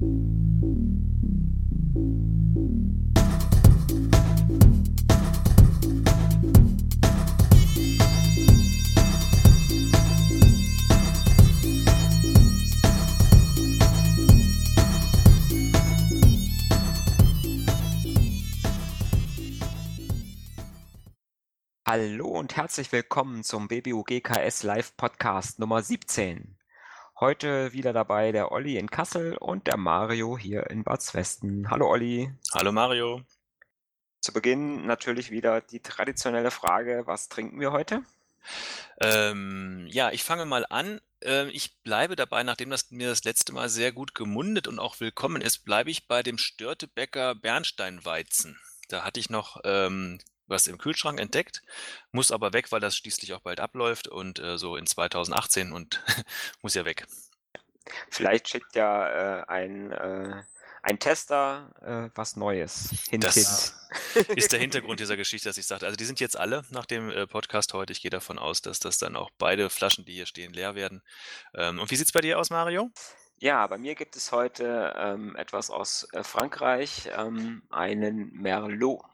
Hallo und herzlich willkommen zum BBUGKS Live Podcast Nummer 17. Heute wieder dabei der Olli in Kassel und der Mario hier in Bad Westen. Hallo Olli. Hallo Mario. Zu Beginn natürlich wieder die traditionelle Frage, was trinken wir heute? Ähm, ja, ich fange mal an. Ähm, ich bleibe dabei, nachdem das mir das letzte Mal sehr gut gemundet und auch willkommen ist, bleibe ich bei dem Störtebäcker Bernsteinweizen. Da hatte ich noch ähm, was im Kühlschrank entdeckt, muss aber weg, weil das schließlich auch bald abläuft und äh, so in 2018 und muss ja weg. Vielleicht schickt ja äh, ein, äh, ein Tester äh, was Neues. Hint, das ist der Hintergrund dieser Geschichte, dass ich sagte. Also die sind jetzt alle nach dem äh, Podcast heute. Ich gehe davon aus, dass das dann auch beide Flaschen, die hier stehen, leer werden. Ähm, und wie sieht es bei dir aus, Mario? Ja, bei mir gibt es heute ähm, etwas aus äh, Frankreich, ähm, einen Merlot.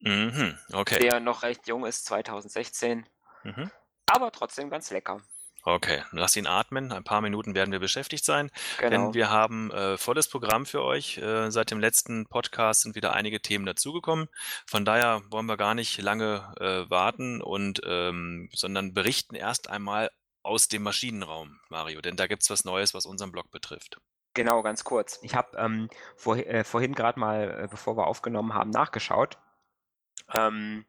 Mhm, okay. Der noch recht jung ist, 2016. Mhm. Aber trotzdem ganz lecker. Okay, lass ihn atmen. Ein paar Minuten werden wir beschäftigt sein, genau. denn wir haben äh, volles Programm für euch. Äh, seit dem letzten Podcast sind wieder einige Themen dazugekommen. Von daher wollen wir gar nicht lange äh, warten und ähm, sondern berichten erst einmal aus dem Maschinenraum, Mario, denn da gibt es was Neues, was unseren Blog betrifft. Genau, ganz kurz. Ich habe ähm, vor, äh, vorhin gerade mal, äh, bevor wir aufgenommen haben, nachgeschaut ähm,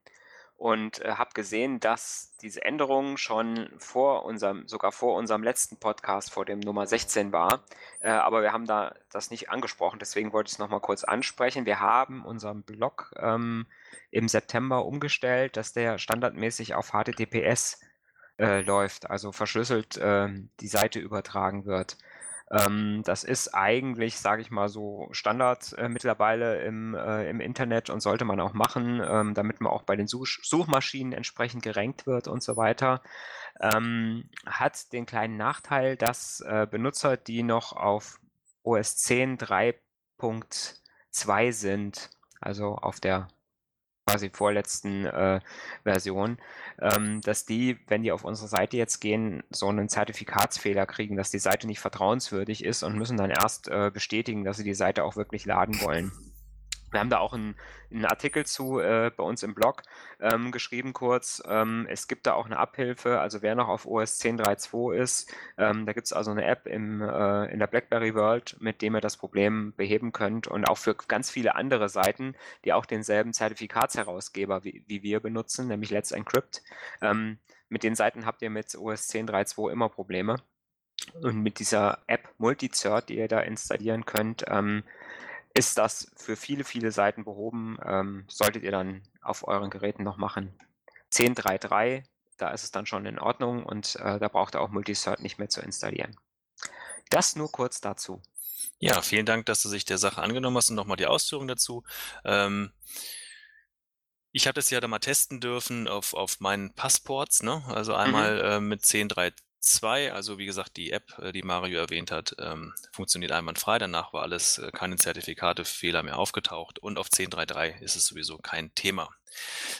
und äh, habe gesehen, dass diese Änderung schon vor unserem, sogar vor unserem letzten Podcast, vor dem Nummer 16 war. Äh, aber wir haben da das nicht angesprochen, deswegen wollte ich es nochmal kurz ansprechen. Wir haben unseren Blog ähm, im September umgestellt, dass der standardmäßig auf HTTPS äh, läuft, also verschlüsselt äh, die Seite übertragen wird. Ähm, das ist eigentlich, sage ich mal, so Standard äh, mittlerweile im, äh, im Internet und sollte man auch machen, ähm, damit man auch bei den Such Suchmaschinen entsprechend gerankt wird und so weiter. Ähm, hat den kleinen Nachteil, dass äh, Benutzer, die noch auf OS 10 3.2 sind, also auf der quasi vorletzten äh, Version, ähm, dass die, wenn die auf unsere Seite jetzt gehen, so einen Zertifikatsfehler kriegen, dass die Seite nicht vertrauenswürdig ist und müssen dann erst äh, bestätigen, dass sie die Seite auch wirklich laden wollen. Wir haben da auch einen, einen Artikel zu äh, bei uns im Blog ähm, geschrieben kurz. Ähm, es gibt da auch eine Abhilfe, also wer noch auf OS 10.3.2 ist, ähm, da gibt es also eine App im, äh, in der BlackBerry World, mit dem ihr das Problem beheben könnt und auch für ganz viele andere Seiten, die auch denselben Zertifikatsherausgeber wie, wie wir benutzen, nämlich Let's Encrypt. Ähm, mit den Seiten habt ihr mit OS 10.3.2 immer Probleme. Und mit dieser App Multicert, die ihr da installieren könnt, ähm, ist das für viele, viele Seiten behoben. Ähm, solltet ihr dann auf euren Geräten noch machen. 10.3.3, da ist es dann schon in Ordnung und äh, da braucht ihr auch Multicert nicht mehr zu installieren. Das nur kurz dazu. Ja, vielen Dank, dass du sich der Sache angenommen hast und nochmal die Ausführungen dazu. Ähm, ich habe das ja da mal testen dürfen auf, auf meinen Passports, ne? Also einmal mhm. äh, mit 10.3 2, also wie gesagt, die App, äh, die Mario erwähnt hat, ähm, funktioniert einwandfrei. Danach war alles, äh, keine Zertifikate, Fehler mehr aufgetaucht. Und auf 10.3.3 ist es sowieso kein Thema.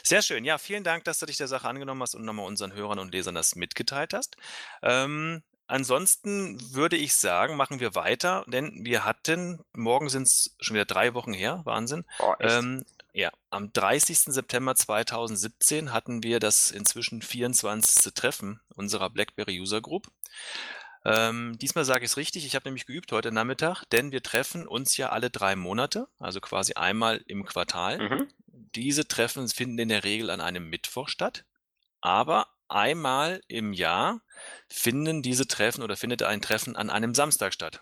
Sehr schön. Ja, vielen Dank, dass du dich der Sache angenommen hast und nochmal unseren Hörern und Lesern das mitgeteilt hast. Ähm, ansonsten würde ich sagen, machen wir weiter, denn wir hatten, morgen sind es schon wieder drei Wochen her, Wahnsinn. Oh, ähm, ja, am 30. September 2017 hatten wir das inzwischen 24. Treffen unserer BlackBerry User Group. Ähm, diesmal sage ich es richtig, ich habe nämlich geübt heute Nachmittag, denn wir treffen uns ja alle drei Monate, also quasi einmal im Quartal. Mhm. Diese Treffen finden in der Regel an einem Mittwoch statt, aber einmal im Jahr finden diese Treffen oder findet ein Treffen an einem Samstag statt.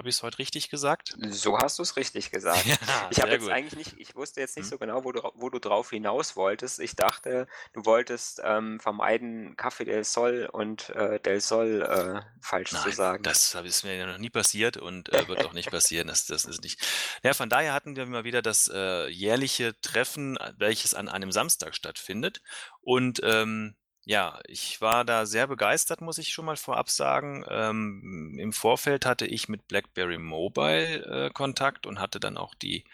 Habe ich es heute richtig gesagt? So hast du es richtig gesagt. Ja, ich habe jetzt gut. eigentlich nicht, ich wusste jetzt nicht hm. so genau, wo du, wo du drauf hinaus wolltest. Ich dachte, du wolltest ähm, vermeiden, Kaffee del Sol und äh, del Sol äh, falsch Nein, zu sagen. Das ist mir ja noch nie passiert und äh, wird auch nicht passieren. Das, das ist nicht. Ja, von daher hatten wir mal wieder das äh, jährliche Treffen, welches an einem Samstag stattfindet. Und ähm, Ja, ich war da sehr begeistert, muss ich schon mal vorab sagen. Ähm, Im Vorfeld hatte ich mit BlackBerry Mobile äh, Kontakt und hatte dann auch die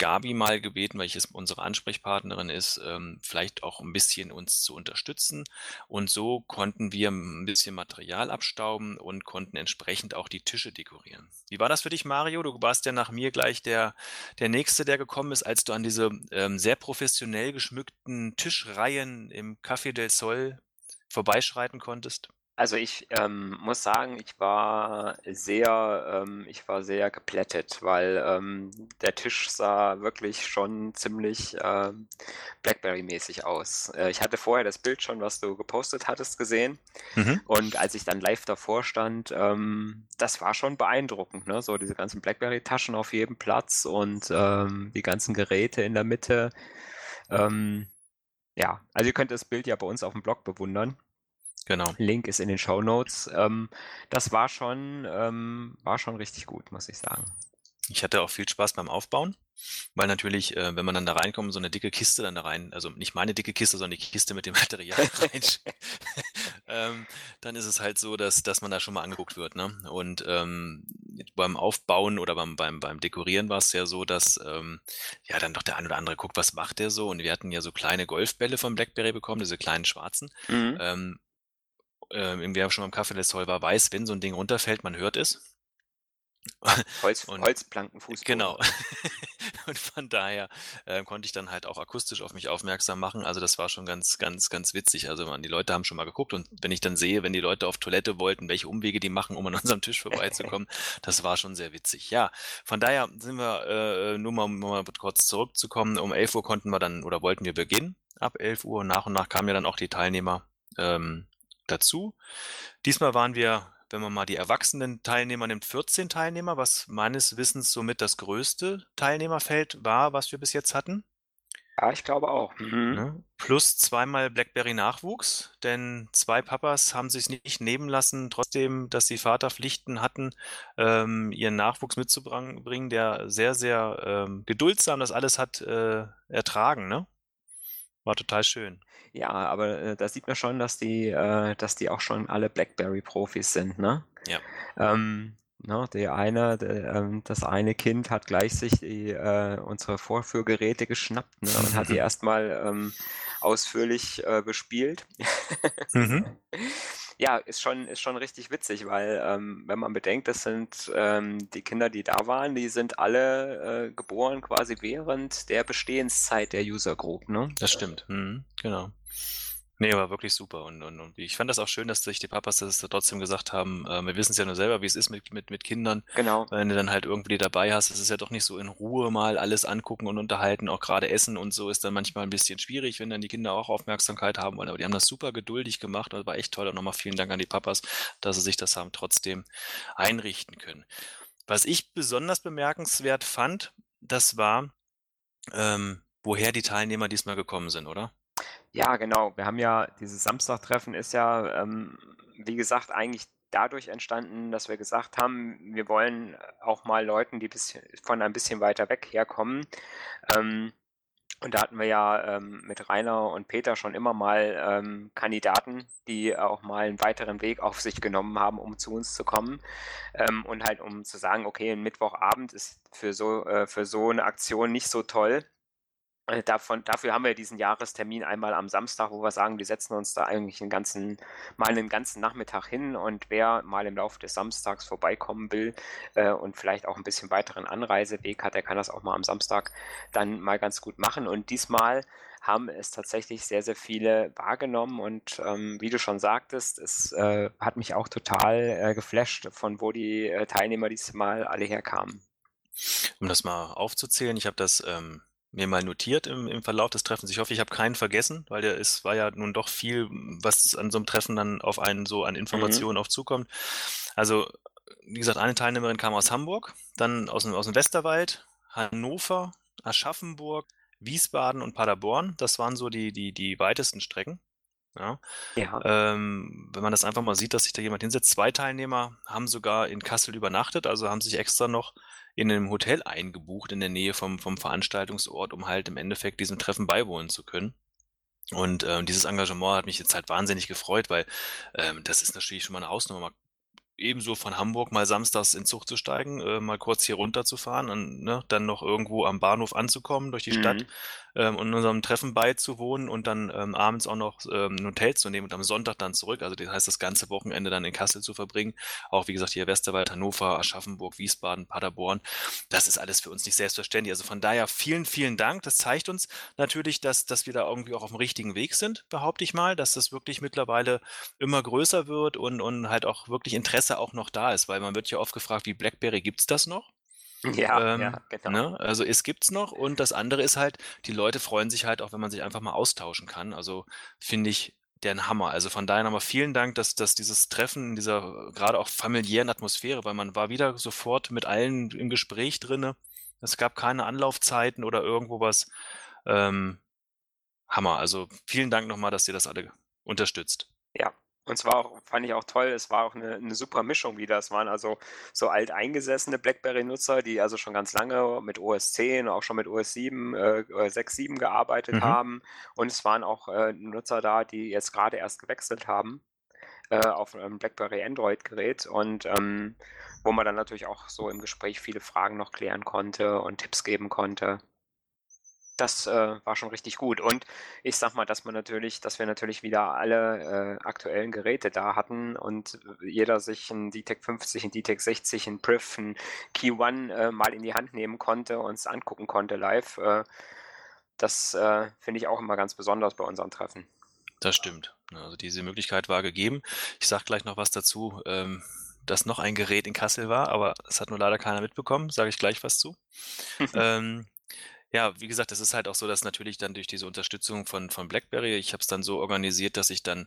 Gabi mal gebeten, welches unsere Ansprechpartnerin ist, ähm, vielleicht auch ein bisschen uns zu unterstützen. Und so konnten wir ein bisschen Material abstauben und konnten entsprechend auch die Tische dekorieren. Wie war das für dich, Mario? Du warst ja nach mir gleich der, der Nächste, der gekommen ist, als du an diese ähm, sehr professionell geschmückten Tischreihen im Café del Sol vorbeischreiten konntest? Also ich ähm, muss sagen, ich war sehr, ähm, ich war sehr geplättet, weil ähm, der Tisch sah wirklich schon ziemlich ähm, Blackberry-mäßig aus. Äh, ich hatte vorher das Bild schon, was du gepostet hattest, gesehen. Mhm. Und als ich dann live davor stand, ähm, das war schon beeindruckend. Ne? So diese ganzen Blackberry-Taschen auf jedem Platz und ähm, die ganzen Geräte in der Mitte. Ja, also ihr könnt das Bild ja bei uns auf dem Blog bewundern. Genau. Link ist in den Show Notes. Ähm, das war schon, ähm, war schon richtig gut, muss ich sagen. Ich hatte auch viel Spaß beim Aufbauen, weil natürlich, äh, wenn man dann da reinkommt, so eine dicke Kiste dann da rein, also nicht meine dicke Kiste, sondern die Kiste mit dem Material rein, ähm, dann ist es halt so, dass, dass man da schon mal angeguckt wird. Ne? Und ähm, beim Aufbauen oder beim, beim, beim Dekorieren war es ja so, dass ähm, ja dann doch der ein oder andere guckt, was macht der so? Und wir hatten ja so kleine Golfbälle von BlackBerry bekommen, diese kleinen schwarzen. Mhm. Ähm, äh, wer schon beim Kaffee des Zoll war, weiß, wenn so ein Ding runterfällt, man hört es. Holz, und, Holzplankenfußboden. Genau. und von daher äh, konnte ich dann halt auch akustisch auf mich aufmerksam machen. Also das war schon ganz, ganz, ganz witzig. Also man, die Leute haben schon mal geguckt und wenn ich dann sehe, wenn die Leute auf Toilette wollten, welche Umwege die machen, um an unserem Tisch vorbeizukommen, das war schon sehr witzig. Ja, von daher sind wir, äh, nur mal, um mal kurz zurückzukommen, um 11 Uhr konnten wir dann oder wollten wir beginnen. Ab 11 Uhr nach und nach kamen ja dann auch die Teilnehmer ähm, dazu. Diesmal waren wir, wenn man mal die erwachsenen Teilnehmer nimmt, 14 Teilnehmer, was meines Wissens somit das größte Teilnehmerfeld war, was wir bis jetzt hatten. Ja, ich glaube auch. Mhm. Ne? Plus zweimal BlackBerry Nachwuchs, denn zwei Papas haben sich nicht nehmen lassen, trotzdem, dass sie Vaterpflichten hatten, ähm, ihren Nachwuchs mitzubringen, der sehr, sehr ähm, geduldsam das alles hat äh, ertragen. Ne? War total schön. Ja, aber äh, da sieht man schon, dass die, äh, dass die auch schon alle BlackBerry-Profis sind, ne? Ja. Ähm, ne, der eine, der, ähm, das eine Kind hat gleich sich die, äh, unsere Vorführgeräte geschnappt ne, und hat die erstmal ähm, ausführlich äh, bespielt. mhm. ja, ist schon, ist schon richtig witzig, weil ähm, wenn man bedenkt, das sind ähm, die Kinder, die da waren, die sind alle äh, geboren quasi während der Bestehenszeit der User Group, ne? Das stimmt, mhm, genau. Nee, war wirklich super. Und, und, und ich fand das auch schön, dass sich die Papas das trotzdem gesagt haben, äh, wir wissen es ja nur selber, wie es ist mit, mit, mit Kindern. Genau. Wenn du dann halt irgendwie dabei hast, es ist ja doch nicht so in Ruhe mal alles angucken und unterhalten, auch gerade Essen und so ist dann manchmal ein bisschen schwierig, wenn dann die Kinder auch Aufmerksamkeit haben wollen. Aber die haben das super geduldig gemacht und das war echt toll. Und nochmal vielen Dank an die Papas, dass sie sich das haben trotzdem einrichten können. Was ich besonders bemerkenswert fand, das war, ähm, woher die Teilnehmer diesmal gekommen sind, oder? Ja, genau. Wir haben ja dieses Samstagtreffen ist ja, ähm, wie gesagt, eigentlich dadurch entstanden, dass wir gesagt haben, wir wollen auch mal Leuten, die bisschen, von ein bisschen weiter weg herkommen. Ähm, und da hatten wir ja ähm, mit Rainer und Peter schon immer mal ähm, Kandidaten, die auch mal einen weiteren Weg auf sich genommen haben, um zu uns zu kommen. Ähm, und halt um zu sagen, okay, ein Mittwochabend ist für so, äh, für so eine Aktion nicht so toll. Äh, davon, dafür haben wir diesen Jahrestermin einmal am Samstag, wo wir sagen, wir setzen uns da eigentlich einen ganzen, mal einen ganzen Nachmittag hin und wer mal im Laufe des Samstags vorbeikommen will äh, und vielleicht auch ein bisschen weiteren Anreiseweg hat, der kann das auch mal am Samstag dann mal ganz gut machen. Und diesmal haben es tatsächlich sehr, sehr viele wahrgenommen und ähm, wie du schon sagtest, es äh, hat mich auch total äh, geflasht, von wo die äh, Teilnehmer diesmal alle herkamen. Um das mal aufzuzählen, ich habe das ähm mir mal notiert im, im Verlauf des Treffens. Ich hoffe, ich habe keinen vergessen, weil der ist, war ja nun doch viel, was an so einem Treffen dann auf einen so an. Informationen mhm. auch zukommt. Also, wie gesagt, eine Teilnehmerin kam aus Hamburg, dann aus, aus dem Westerwald, Hannover, Aschaffenburg, Wiesbaden und Paderborn. Das waren so die, die, die weitesten Strecken. Ja. ja. Ähm, wenn man das einfach mal sieht, dass sich da jemand hinsetzt. Zwei Teilnehmer haben sogar in Kassel übernachtet, also haben sich extra noch in einem Hotel eingebucht in der Nähe vom, vom Veranstaltungsort, um halt im Endeffekt diesem Treffen beiwohnen zu können. Und ähm, dieses Engagement hat mich jetzt halt wahnsinnig gefreut, weil ähm, das ist natürlich schon mal eine Hausnummer ebenso von Hamburg mal samstags in Zug zu steigen, äh, mal kurz hier runterzufahren und ne, dann noch irgendwo am Bahnhof anzukommen durch die mhm. Stadt ähm, und unserem Treffen beizuwohnen und dann ähm, abends auch noch ähm, ein Hotel zu nehmen und am Sonntag dann zurück. Also das heißt, das ganze Wochenende dann in Kassel zu verbringen. Auch wie gesagt hier Westerwald, Hannover, Aschaffenburg, Wiesbaden, Paderborn. Das ist alles für uns nicht selbstverständlich. Also von daher vielen, vielen Dank. Das zeigt uns natürlich, dass, dass wir da irgendwie auch auf dem richtigen Weg sind, behaupte ich mal, dass das wirklich mittlerweile immer größer wird und, und halt auch wirklich Interesse auch noch da ist, weil man wird ja oft gefragt, wie BlackBerry gibt's das noch? Ja, ähm, ja, genau. Ne? Also es gibt's noch und das andere ist halt, die Leute freuen sich halt auch, wenn man sich einfach mal austauschen kann. Also finde ich der Hammer. Also von daher nochmal vielen Dank, dass, dass dieses Treffen in dieser gerade auch familiären Atmosphäre, weil man war wieder sofort mit allen im Gespräch drinne. Es gab keine Anlaufzeiten oder irgendwo was. Ähm, Hammer. Also vielen Dank nochmal, dass ihr das alle unterstützt. Ja, und zwar auch, fand ich auch toll, es war auch eine, eine super Mischung wieder. Es waren also so alteingesessene BlackBerry-Nutzer, die also schon ganz lange mit OS 10, auch schon mit OS 7, äh, 6, 7 gearbeitet mhm. haben. Und es waren auch äh, Nutzer da, die jetzt gerade erst gewechselt haben äh, auf einem BlackBerry Android-Gerät und ähm, wo man dann natürlich auch so im Gespräch viele Fragen noch klären konnte und Tipps geben konnte das äh, war schon richtig gut. Und ich sag mal, dass man natürlich, dass wir natürlich wieder alle äh, aktuellen Geräte da hatten und jeder sich ein DTEC 50, ein DTEC 60, ein Priv, ein Key One äh, mal in die Hand nehmen konnte und es angucken konnte live. Äh, das äh, finde ich auch immer ganz besonders bei unseren Treffen. Das stimmt. Also diese Möglichkeit war gegeben. Ich sage gleich noch was dazu. Ähm dass noch ein Gerät in Kassel war, aber das hat nur leider keiner mitbekommen, sage ich gleich was zu. ähm, ja, wie gesagt, es ist halt auch so, dass natürlich dann durch diese Unterstützung von, von BlackBerry, ich habe es dann so organisiert, dass ich dann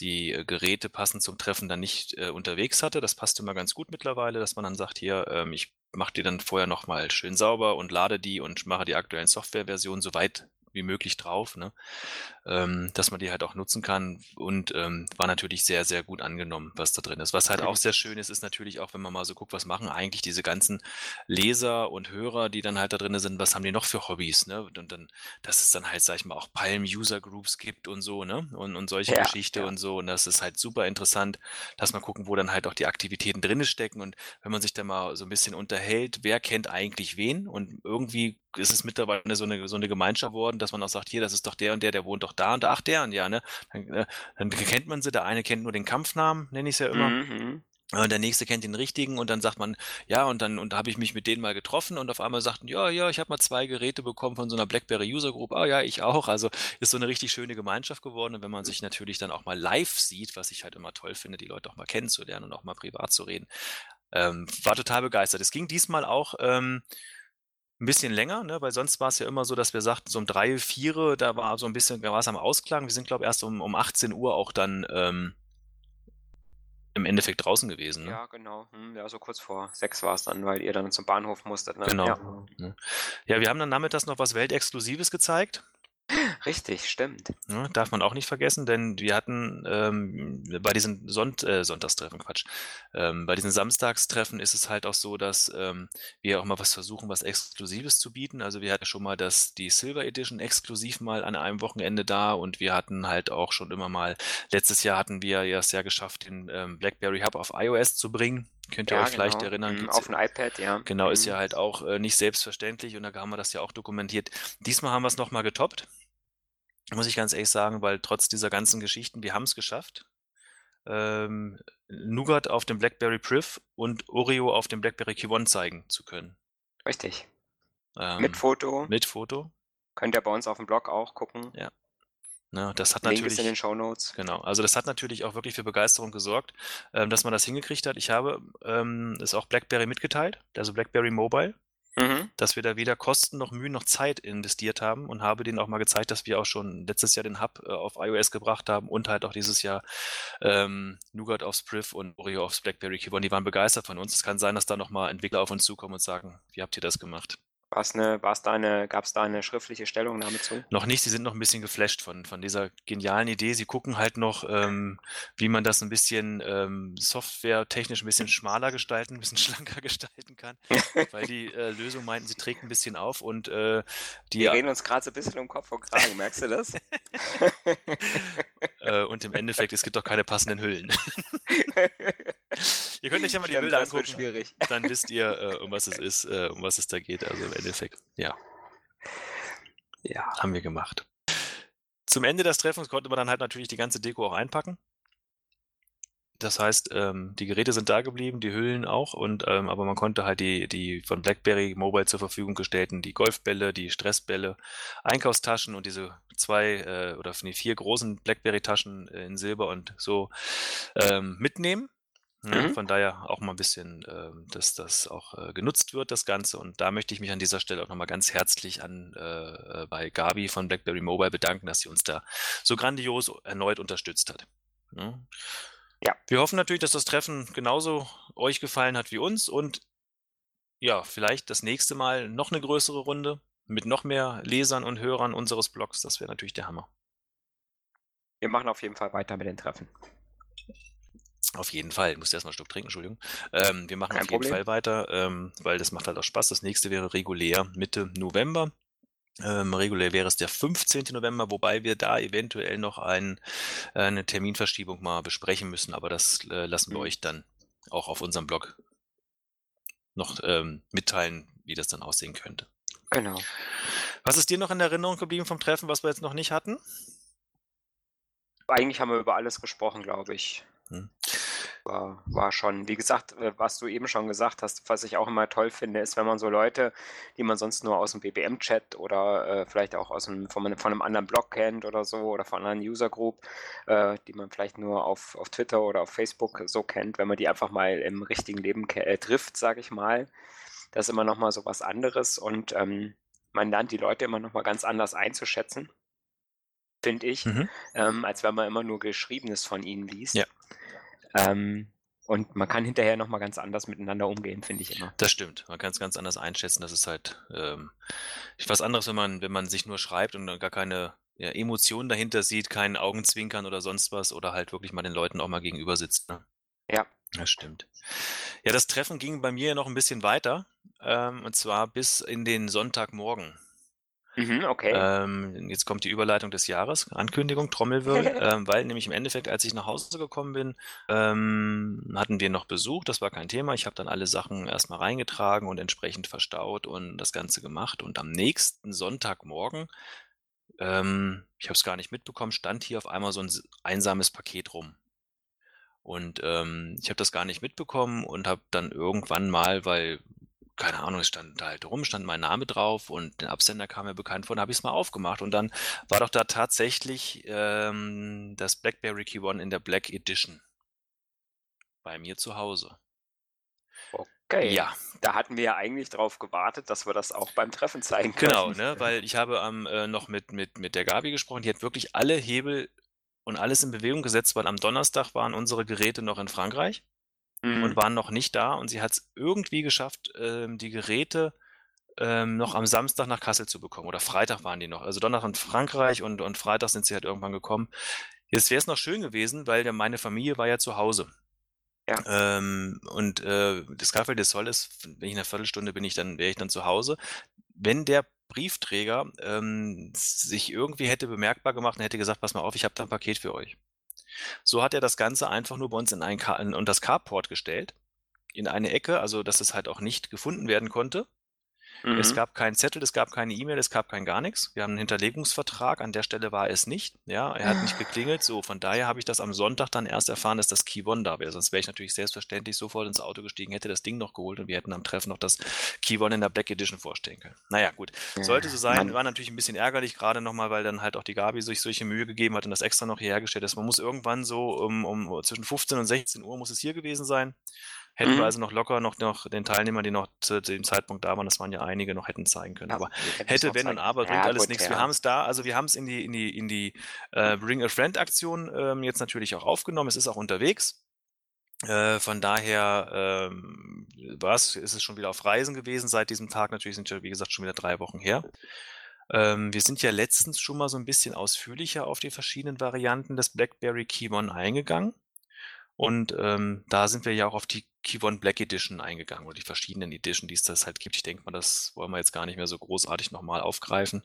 die äh, Geräte passend zum Treffen dann nicht äh, unterwegs hatte. Das passt immer ganz gut mittlerweile, dass man dann sagt, hier, ähm, ich mache die dann vorher nochmal schön sauber und lade die und mache die aktuellen Softwareversionen soweit wie möglich drauf, ne? ähm, dass man die halt auch nutzen kann und ähm, war natürlich sehr, sehr gut angenommen, was da drin ist. Was halt auch sehr schön ist, ist natürlich auch, wenn man mal so guckt, was machen eigentlich diese ganzen Leser und Hörer, die dann halt da drin sind, was haben die noch für Hobbys, ne? Und dann, dass es dann halt, sag ich mal, auch Palm-User-Groups gibt und so, ne? Und, und solche ja, Geschichte ja. und so. Und das ist halt super interessant, dass man gucken, wo dann halt auch die Aktivitäten drinne stecken. Und wenn man sich da mal so ein bisschen unterhält, wer kennt eigentlich wen? Und irgendwie ist es mittlerweile so eine, so eine Gemeinschaft geworden, dass man auch sagt, hier, das ist doch der und der, der wohnt doch da und da, ach der und ja, ne? Dann, äh, dann kennt man sie, der eine kennt nur den Kampfnamen, nenne ich es ja immer. Mhm. Und der nächste kennt den richtigen und dann sagt man, ja, und dann und habe ich mich mit denen mal getroffen und auf einmal sagten, ja, ja, ich habe mal zwei Geräte bekommen von so einer BlackBerry User Group. Ah ja, ich auch. Also ist so eine richtig schöne Gemeinschaft geworden. Und wenn man sich natürlich dann auch mal live sieht, was ich halt immer toll finde, die Leute auch mal kennenzulernen und auch mal privat zu reden, ähm, war total begeistert. Es ging diesmal auch ähm, ein bisschen länger, ne? weil sonst war es ja immer so, dass wir sagten, so um drei, vier, da war so ein bisschen, da war es am Ausklang. Wir sind, glaube ich, erst um, um 18 Uhr auch dann ähm, im Endeffekt draußen gewesen. Ne? Ja, genau. Hm, ja, so kurz vor sechs war es dann, weil ihr dann zum Bahnhof musstet. Ne? Genau. Ja. ja, wir haben dann nachmittags noch was Weltexklusives gezeigt. Richtig, stimmt. Ja, darf man auch nicht vergessen, denn wir hatten ähm, bei diesen Sonnt äh, Sonntagstreffen, Quatsch, ähm, bei diesen Samstagstreffen ist es halt auch so, dass ähm, wir auch mal was versuchen, was Exklusives zu bieten. Also wir hatten schon mal das, die Silver Edition exklusiv mal an einem Wochenende da und wir hatten halt auch schon immer mal, letztes Jahr hatten wir ja es ja geschafft, den ähm, BlackBerry Hub auf iOS zu bringen. Könnt ihr ja, euch genau. vielleicht erinnern? Mhm, auf ein iPad, ja. Genau, mhm. ist ja halt auch äh, nicht selbstverständlich und da haben wir das ja auch dokumentiert. Diesmal haben wir es nochmal getoppt. Muss ich ganz ehrlich sagen, weil trotz dieser ganzen Geschichten, wir haben es geschafft. Ähm, Nougat auf dem BlackBerry Priv und Oreo auf dem BlackBerry Q1 zeigen zu können. Richtig. Ähm, mit Foto. Mit Foto. Könnt ihr bei uns auf dem Blog auch gucken. Ja. Ne, das hat Link natürlich. Ist in den Show Notes. Genau. Also das hat natürlich auch wirklich für Begeisterung gesorgt, ähm, dass man das hingekriegt hat. Ich habe ähm, es auch BlackBerry mitgeteilt, also BlackBerry Mobile. Mhm. Dass wir da weder Kosten noch Mühen noch Zeit investiert haben und habe denen auch mal gezeigt, dass wir auch schon letztes Jahr den Hub äh, auf iOS gebracht haben und halt auch dieses Jahr ähm, Nougat aufs Priv und Oreo aufs BlackBerry Keyboard. Die waren begeistert von uns. Es kann sein, dass da nochmal Entwickler auf uns zukommen und sagen, wie habt ihr das gemacht? War's eine, war's da eine, gab es da eine schriftliche Stellungnahme zu? Noch nicht, sie sind noch ein bisschen geflasht von, von dieser genialen Idee. Sie gucken halt noch, ähm, wie man das ein bisschen ähm, softwaretechnisch ein bisschen schmaler gestalten, ein bisschen schlanker gestalten kann. weil die äh, Lösung meinten, sie trägt ein bisschen auf und äh, die. Wir reden uns gerade so ein bisschen um Kopf und Kragen, merkst du das? äh, und im Endeffekt, es gibt doch keine passenden Hüllen. ihr könnt euch ja mal die Bilder angucken. Schwierig. Dann wisst ihr, äh, um was es ist, äh, um was es da geht. Also im Endeffekt, ja. Ja. Haben wir gemacht. Zum Ende des Treffens konnte man dann halt natürlich die ganze Deko auch einpacken. Das heißt, ähm, die Geräte sind da geblieben, die Hüllen auch, und ähm, aber man konnte halt die, die von BlackBerry Mobile zur Verfügung gestellten, die Golfbälle, die Stressbälle, Einkaufstaschen und diese zwei äh, oder vier großen BlackBerry-Taschen in Silber und so ähm, mitnehmen. Ja, mhm. Von daher auch mal ein bisschen, äh, dass das auch äh, genutzt wird, das Ganze. Und da möchte ich mich an dieser Stelle auch nochmal ganz herzlich an äh, bei Gabi von BlackBerry Mobile bedanken, dass sie uns da so grandios erneut unterstützt hat. Ja. ja. Wir hoffen natürlich, dass das Treffen genauso euch gefallen hat wie uns und ja, vielleicht das nächste Mal noch eine größere Runde mit noch mehr Lesern und Hörern unseres Blogs. Das wäre natürlich der Hammer. Wir machen auf jeden Fall weiter mit den Treffen. Auf jeden Fall. Ich muss erstmal einen Schluck trinken, Entschuldigung. Ähm, wir machen Kein auf jeden Problem. Fall weiter, ähm, weil das macht halt auch Spaß. Das nächste wäre regulär Mitte November. Ähm, regulär wäre es der 15. November, wobei wir da eventuell noch ein, eine Terminverschiebung mal besprechen müssen, aber das äh, lassen wir mhm. euch dann auch auf unserem Blog noch ähm, mitteilen, wie das dann aussehen könnte. Genau. Was ist dir noch in Erinnerung geblieben vom Treffen, was wir jetzt noch nicht hatten? Eigentlich haben wir über alles gesprochen, glaube ich. Hm. War, war schon, wie gesagt, äh, was du eben schon gesagt hast, was ich auch immer toll finde, ist, wenn man so Leute, die man sonst nur aus dem BBM-Chat oder äh, vielleicht auch aus einem, von, von, einem anderen Blog kennt oder so oder von einer anderen User-Group, äh, die man vielleicht nur auf, auf Twitter oder auf Facebook so kennt, wenn man die einfach mal im richtigen Leben äh, trifft, sage ich mal, das ist immer nochmal so was anderes und ähm, man lernt die Leute immer nochmal ganz anders einzuschätzen finde ich, mhm. ähm, als wenn man immer nur Geschriebenes von ihnen liest. Ja. Ähm, und man kann hinterher nochmal ganz anders miteinander umgehen, finde ich immer. Das stimmt. Man kann es ganz anders einschätzen. Das ist halt ähm, was anderes, wenn man, wenn man sich nur schreibt und gar keine ja, Emotionen dahinter sieht, keinen Augenzwinkern oder sonst was oder halt wirklich mal den Leuten auch mal gegenüber sitzt. Ne? Ja. Das stimmt. Ja, das Treffen ging bei mir noch ein bisschen weiter. Ähm, und zwar bis in den Sonntagmorgen. Mhm, okay. Ähm, jetzt kommt die Überleitung des Jahres, Ankündigung, Trommelwirbel, ähm, weil nämlich im Endeffekt, als ich nach Hause gekommen bin, ähm, hatten wir noch Besuch, das war kein Thema. Ich habe dann alle Sachen erstmal reingetragen und entsprechend verstaut und das Ganze gemacht. Und am nächsten Sonntagmorgen, ähm, ich habe es gar nicht mitbekommen, stand hier auf einmal so ein einsames Paket rum. Und ähm, ich habe das gar nicht mitbekommen und habe dann irgendwann mal, weil keine Ahnung, es stand da halt rum, stand mein Name drauf und der Absender kam mir bekannt vor, dann habe ich es mal aufgemacht und dann war doch da tatsächlich ähm, das BlackBerry Key One in der Black Edition bei mir zu Hause. Okay. Ja. Da hatten wir ja eigentlich drauf gewartet, dass wir das auch beim Treffen zeigen genau, können. Genau, ne, weil ich habe ähm, äh, noch mit, mit, mit der Gabi gesprochen, die hat wirklich alle Hebel und alles in Bewegung gesetzt, weil am Donnerstag waren unsere Geräte noch in Frankreich mhm. und waren noch nicht da. Und sie hat es irgendwie geschafft, ähm, die Geräte ähm, noch am Samstag nach Kassel zu bekommen. Oder Freitag waren die noch. Also Donnerstag in Frankreich und, und Freitag sind sie halt irgendwann gekommen. Jetzt wäre es noch schön gewesen, weil der, meine Familie war ja zu Hause. Ja. Ähm, und äh, das Café des Sol ist, wenn ich in einer Viertelstunde bin ich dann, wäre ich dann zu Hause. Wenn der Briefträger ähm, sich irgendwie hätte bemerkbar gemacht und hätte gesagt, pass mal auf, ich habe da ein Paket für euch. So hat er das Ganze einfach nur bei uns in, ein Car in das Carport gestellt, in eine Ecke, also dass es halt auch nicht gefunden werden konnte. Mhm. Es gab keinen Zettel, es gab keine E-Mail, es gab kein gar nichts. Wir haben einen Hinterlegungsvertrag, an der Stelle war es nicht. Ja, er hat nicht geklingelt. So, von daher habe ich das am Sonntag dann erst erfahren, dass das Key One da wäre. Sonst wäre ich natürlich selbstverständlich sofort ins Auto gestiegen, hätte das Ding noch geholt und wir hätten am Treffen noch das Key One in der Black Edition vorstellen können. Naja, gut. Sollte so sein, war natürlich ein bisschen ärgerlich, gerade nochmal, weil dann halt auch die Gabi sich solche Mühe gegeben hat und das extra noch hier hergestellt ist. Man muss irgendwann so um, um zwischen 15 und 16 Uhr muss es hier gewesen sein. Hätten mhm. wir also noch locker noch, noch den Teilnehmern, die noch zu, dem Zeitpunkt da waren, das waren ja einige, noch hätten zeigen können. Ja, aber hätte, wenn und aber, bringt ja, alles nichts. Ja. Wir haben es da, also wir haben es in die, in die, in die äh, Bring a Friend Aktion ähm, jetzt natürlich auch aufgenommen. Es ist auch unterwegs. Äh, von daher ähm, was, ist es schon wieder auf Reisen gewesen seit diesem Tag. Natürlich sind ja, wie gesagt, schon wieder drei Wochen her. Ähm, wir sind ja letztens schon mal so ein bisschen ausführlicher auf die verschiedenen Varianten des BlackBerry Keyone eingegangen. Und ähm, da sind wir ja auch auf die Keyone Black Edition eingegangen oder die verschiedenen Edition, die es das halt gibt. Ich denke mal, das wollen wir jetzt gar nicht mehr so großartig nochmal aufgreifen.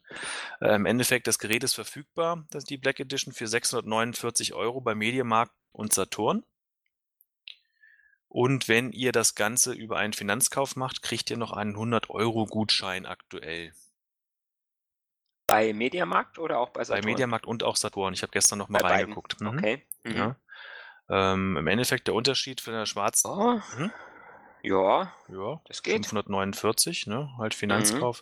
Äh, Im Endeffekt, das Gerät ist verfügbar, das ist die Black Edition für 649 Euro bei Mediamarkt und Saturn. Und wenn ihr das Ganze über einen Finanzkauf macht, kriegt ihr noch einen 100-Euro-Gutschein aktuell. Bei Mediamarkt oder auch bei Saturn? Bei Mediamarkt und auch Saturn. Ich habe gestern noch mal bei reingeguckt. Mhm. Okay. Mhm. Ja. Ähm, Im Endeffekt der Unterschied für eine schwarzen. Oh. Mhm. Ja, ja, das geht. 549, ne? Halt. Finanzkauf.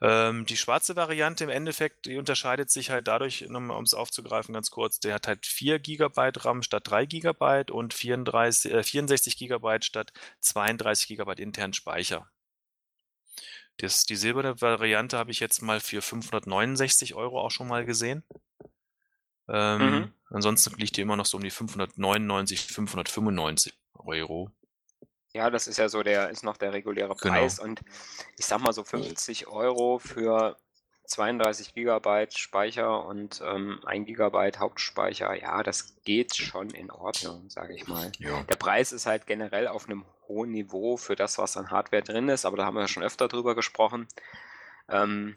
Mhm. Ähm, die schwarze Variante im Endeffekt, die unterscheidet sich halt dadurch, um es aufzugreifen, ganz kurz, der hat halt 4 GB RAM statt 3 GB und 34, äh, 64 GB statt 32 GB internen Speicher. Das, die silberne Variante habe ich jetzt mal für 569 Euro auch schon mal gesehen. Ähm, mhm. Ansonsten liegt die immer noch so um die 599, 595 Euro. Ja, das ist ja so der, ist noch der reguläre genau. Preis. Genau. Und ich sag mal so 50 Euro für 32 Gigabyte Speicher und ähm, 1 Gigabyte Hauptspeicher, ja, das geht schon in Ordnung, sage ich mal. Ja. Der Preis ist halt generell auf einem hohen Niveau für das, was an Hardware drin ist, aber da haben wir ja schon öfter drüber gesprochen. Ähm,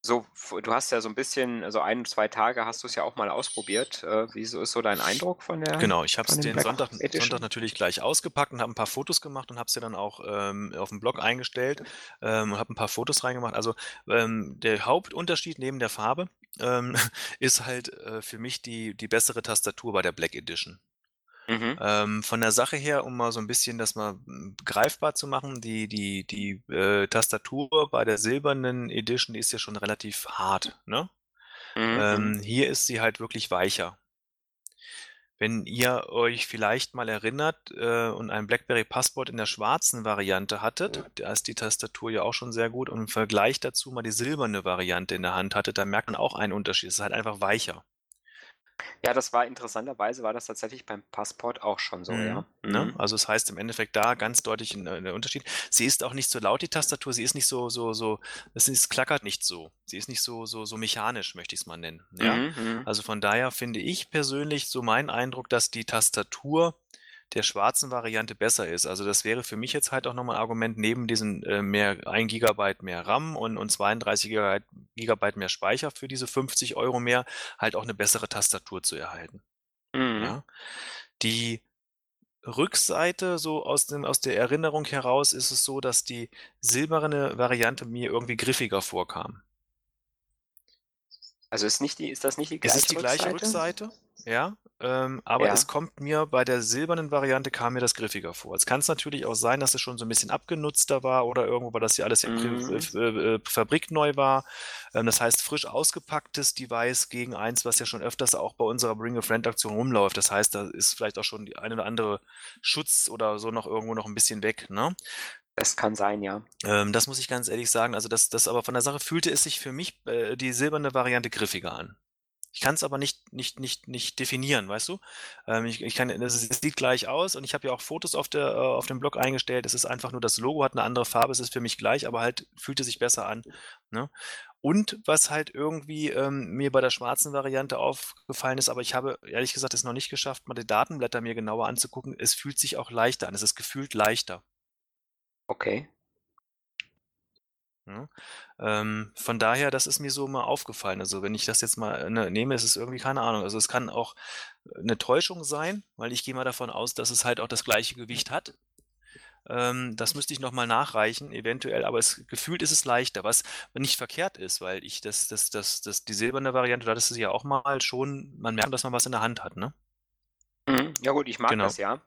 so, du hast ja so ein bisschen, also ein, zwei Tage hast du es ja auch mal ausprobiert. Äh, wie so ist so dein Eindruck von der? Genau, ich habe es den Sonntag, Sonntag, natürlich gleich ausgepackt und habe ein paar Fotos gemacht und habe es ja dann auch ähm, auf dem Blog eingestellt ähm, und habe ein paar Fotos reingemacht. Also ähm, der Hauptunterschied neben der Farbe ähm, ist halt äh, für mich die, die bessere Tastatur bei der Black Edition. Mhm. Ähm, von der Sache her, um mal so ein bisschen das mal hm, greifbar zu machen, die, die, die äh, Tastatur bei der silbernen Edition, ist ja schon relativ hart, ne? Mhm. Ähm, mhm. hier ist sie halt wirklich weicher. Wenn ihr euch vielleicht mal erinnert äh, und ein BlackBerry Passport in der schwarzen Variante hattet, da ist die Tastatur ja auch schon sehr gut und im Vergleich dazu mal die silberne Variante in der Hand hattet, da merkt man auch einen Unterschied. Es ist halt einfach weicher. Ja, das war interessanterweise war das tatsächlich beim Passport auch schon so, ja. Mhm. Ne? Also es heißt im Endeffekt da ganz deutlich ein, ein Unterschied. Sie ist auch nicht so laut, die Tastatur, sie ist nicht so, so, so, es, ist, klackert nicht so. Sie ist nicht so, so, so mechanisch, möchte ich es mal nennen. Ja? Mhm, mhm. Also von daher finde ich persönlich so mein Eindruck, dass die Tastatur der schwarzen Variante besser ist. Also das wäre für mich jetzt halt auch nochmal ein Argument, neben diesen äh, mehr 1 GB mehr RAM und, und 32 GB mehr Speicher für diese 50 Euro mehr, halt auch eine bessere Tastatur zu erhalten. Mhm. Ja? Die Rückseite, so aus, dem, aus der Erinnerung heraus, ist es so, dass die silberne Variante mir irgendwie griffiger vorkam. Also ist, nicht die, ist das nicht die gleiche Rückseite? Es ist die gleiche Rückseite, ja. Ähm, aber ja. es kommt mir bei der silbernen Variante kam mir das griffiger vor. Es kann es natürlich auch sein, dass es schon so ein bisschen abgenutzter war oder irgendwo, weil das hier alles mhm. äh, äh, fabrikneu war. Ähm, das heißt, frisch ausgepacktes Device gegen eins, was ja schon öfters auch bei unserer Bring a Friend Aktion rumläuft. Das heißt, da ist vielleicht auch schon die eine oder andere Schutz oder so noch irgendwo noch ein bisschen weg. Ne? Das kann sein, ja. Ähm, das muss ich ganz ehrlich sagen. Also das, das aber von der Sache fühlte es sich für mich äh, die silberne Variante griffiger an. Ich kann es aber nicht, nicht, nicht, nicht definieren, weißt du? Ähm, ich, ich kann, es sieht gleich aus und ich habe ja auch Fotos auf, der, äh, auf dem Blog eingestellt. Es ist einfach nur das Logo hat eine andere Farbe, es ist für mich gleich, aber halt fühlte sich besser an. Ne? Und was halt irgendwie ähm, mir bei der schwarzen Variante aufgefallen ist, aber ich habe ehrlich gesagt es noch nicht geschafft, mal die Datenblätter mir genauer anzugucken. Es fühlt sich auch leichter an. Es ist gefühlt leichter. Okay. Ja. Ähm, von daher, das ist mir so mal aufgefallen. Also wenn ich das jetzt mal ne, nehme, ist es irgendwie keine Ahnung. Also es kann auch eine Täuschung sein, weil ich gehe mal davon aus, dass es halt auch das gleiche Gewicht hat. Ähm, das müsste ich nochmal nachreichen, eventuell, aber es, gefühlt ist es leichter, was nicht verkehrt ist, weil ich das, das, das, das, die silberne Variante, da ist es ja auch mal schon, man merkt, dass man was in der Hand hat, ne? Mhm. Ja gut, ich mag genau. das ja.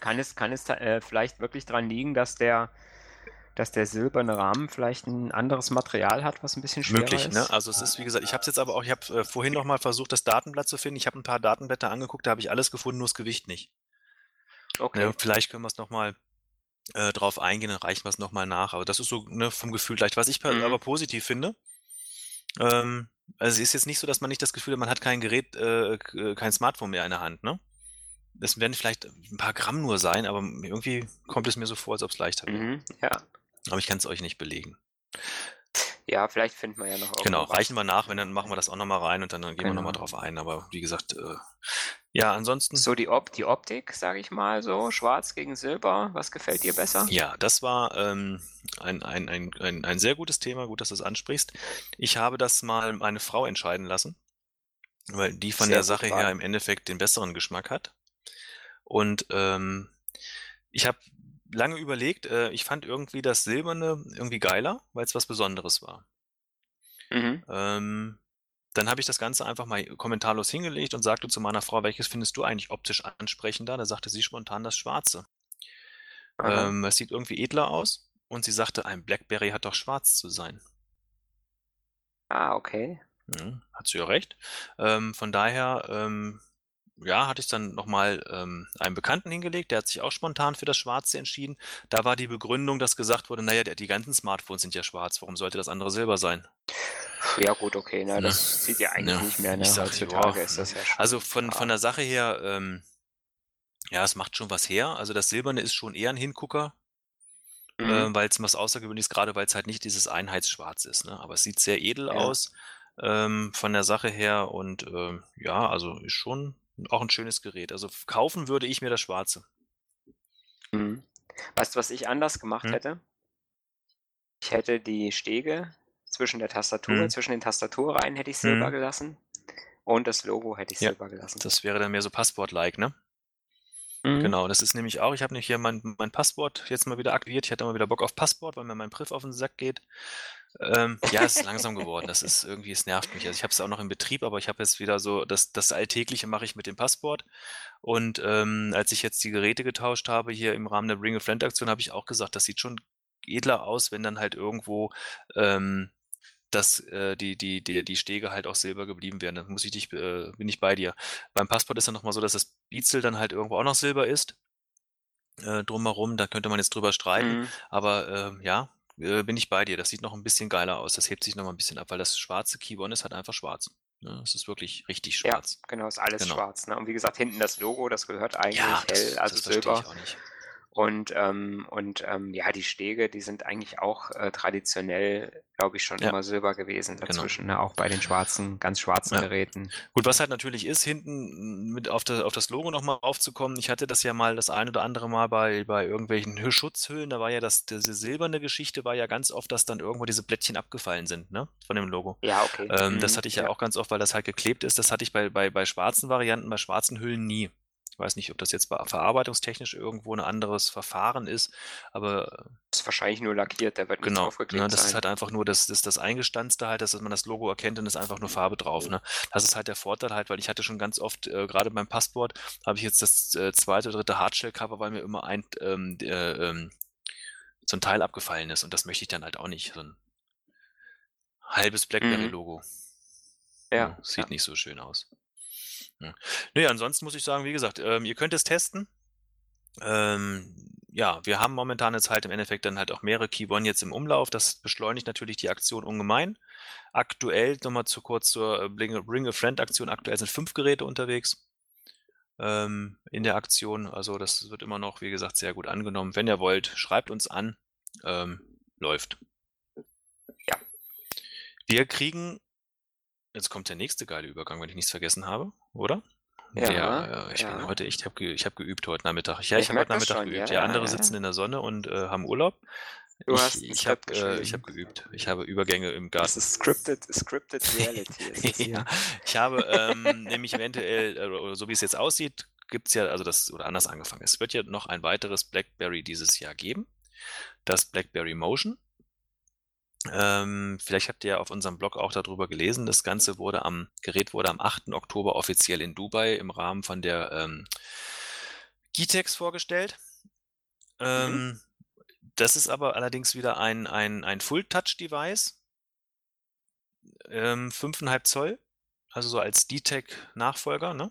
kann es, kann es äh, vielleicht wirklich daran liegen, dass der dass der silberne Rahmen vielleicht ein anderes Material hat, was ein bisschen schwerer Möglich, ist. ne? Also es ist, wie gesagt, ich habe es jetzt aber auch, ich habe äh, vorhin noch mal versucht, das Datenblatt zu finden. Ich habe ein paar Datenblätter angeguckt, da habe ich alles gefunden, nur das Gewicht nicht. Okay. Ne? Vielleicht können wir es noch mal äh, drauf eingehen, dann reichen wir es noch mal nach. Aber das ist so ne, vom Gefühl leicht. Was ich mhm. aber positiv finde, ähm, also es ist jetzt nicht so, dass man nicht das Gefühl hat, man hat kein Gerät, äh, kein Smartphone mehr in der Hand, ne? das werden vielleicht ein paar Gramm nur sein, aber irgendwie kommt es mir so vor, als ob es leichter wäre. Mhm, ja. Aber ich kann es euch nicht belegen. Ja, vielleicht finden wir ja noch Genau, reichen wir nach, wenn dann machen wir das auch nochmal rein und dann, dann gehen wir nochmal Genau. drauf ein. Aber wie gesagt, äh, ja, ansonsten. So die, Op die Optik, sage ich mal so, schwarz gegen silber, was gefällt dir besser? Ja, das war ähm, ein, ein, ein, ein, ein sehr gutes Thema, gut, dass du es ansprichst. Ich habe das mal meine Frau entscheiden lassen, weil die von Sehr der Sache her im Endeffekt den besseren Geschmack hat. Und ähm, ich habe lange überlegt, äh, ich fand irgendwie das Silberne irgendwie geiler, weil es was Besonderes war. Mhm. Ähm, dann habe ich das Ganze einfach mal kommentarlos hingelegt und sagte zu meiner Frau, welches findest du eigentlich optisch ansprechender? Da sagte sie spontan das Schwarze. Ähm, es sieht irgendwie edler aus. Und sie sagte, ein Blackberry hat doch schwarz zu sein. Ah, okay. Ja, hat sie ja recht. Ähm, von daher, ähm, ja, hatte ich dann nochmal ähm, einen Bekannten hingelegt, der hat sich auch spontan für das Schwarze entschieden. Da war die Begründung, dass gesagt wurde, naja, die ganzen Smartphones sind ja schwarz, warum sollte das andere Silber sein? Ja gut, okay, na, Ne? das sieht ja eigentlich Ja, nicht mehr, ne? ich Heutzutage ja, ist das ja schon. Also von, von der Sache her, ähm, ja, es macht schon was her. Also das Silberne ist schon eher ein Hingucker, Mhm. äh, weil es was Außergewöhnliches ist, gerade weil es halt nicht dieses Einheitsschwarz ist. Ne? Aber es sieht sehr edel Ja. aus ähm, von der Sache her und ähm, ja, also ist schon auch ein schönes Gerät. Also kaufen würde ich mir das Schwarze. Mhm. Weißt du, was ich anders gemacht Hm? hätte? Ich hätte die Stege zwischen der Tastatur, Hm? zwischen den Tastaturreihen hätte ich Silber Hm? gelassen und das Logo hätte ich Ja, Silber gelassen. das wäre dann mehr so Passport-like, ne? Mhm. Genau, das ist nämlich auch, ich habe nicht hier mein, mein Passwort jetzt mal wieder aktiviert. Ich hatte mal wieder Bock auf Passport, weil mir mein Priff auf den Sack geht. Ähm, ja, es ist langsam geworden. Das ist irgendwie, es nervt mich. Also ich habe es auch noch in Betrieb, aber ich habe jetzt wieder so, das, das Alltägliche mache ich mit dem Passport. Und ähm, als ich jetzt die Geräte getauscht habe, hier im Rahmen der Bring a Friend Aktion, habe ich auch gesagt, das sieht schon edler aus, wenn dann halt irgendwo ähm, dass äh, die, die, die, die Stege halt auch silber geblieben wären. Dann muss ich dich, äh, bin ich bei dir. Beim Passport ist dann nochmal so, dass das Beazel dann halt irgendwo auch noch silber ist. Äh, drumherum, da könnte man jetzt drüber streiten. Mhm. Aber ähm, ja, äh, bin ich bei dir. Das sieht noch ein bisschen geiler aus. Das hebt sich noch mal ein bisschen ab, weil das schwarze Keyboard ist halt einfach schwarz. Ne? Es ist wirklich richtig Ja, schwarz. genau, ist alles Genau. schwarz. Ne? Und wie gesagt, hinten das Logo, das gehört eigentlich Ja, das, hell, also das Silber. ich auch nicht. Und, ähm, und ähm, ja, die Stege, die sind eigentlich auch äh, traditionell, glaube ich, schon Ja. immer silber gewesen Genau. dazwischen, ne? auch bei den schwarzen, ganz schwarzen Ja. Geräten. Gut, was halt natürlich ist, hinten mit auf das, auf das Logo nochmal raufzukommen. Ich hatte das ja mal das ein oder andere Mal bei, bei irgendwelchen Hü- Schutzhüllen. Da war ja das, diese silberne Geschichte war ja ganz oft, dass dann irgendwo diese Blättchen abgefallen sind, ne? Von dem Logo. Ja, okay. Ähm, das Mhm, hatte ich ja, ja. auch ganz oft, weil das halt geklebt ist. Das hatte ich bei, bei, bei schwarzen Varianten, bei schwarzen Hüllen nie. Ich weiß nicht, ob das jetzt bei verarbeitungstechnisch irgendwo ein anderes Verfahren ist, aber Ist wahrscheinlich nur lackiert, da wird Genau, draufgeklebt ne, das ist sein. halt einfach nur das, das, das Eingestanzte halt, dass man das Logo erkennt und ist einfach nur Farbe drauf. Ne? Das ist halt der Vorteil halt, weil ich hatte schon ganz oft, äh, gerade beim Passport, habe ich jetzt das äh, zweite oder dritte Hardshell-Cover, weil mir immer ein, ähm, äh, ähm, so ein Teil abgefallen ist und das möchte ich dann halt auch nicht. So ein halbes Blackberry-Logo. Ja, Ja, sieht nicht so schön aus. Ja. Nee, ansonsten muss ich sagen, wie gesagt, ähm, ihr könnt es testen. Ähm, ja, wir haben momentan jetzt halt im Endeffekt dann halt auch mehrere Key One jetzt im Umlauf. Das beschleunigt natürlich die Aktion ungemein. Aktuell, nochmal zu kurz zur äh, Bring, a- Bring a Friend Aktion, aktuell sind fünf Geräte unterwegs ähm, in der Aktion. Also das wird immer noch, wie gesagt, sehr gut angenommen. Wenn ihr wollt, schreibt uns an. Ähm, läuft. Ja. Wir kriegen, jetzt kommt der nächste geile Übergang, wenn ich nichts vergessen habe, oder? Ja, Der, äh, ich bin ja. heute, ich habe ge, ich hab geübt heute Nachmittag. Ja, Ich ich habe heute Nachmittag schon, geübt. ja, Ja, andere sitzen in der Sonne und äh, haben Urlaub. Du ich hast ich habe äh, ich hab geübt. Ich habe Übergänge im Garten. Das ist scripted, scripted Reality. Ja, ich habe ähm, nämlich eventuell, äh, oder so wie es jetzt aussieht, gibt's ja, also das, oder anders angefangen. Es wird ja noch ein weiteres BlackBerry dieses Jahr geben. Das BlackBerry Motion. Ähm, vielleicht habt ihr auf unserem Blog auch darüber gelesen. Das Ganze wurde am, Gerät wurde am 8. Oktober offiziell in Dubai im Rahmen von der ähm, GTEX vorgestellt. Ähm, Das ist aber allerdings wieder ein, ein, ein Full-Touch-Device. Ähm, 5,5 Zoll. Also so als D-Tech-Nachfolger, ne?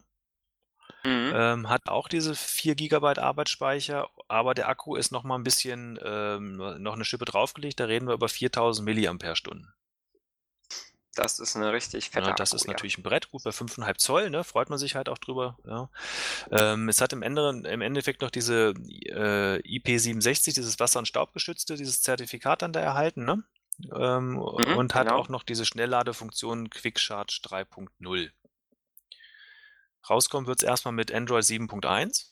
Mhm. Ähm, hat auch diese 4 GB Arbeitsspeicher, aber der Akku ist noch mal ein bisschen, ähm, noch eine Schippe draufgelegt. Da reden wir über 4000 Milliampere-Stunden. das ist eine richtig fette Ja, das Akku, ist ja. natürlich ein Brett, gut bei 5,5 Zoll, ne? Freut man sich halt auch drüber. Ja. Ähm, es hat im, Ende, im Endeffekt noch diese äh, IP67, dieses Wasser- und Staubgeschützte, dieses Zertifikat dann da erhalten, ne? Ähm, Mhm, und hat genau. auch noch diese Schnellladefunktion Quick Charge 3.0. Rauskommen wird es erstmal mit Android 7.1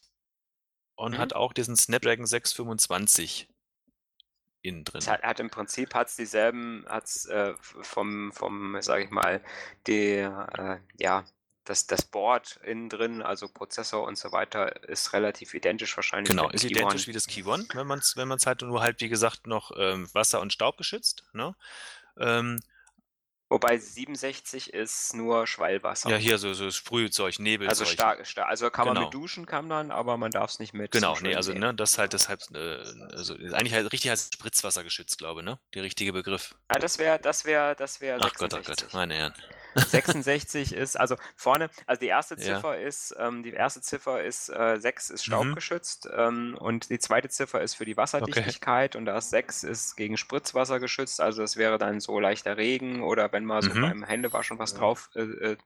und Mhm. hat auch diesen Snapdragon 625 innen drin. Es hat, hat im Prinzip hat's dieselben, hat's äh, vom, vom, sage ich mal, der, äh, ja, das, das Board innen drin, also Prozessor und so weiter, ist relativ identisch wahrscheinlich Genau, ist Key identisch One. wie das Key One, wenn man es wenn man's halt nur halt, wie gesagt, noch ähm, Wasser- und Staub geschützt. Ne? Ähm, Wobei 67 ist nur Schwallwasser. ja, hier so, so Sprühzeug, Nebelzeug. Also stark, stark. Also kann man Genau. mit duschen kann man, aber man darf es nicht mit. Genau, nee, also ne, das halt deshalb, äh, also eigentlich halt richtig als Spritzwasser geschützt, glaube ne? Der richtige Begriff. Ah, das wäre, das wäre, das wäre Ach Gott, ach 66. Gott, meine Herren. 66 ist, also vorne, also die erste Ja. Ziffer ist, ähm, die erste Ziffer ist, äh, 6 ist Mhm. staubgeschützt ähm, und die zweite Ziffer ist für die Wasserdichtigkeit und das 6 ist gegen Spritzwasser geschützt, also das wäre dann so leichter Regen oder wenn mal so Mhm. beim Händewaschen was drauf äh, äh,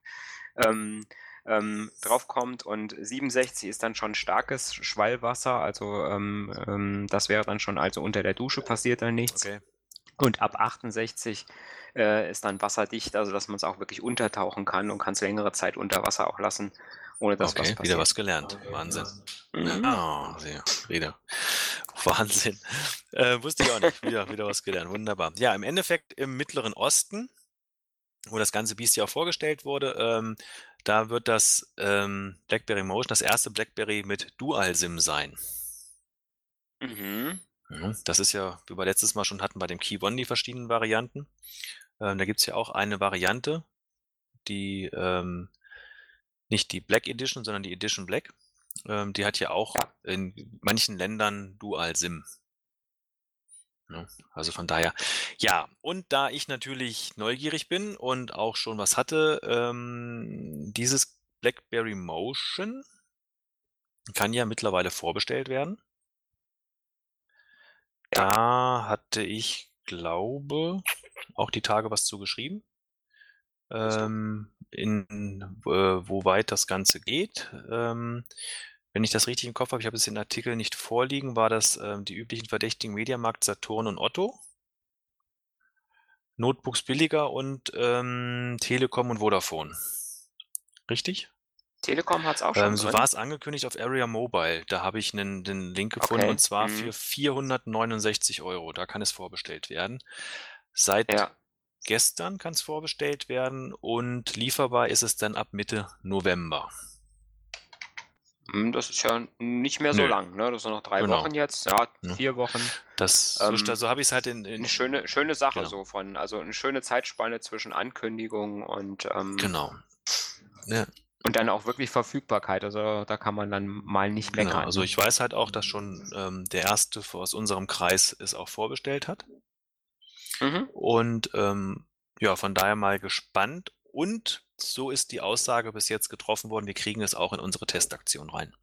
ähm, ähm, draufkommt und 67 ist dann schon starkes Schwallwasser, also ähm, ähm, das wäre dann schon, also unter der Dusche passiert dann nichts. Okay. Und ab 68 äh, ist dann wasserdicht, also dass man es auch wirklich untertauchen kann und kann es längere Zeit unter Wasser auch lassen, ohne dass was Okay, passiert. wieder was gelernt. Wahnsinn. Mhm. Ah, sehr, wieder. Wahnsinn. Äh, wusste ich auch nicht. Wieder, wieder was gelernt. Wunderbar. Ja, im Endeffekt im Mittleren Osten, wo das ganze Biest ja auch vorgestellt wurde, ähm, da wird das ähm, BlackBerry Motion das erste BlackBerry mit Dual-SIM sein. Mhm. Mhm. Das ist ja, wie wir letztes Mal schon hatten, bei dem Key One die verschiedenen Varianten. Ähm, da gibt's ja auch eine Variante, die ähm, nicht die Black Edition, sondern die Edition Black. Ähm, die hat ja auch Ja. in manchen Ländern Dual SIM. Ne? Also von daher, ja, und da ich natürlich neugierig bin und auch schon was hatte, ähm, dieses BlackBerry Motion kann ja mittlerweile vorbestellt werden. Da hatte ich, glaube, auch die Tage was zu geschrieben. Ähm, in äh, wo weit das Ganze geht. Ähm, wenn ich das richtig im Kopf habe, ich habe jetzt den Artikel nicht vorliegen, war das ähm, die üblichen Verdächtigen Mediamarkt, Saturn und Otto. Notebooks billiger und ähm, Telekom und Vodafone. Richtig? Telekom hat es auch schon Ähm, so war es angekündigt auf Area Mobile. Da habe ich einen, den Link gefunden Okay, und zwar mhm. für 469 Euro. Da kann es vorbestellt werden. Seit Ja. gestern kann es vorbestellt werden und lieferbar ist es dann ab Mitte November. Hm, Das ist ja nicht mehr so Nö. lang, ne? Das sind noch drei Genau. Wochen jetzt, ja, Ja. vier Wochen. Das, Ähm, so, so habe ich es halt in, in Eine schöne, schöne Sache Genau. so von, also eine schöne Zeitspanne zwischen Ankündigung und, ähm, genau. Ja, und dann auch wirklich Verfügbarkeit. Also da kann man dann mal nicht genau. meckern. Also ich weiß halt auch, dass schon ähm, der erste aus unserem Kreis es auch vorbestellt hat. Mhm. Und ähm, ja, von daher mal gespannt. Und so ist die Aussage bis jetzt getroffen worden, wir kriegen es auch in unsere Testaktion rein.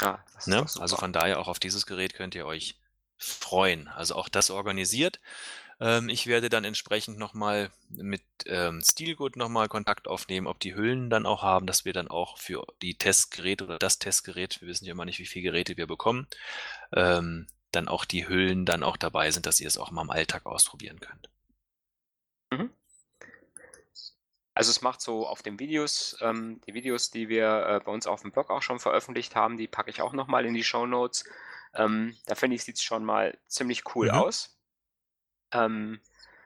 Ja, ist Ne? Also von daher auch auf dieses Gerät könnt ihr euch freuen. Also auch das organisiert. Ähm, ich werde dann entsprechend nochmal mit ähm, Steelgood nochmal Kontakt aufnehmen, ob die Hüllen dann auch haben, dass wir dann auch für die Testgeräte oder das Testgerät, wir wissen ja immer nicht, wie viele Geräte wir bekommen, ähm, dann auch die Hüllen dann auch dabei sind, dass ihr es auch mal im Alltag ausprobieren könnt. Mhm. Also es macht so auf den Videos, ähm, die Videos, die wir äh, bei uns auf dem Blog auch schon veröffentlicht haben, die packe ich auch nochmal in die Show Notes. Ähm, da finde ich, sieht es schon mal ziemlich cool Mhm. aus. Ähm,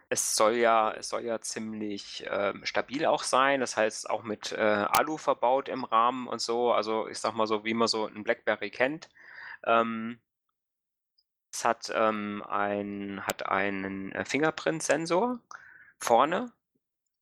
es soll ja, es soll ja ziemlich ähm, stabil auch sein, das heißt auch mit äh, Alu verbaut im Rahmen und so. Also ich sag mal so, wie man so ein BlackBerry kennt. Ähm, es hat, ähm, ein, hat einen äh, Fingerprint-Sensor vorne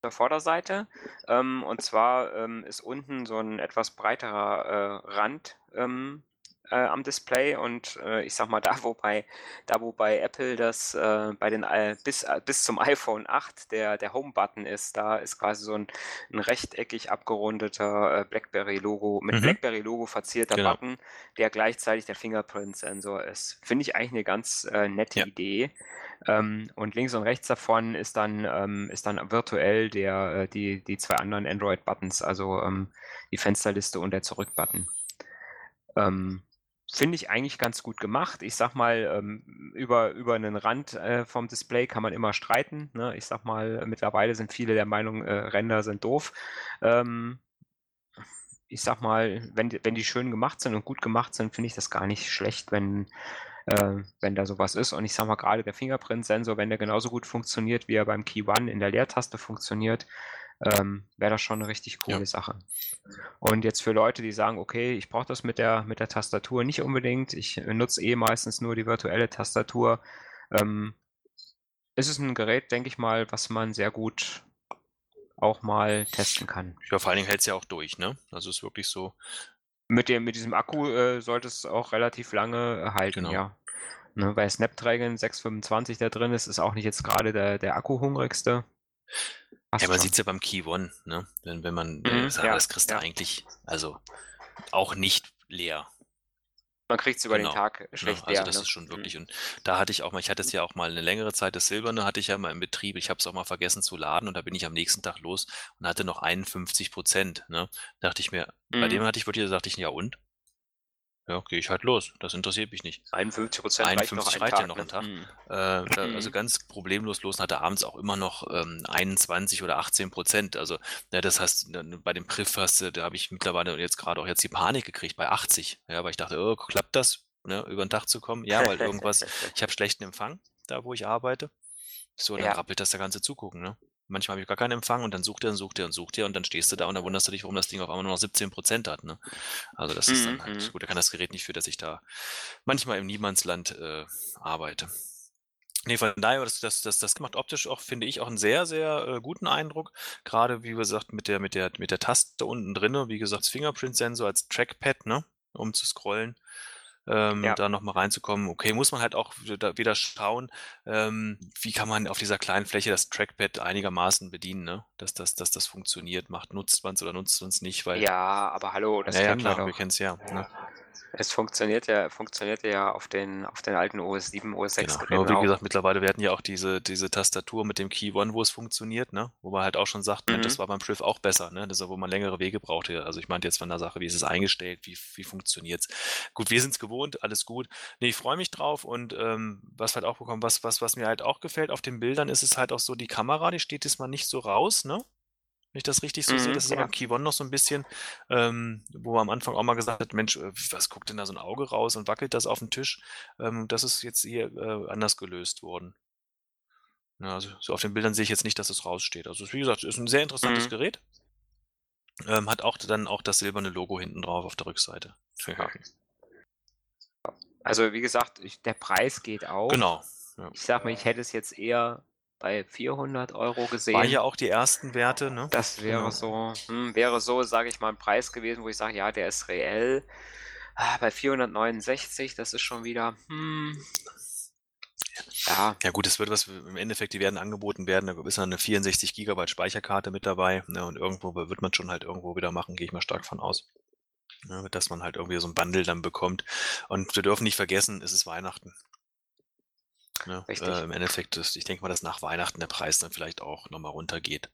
der Vorderseite. Ähm, und zwar ähm, ist unten so ein etwas breiterer äh, Rand ähm, äh, am Display und äh, ich sag mal, da wo bei, da wo bei Apple das äh, bei den äh, bis, äh, bis zum iPhone 8 der, der Home-Button ist, da ist quasi so ein, ein rechteckig abgerundeter äh, BlackBerry-Logo, mit mhm. BlackBerry-Logo verzierter genau. Button, der gleichzeitig der Fingerprint-Sensor ist. Finde ich eigentlich eine ganz nette ja. Idee. Ähm, und links und rechts davon ist dann, ähm, ist dann virtuell der, die, die zwei anderen Android-Buttons, also ähm, die Fensterliste und der Zurück-Button. Ähm, Finde ich eigentlich ganz gut gemacht. Ich sag mal, ähm, über, über einen Rand äh, vom Display kann man immer streiten. Ne? Ich sag mal, mittlerweile sind viele der Meinung, äh, Ränder sind doof. Ähm, ich sag mal, wenn, die, wenn die schön gemacht sind und gut gemacht sind, finde ich das gar nicht schlecht, wenn, äh, wenn da sowas ist. Und ich sag mal, gerade der Fingerprint-Sensor, wenn der genauso gut funktioniert, wie er beim Key One in der Leertaste funktioniert, ähm, wäre das schon eine richtig coole ja. Sache. Und jetzt für Leute, die sagen, okay, ich brauche das mit der, mit der Tastatur nicht unbedingt, ich nutze eh meistens nur die virtuelle Tastatur, ähm, ist es ein Gerät, denke ich mal, was man sehr gut auch mal testen kann. Ja, vor allen Dingen hält es ja auch durch, ne? Also ist wirklich so. Mit, dem, mit diesem Akku äh, sollte es auch relativ lange halten, genau. ja. Ne, bei Snapdragon 625 da drin ist, ist auch nicht jetzt gerade der, der Akku-hungrigste. Ja, man sieht es ja beim Key One, ne? Wenn, wenn man, mhm, sagt, ja, das kriegst du ja. eigentlich, also auch nicht leer. Man kriegt es über genau. den Tag ne, schlecht ja, Also das ne? ist schon mhm. wirklich, mhm. und da hatte ich auch mal, ich hatte es ja auch mal eine längere Zeit, das Silberne hatte ich ja mal im Betrieb, ich habe es auch mal vergessen zu laden und da bin ich am nächsten Tag los und hatte noch 51 Prozent, ne? Da dachte ich mir, mhm. bei dem hatte ich wirklich, da dachte ich, ja und? Ja, gehe ich halt los. Das interessiert mich nicht. 51 Prozent 51 reicht, ja noch einen Tag. Ne? Tag. Äh, also ganz problemlos los hatte abends auch immer noch ähm, 21 oder 18 Prozent. Also ja, das heißt, bei dem Priff hast du, da habe ich mittlerweile jetzt gerade auch jetzt die Panik gekriegt bei 80. Ja, weil ich dachte, oh, klappt das, ne, über den Tag zu kommen? Ja, weil irgendwas, ich habe schlechten Empfang, da wo ich arbeite. So, dann ja. rappelt das der ganze Zugucken, ne? Manchmal habe ich gar keinen Empfang und dann sucht er und sucht er und sucht er und dann stehst du da und dann wunderst du dich, warum das Ding auf einmal nur noch 17 Prozent hat. Ne? Also das ist dann halt mhm. gut. Da kann das Gerät nicht für, dass ich da manchmal im Niemandsland äh, arbeite. Nee, von daher, das, das, das, das macht optisch auch, finde ich, auch einen sehr, sehr äh, guten Eindruck. Gerade, wie gesagt, mit der, mit der, mit der Taste unten drin, wie gesagt, das Fingerprint-Sensor als Trackpad, ne, um zu scrollen ähm, ja. da nochmal reinzukommen. Okay, muss man halt auch wieder, schauen, ähm, wie kann man auf dieser kleinen Fläche das Trackpad einigermaßen bedienen, ne? dass, das, dass das funktioniert. Macht, nutzt man es oder nutzt man es nicht? Weil, ja, aber hallo, das ja, ja, klar, wir, wir kennen es ja. Ne? Es funktioniert ja, funktioniert ja auf den, auf den alten OS 7, OS 6 genau. Geräten. Wie auch. gesagt, mittlerweile werden ja auch diese, diese Tastatur mit dem Key One, wo es funktioniert, ne? Wo man halt auch schon sagt, mhm. das war beim Priv auch besser, ne? Das ist, wo man längere Wege brauchte. Also ich meinte jetzt von der Sache, wie ist es eingestellt, wie, wie funktioniert's? Gut, wir sind es gewohnt, alles gut. Nee, ich freue mich drauf und ähm, was wir halt auch bekommen, was, was, was mir halt auch gefällt auf den Bildern, ist es halt auch so, die Kamera, die steht diesmal nicht so raus, ne? Wenn ich das richtig so mhm, sehe, das ist ja. Key One noch so ein bisschen, ähm, wo man am Anfang auch mal gesagt hat, Mensch, äh, was guckt denn da so ein Auge raus und wackelt das auf den Tisch? Ähm, das ist jetzt hier äh, anders gelöst worden. Ja, also so auf den Bildern sehe ich jetzt nicht, dass es raussteht. Also wie gesagt, ist ein sehr interessantes mhm. Gerät. Ähm, hat auch dann auch das silberne Logo hinten drauf auf der Rückseite. Ja. Also wie gesagt, ich, der Preis geht auch. Genau. Ja. Ich sag mal, ich hätte es jetzt eher bei 400 Euro gesehen. War ja auch die ersten Werte, ne? Das wäre genau. so, hm, wäre so, sage ich mal, ein Preis gewesen, wo ich sage, ja, der ist reell. Ah, bei 469, das ist schon wieder, hm, ja. Ja gut, es wird was im Endeffekt, die werden angeboten werden, da ist eine 64 Gigabyte Speicherkarte mit dabei ne, und irgendwo wird man schon halt irgendwo wieder machen, gehe ich mal stark von aus. Ne, dass man halt irgendwie so ein Bundle dann bekommt. Und wir dürfen nicht vergessen, es ist Weihnachten. Ne? Äh, Im Endeffekt, ist, ich denke mal, dass nach Weihnachten der Preis dann vielleicht auch nochmal runtergeht.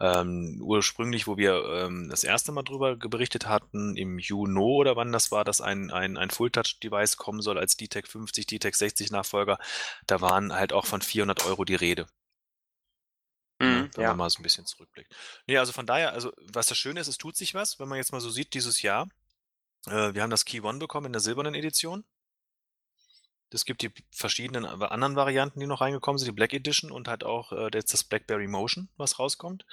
Ähm, ursprünglich, wo wir ähm, das erste Mal drüber berichtet hatten, im Juni oder wann das war, dass ein, ein, ein Full-Touch-Device kommen soll als DTEC 50, DTEC 60 Nachfolger, da waren halt auch von 400 Euro die Rede. Ne, mhm, wenn ja. man mal so ein bisschen zurückblickt. Nee, also von daher, also was das Schöne ist, es tut sich was, wenn man jetzt mal so sieht, dieses Jahr. Äh, wir haben das Key One bekommen in der silbernen Edition. Es gibt die verschiedenen anderen Varianten, die noch reingekommen sind, die Black Edition und halt auch äh, jetzt das BlackBerry Motion, was rauskommt.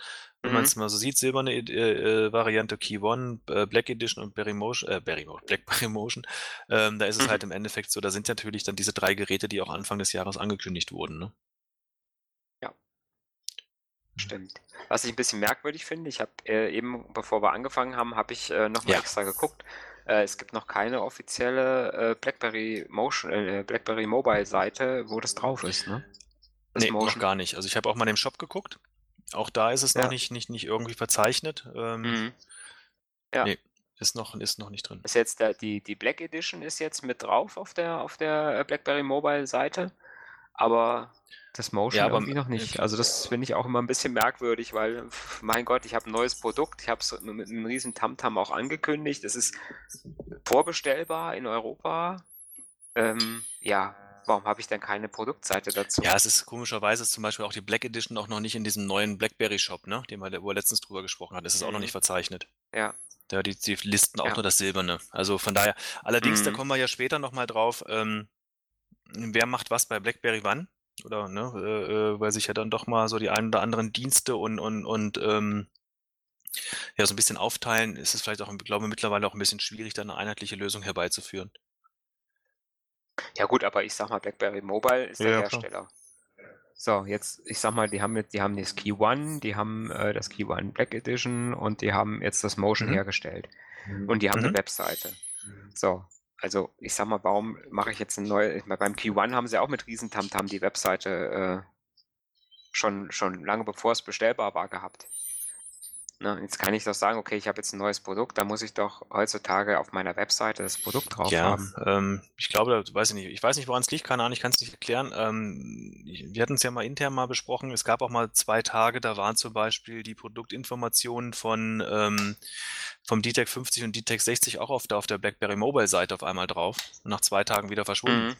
Wenn mhm. man es mal so sieht, silberne äh, äh, Variante Key One, äh, Black Edition und Berry Motion, äh, Berry Motion, BlackBerry Motion, ähm, da ist es mhm. halt im Endeffekt so, da sind natürlich dann diese drei Geräte, die auch Anfang des Jahres angekündigt wurden. Ne? Ja. Stimmt. Was ich ein bisschen merkwürdig finde, ich habe äh, eben, bevor wir angefangen haben, habe ich äh, nochmal ja. extra geguckt Äh, es gibt noch keine offizielle äh, BlackBerry Motion, äh, BlackBerry Mobile Seite, wo das drauf ist, ne? Das nee, Motion. noch gar nicht. Also ich habe auch mal im Shop geguckt. Auch da ist es ja. noch nicht, nicht, nicht irgendwie verzeichnet. Ähm, mhm. Ja. Nee, ist noch, ist noch nicht drin. Ist jetzt der, die, die Black Edition ist jetzt mit drauf auf der, auf der äh, BlackBerry Mobile Seite, aber das Motion ja, aber, irgendwie noch nicht. Also das finde ich auch immer ein bisschen merkwürdig, weil, mein Gott, ich habe ein neues Produkt, ich habe es mit einem riesen Tamtam auch angekündigt. Es ist vorbestellbar in Europa. Ähm, ja, warum habe ich denn keine Produktseite dazu? Ja, es ist komischerweise ist zum Beispiel auch die Black Edition auch noch nicht in diesem neuen BlackBerry Shop, ne, den wir, wo letztens drüber gesprochen haben. Das ist mhm. auch noch mhm. nicht verzeichnet. Ja. Ja, die, die listen auch ja. nur das Silberne. Also von daher, allerdings, mhm. da kommen wir ja später nochmal drauf, ähm, wer macht was bei BlackBerry wann? Oder, ne, äh, äh, weil sich ja dann doch mal so die ein oder anderen Dienste und, und, und ähm, ja, so ein bisschen aufteilen, ist es vielleicht auch, ich glaube, mittlerweile auch ein bisschen schwierig, da eine einheitliche Lösung herbeizuführen. Ja gut, aber ich sag mal, BlackBerry Mobile ist der ja, Hersteller. So, jetzt, ich sag mal, die haben jetzt, die haben das Key One, die haben äh, das Key One Black Edition und die haben jetzt das Motion mhm. hergestellt. Und die haben mhm. eine Webseite. So, also ich sag mal, warum mache ich jetzt eine neue, beim Q1 haben sie auch mit Riesentamtam die Webseite äh, schon, schon lange bevor es bestellbar war gehabt. Ne, jetzt kann ich doch sagen, okay, ich habe jetzt ein neues Produkt, da muss ich doch heutzutage auf meiner Webseite das Produkt drauf ja, haben. Ähm, ich glaube, weiß ich nicht, ich weiß nicht, woran es liegt, keine Ahnung, ich kann es nicht erklären. Ähm, wir hatten es ja mal intern mal besprochen, es gab auch mal zwei Tage, da waren zum Beispiel die Produktinformationen von ähm, vom DTEC 50 und DTEC 60 auch auf der, auf der BlackBerry Mobile Seite auf einmal drauf und nach zwei Tagen wieder verschwunden. Mhm.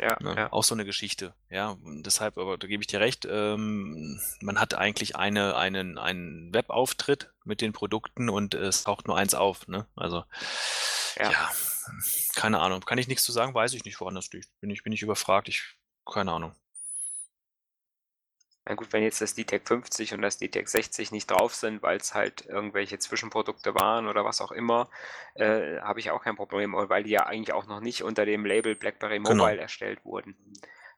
Ja, ne? ja, Auch so eine Geschichte. Ja, deshalb, aber da gebe ich dir recht, ähm, man hat eigentlich eine, einen, einen Webauftritt mit den Produkten und es taucht nur eins auf. Ne? Also, ja. ja. keine Ahnung. Kann ich nichts zu sagen, weiß ich nicht, woran das liegt. Bin ich, bin ich überfragt, ich, keine Ahnung. Na gut, wenn jetzt das DTEC 50 und das DTEC 60 nicht drauf sind, weil es halt irgendwelche Zwischenprodukte waren oder was auch immer, äh, habe ich auch kein Problem, weil die ja eigentlich auch noch nicht unter dem Label BlackBerry genau. Mobile genau. erstellt wurden.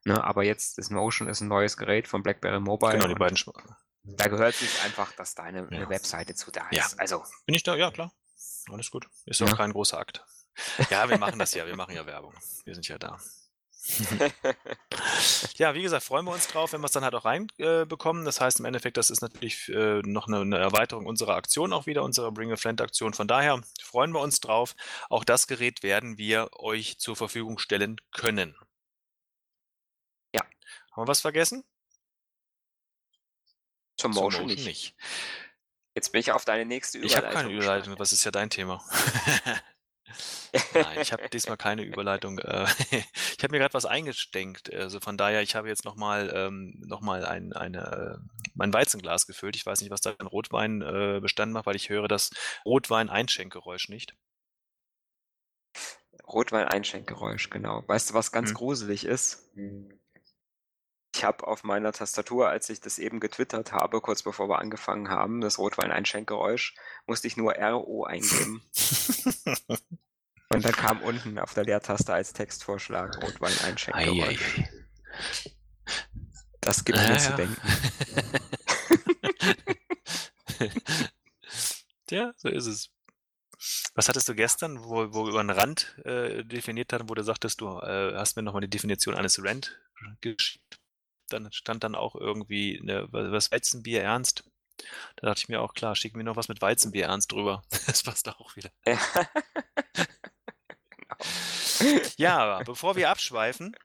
Ne, aber jetzt das Motion ist ein neues Gerät von BlackBerry Mobile. Genau, die beiden. Da gehört sich einfach, dass da eine, ja. Webseite zu da ist. Ja. Also. Bin ich da? Ja, klar. Alles gut. Ist ja auch kein großer Akt. Ja, wir machen das ja. Wir machen ja Werbung. Wir sind ja da. ja, wie gesagt, freuen wir uns drauf, wenn wir es dann halt auch reinbekommen. Äh, das heißt im Endeffekt, das ist natürlich äh, noch eine, eine, Erweiterung unserer Aktion auch wieder, unserer Bring a Friend Aktion. Von daher freuen wir uns drauf. Auch das Gerät werden wir euch zur Verfügung stellen können. Ja. Haben wir was vergessen? Zum Zum Motion nicht. nicht. Jetzt bin ich auf deine nächste Überleitung. Ich habe keine Überleitung, was ist ja dein Thema? Nein, ich habe diesmal keine Überleitung. Äh, ich habe mir gerade was eingesteckt. Also von daher, ich habe jetzt nochmal ähm, noch ein, eine, äh, mein Weizenglas gefüllt. Ich weiß nicht, was da ein Rotwein äh, bestanden macht, weil ich höre das Rotwein-Einschenkgeräusch nicht. Rotwein-Einschenkgeräusch, genau. Weißt du, was ganz hm. gruselig ist? Ich habe auf meiner Tastatur, als ich das eben getwittert habe, kurz bevor wir angefangen haben, das Rotwein-Einschenkgeräusch, musste ich nur RO eingeben. Und dann kam unten auf der Leertaste als Textvorschlag Rotwein-Einschenkgeräusch. Das gibt mir ja, zu denken. ja, so ist es. Was hattest du gestern, wo, wo wir über einen Rand äh, definiert hatten, wo du sagtest, du äh, hast mir nochmal die Definition eines Rand geschickt? Dann stand dann auch irgendwie eine, was Weizenbier ernst. Da dachte ich mir auch, klar, schicken wir noch was mit Weizenbier ernst drüber. Das passt auch wieder. Ja. genau. ja, bevor wir abschweifen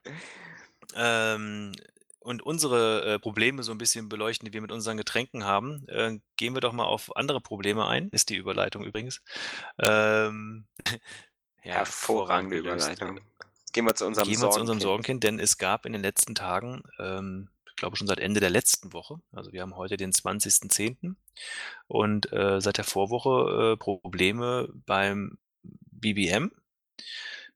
ähm, und unsere äh, Probleme so ein bisschen beleuchten, die wir mit unseren Getränken haben, äh, gehen wir doch mal auf andere Probleme ein. Ist die Überleitung übrigens. Ähm, ja, Hervorragende Überleitung. Gehen wir zu unserem Gehen wir zu unserem Sorgenkind, denn es gab in den letzten Tagen, ähm, ich glaube schon seit Ende der letzten Woche, also wir haben heute den 20.10. und äh, seit der Vorwoche äh, Probleme beim BBM,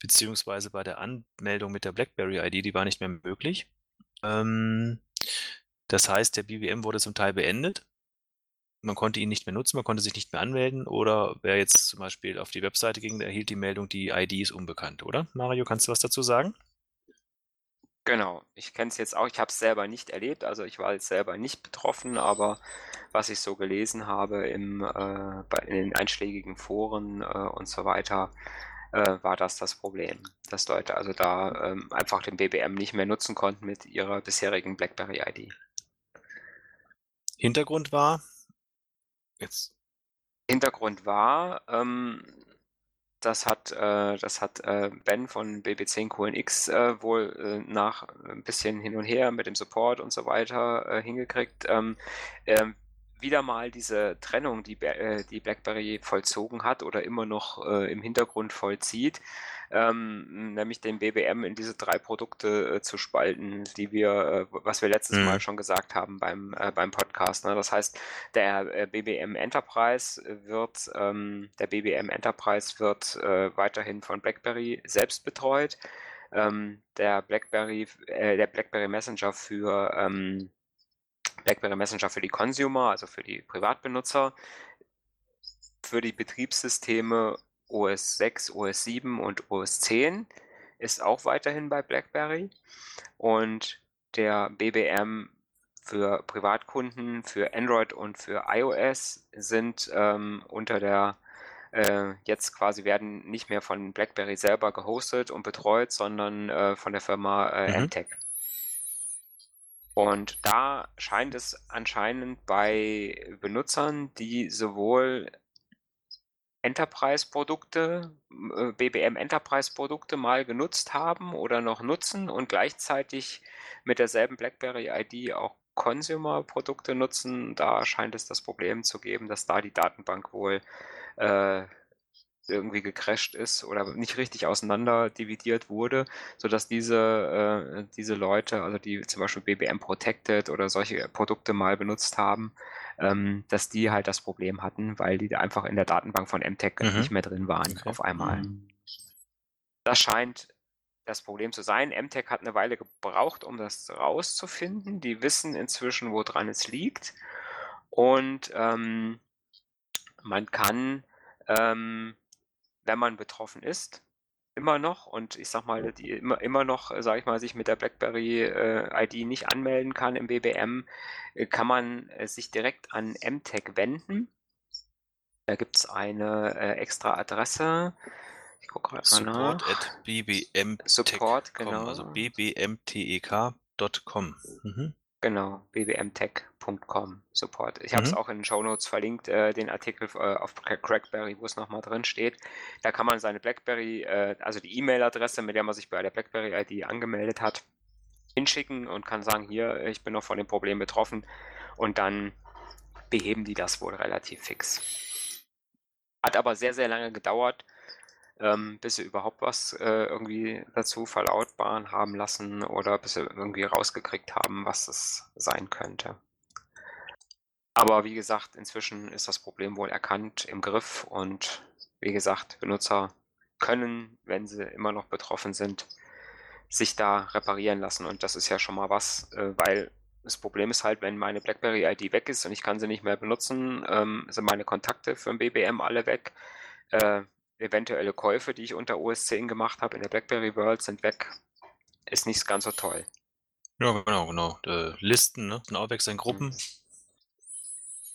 beziehungsweise bei der Anmeldung mit der BlackBerry-ID, die war nicht mehr möglich. Ähm, das heißt, der BBM wurde zum Teil beendet man konnte ihn nicht mehr nutzen, man konnte sich nicht mehr anmelden oder wer jetzt zum Beispiel auf die Webseite ging, erhielt die Meldung, die ID ist unbekannt, oder? Mario, kannst du was dazu sagen? Genau, ich kenne es jetzt auch. Ich habe es selber nicht erlebt, also ich war jetzt selber nicht betroffen, aber was ich so gelesen habe im, äh, bei, in den einschlägigen Foren äh, und so weiter, äh, war das das Problem, dass Leute also da ähm, einfach den BBM nicht mehr nutzen konnten mit ihrer bisherigen BlackBerry-ID. Hintergrund war, jetzt. Hintergrund war, ähm, das hat, äh, das hat äh, Ben von BB10QNX äh, wohl äh, nach ein bisschen hin und her mit dem Support und so weiter äh, hingekriegt. Ähm, ähm, wieder mal diese Trennung, die, äh, die BlackBerry vollzogen hat oder immer noch äh, im Hintergrund vollzieht, ähm, nämlich den BBM in diese drei Produkte äh, zu spalten, die wir, äh, was wir letztes mhm. Mal schon gesagt haben beim, äh, beim Podcast. Ne? Das heißt, der äh, BBM Enterprise wird, ähm, der BBM Enterprise wird weiterhin von BlackBerry selbst betreut. Ähm, der BlackBerry, der BlackBerry Messenger für ähm, BlackBerry Messenger für die Consumer, also für die Privatbenutzer, für die Betriebssysteme OS 6, OS 7 und OS 10 ist auch weiterhin bei BlackBerry und der BBM für Privatkunden, für Android und für iOS sind ähm, unter der äh, jetzt quasi werden nicht mehr von BlackBerry selber gehostet und betreut, sondern äh, von der Firma äh, mhm. MTech. Und da scheint es anscheinend bei Benutzern, die sowohl Enterprise-Produkte, äh, BBM Enterprise-Produkte mal genutzt haben oder noch nutzen und gleichzeitig mit derselben BlackBerry-ID auch Consumer-Produkte nutzen, da scheint es das Problem zu geben, dass da die Datenbank wohl äh, irgendwie gecrashed ist oder nicht richtig auseinander dividiert wurde, sodass diese, äh, diese Leute, also die zum Beispiel BBM Protected oder solche Produkte mal benutzt haben, ähm, dass die halt das Problem hatten, weil die einfach in der Datenbank von MTech mhm. nicht mehr drin waren okay. auf einmal. Mhm. Das scheint das Problem zu sein. MTech hat eine Weile gebraucht, um das rauszufinden. Die wissen inzwischen, woran es liegt. Und ähm, man kann ähm, wenn man betroffen ist, immer noch und ich sag mal, die immer, immer noch, sage ich mal, sich mit der BlackBerry äh, ID nicht anmelden kann im BBM, äh, kann man äh, sich direkt an MTech wenden. Da gibt es eine äh, extra Adresse. Ich gucke gerade mal nach. Support at bbmtech. Support, genau. Also bbmtek.com. Mhm. Genau, bbmtech.com Support. Ich habe es mhm. auch in den Show Notes verlinkt, äh, den Artikel äh, auf Crackberry, wo es nochmal drin steht. Da kann man seine BlackBerry, äh, also die E-Mail-Adresse, mit der man sich bei der BlackBerry-ID angemeldet hat, hinschicken und kann sagen, hier, ich bin noch von dem Problem betroffen. Und dann beheben die das wohl relativ fix. Hat aber sehr, sehr lange gedauert ähm, bis sie überhaupt was äh, irgendwie dazu verlautbaren haben lassen oder bis sie irgendwie rausgekriegt haben, was es sein könnte. Aber wie gesagt, inzwischen ist das Problem wohl erkannt, im Griff und wie gesagt, Benutzer können, wenn sie immer noch betroffen sind, sich da reparieren lassen und das ist ja schon mal was, äh, weil das Problem ist halt, wenn meine BlackBerry-ID weg ist und ich kann sie nicht mehr benutzen, ähm, sind meine Kontakte für ein BBM alle weg. Äh, eventuelle Käufe, die ich unter OS 10 gemacht habe in der BlackBerry World, sind weg. Ist nicht ganz so toll. Ja, genau, genau. Äh, Listen, ne? Sind auch weg sein Gruppen. Mhm.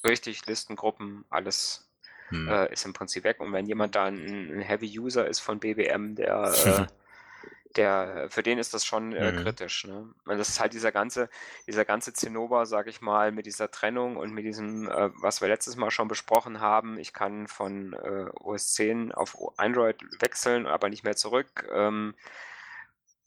Richtig, Listen, Gruppen, alles hm. äh, ist im Prinzip weg. Und wenn jemand da ein, ein Heavy User ist von BBM, der äh, der, für den ist das schon äh, mhm. kritisch. Ne? Und das ist halt dieser ganze, dieser ganze Zinnober, sag ich mal, mit dieser Trennung und mit diesem, äh, was wir letztes Mal schon besprochen haben. Ich kann von äh, OS 10 auf Android wechseln, aber nicht mehr zurück. Ähm,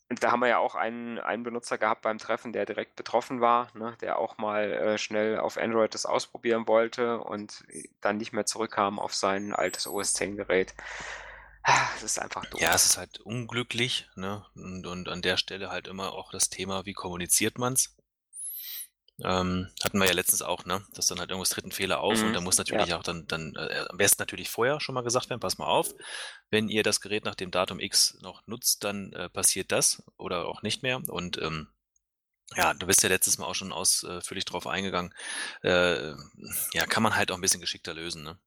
da haben wir ja auch einen, einen Benutzer gehabt beim Treffen, der direkt betroffen war, ne, der auch mal äh, schnell auf Android das ausprobieren wollte und dann nicht mehr zurückkam auf sein altes OS 10 Gerät. Es ist einfach doof. Ja, es ist halt unglücklich, ne? Und, und an der Stelle halt immer auch das Thema, wie kommuniziert man's? Ähm, hatten wir ja letztens auch, ne? Dass dann halt irgendwas tritt ein Fehler auf mhm. und da muss natürlich ja. auch dann, dann äh, am besten natürlich vorher schon mal gesagt werden, pass mal auf, wenn ihr das Gerät nach dem Datum X noch nutzt, dann äh, passiert das oder auch nicht mehr. Und ähm, ja, du bist ja letztes Mal auch schon ausführlich drauf eingegangen. Äh, ja, kann man halt auch ein bisschen geschickter lösen, ne?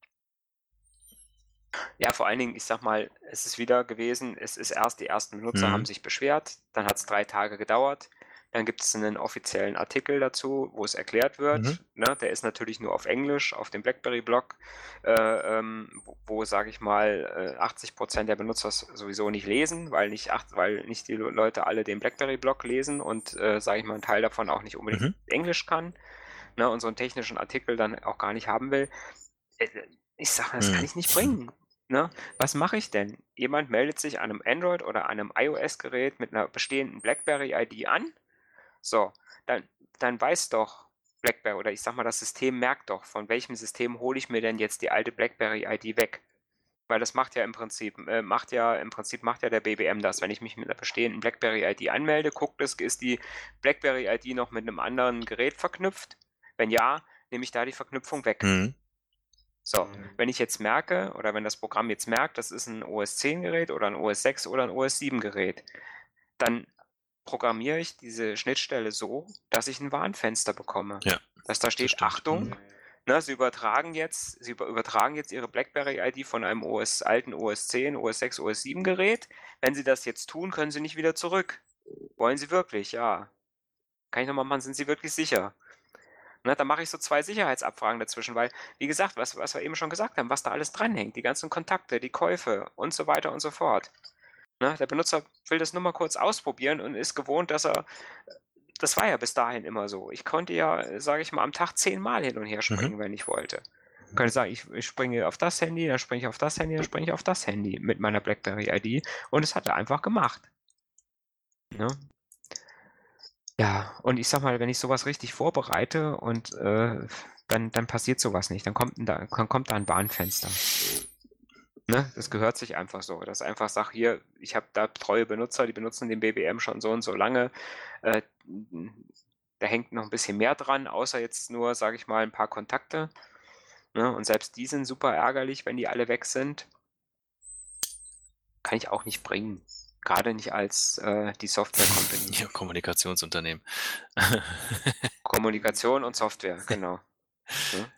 Ja, vor allen Dingen, ich sag mal, es ist wieder gewesen, es ist erst, die ersten Benutzer Mhm. haben sich beschwert, dann hat es drei Tage gedauert, dann gibt es einen offiziellen Artikel dazu, wo es erklärt wird. Mhm. Ne? Der ist natürlich nur auf Englisch, auf dem BlackBerry-Blog, äh, ähm, wo, wo sage ich mal, äh, 80% der Benutzer es sowieso nicht lesen, weil nicht, acht, weil nicht die Leute alle den BlackBerry-Blog lesen und, äh, sage ich mal, ein Teil davon auch nicht unbedingt Mhm. Englisch kann ne? und so einen technischen Artikel dann auch gar nicht haben will. Äh, Ich sage, das kann Mhm. ich nicht bringen. Ne? Was mache ich denn? Jemand meldet sich an einem Android oder einem iOS-Gerät mit einer bestehenden BlackBerry-ID an. So, dann, dann weiß doch BlackBerry oder ich sag mal, das System merkt doch, von welchem System hole ich mir denn jetzt die alte BlackBerry-ID weg. Weil das macht ja im Prinzip, äh, macht ja, im Prinzip macht ja der BBM das. Wenn ich mich mit einer bestehenden BlackBerry-ID anmelde, guckt es, ist die BlackBerry-ID noch mit einem anderen Gerät verknüpft? Wenn ja, nehme ich da die Verknüpfung weg. Mhm. So, wenn ich jetzt merke, oder wenn das Programm jetzt merkt, das ist ein OS 10 Gerät oder ein OS 6 oder ein OS 7 Gerät, dann programmiere ich diese Schnittstelle so, dass ich ein Warnfenster bekomme. Ja, Dass da steht, stimmt. Achtung, Mhm. ne, Sie übertragen jetzt, Sie über- übertragen jetzt Ihre BlackBerry-ID von einem OS, alten OS 10, OS 6, OS 7 Gerät. Wenn Sie das jetzt tun, können Sie nicht wieder zurück. Wollen Sie wirklich? Ja. Kann ich nochmal machen, sind Sie wirklich sicher? Ne, da mache ich so zwei Sicherheitsabfragen dazwischen, weil, wie gesagt, was, was wir eben schon gesagt haben, was da alles dranhängt, die ganzen Kontakte, die Käufe und so weiter und so fort. Ne, der Benutzer will das nur mal kurz ausprobieren und ist gewohnt, dass er, das war ja bis dahin immer so. Ich konnte ja, sage ich mal, am Tag zehnmal hin und her springen, wenn ich wollte. Ich könnte sagen, ich, ich springe auf das Handy, dann springe ich auf das Handy, dann springe ich auf das Handy mit meiner BlackBerry-ID und es hat er einfach gemacht. Ne? Ja, und ich sag mal, wenn ich sowas richtig vorbereite und äh, dann, dann passiert sowas nicht. Dann kommt, ein da, dann kommt da ein Warnfenster. Ne? Das gehört sich einfach so. Dass einfach sag, hier, ich habe da treue Benutzer, die benutzen den BBM schon so und so lange. Äh, da hängt noch ein bisschen mehr dran, außer jetzt nur, sage ich mal, ein paar Kontakte. Ne? Und selbst die sind super ärgerlich, wenn die alle weg sind. Kann ich auch nicht bringen. Gerade nicht als äh, die Software Company. Ja, Kommunikationsunternehmen. Kommunikation und Software, genau. Ne?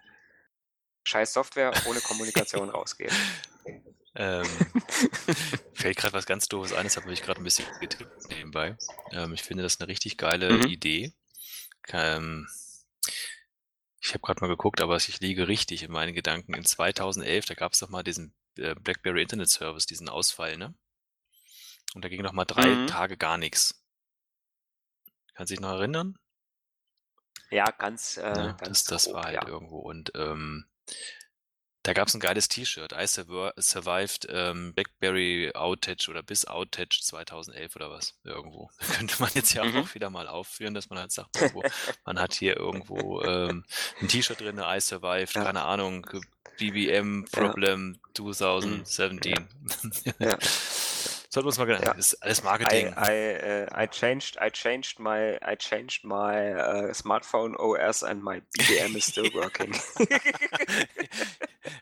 Scheiß Software ohne Kommunikation rausgehen. Ähm, fällt gerade was ganz Doofes ein, das habe ich gerade ein bisschen getippt nebenbei. Ähm, ich finde das eine richtig geile Mhm. Idee. Ähm, ich habe gerade mal geguckt, aber ich liege richtig in meinen Gedanken. In 2011, da gab es doch mal diesen äh, BlackBerry Internet Service, diesen Ausfall, ne? Und da ging noch mal drei Mhm. Tage gar nichts. Kannst du dich noch erinnern? Ja, ganz, äh, Ne? ganz Das, das grob, war halt ja. irgendwo. Und ähm, da gab es ein geiles T-Shirt. I survi- survived ähm, Blackberry Outage oder bis Outage 2011 oder was. Irgendwo. Könnte man jetzt ja Mhm. auch wieder mal aufführen, dass man halt sagt, irgendwo, man hat hier irgendwo ähm, ein T-Shirt drin, I survived, Ja. keine Ahnung, BBM Problem 2017. Ja. Sollten wir uns mal genau. Ja. Das ist alles I, Marketing. I, uh, I changed I changed my I changed my uh, smartphone OS and my BBM is still working.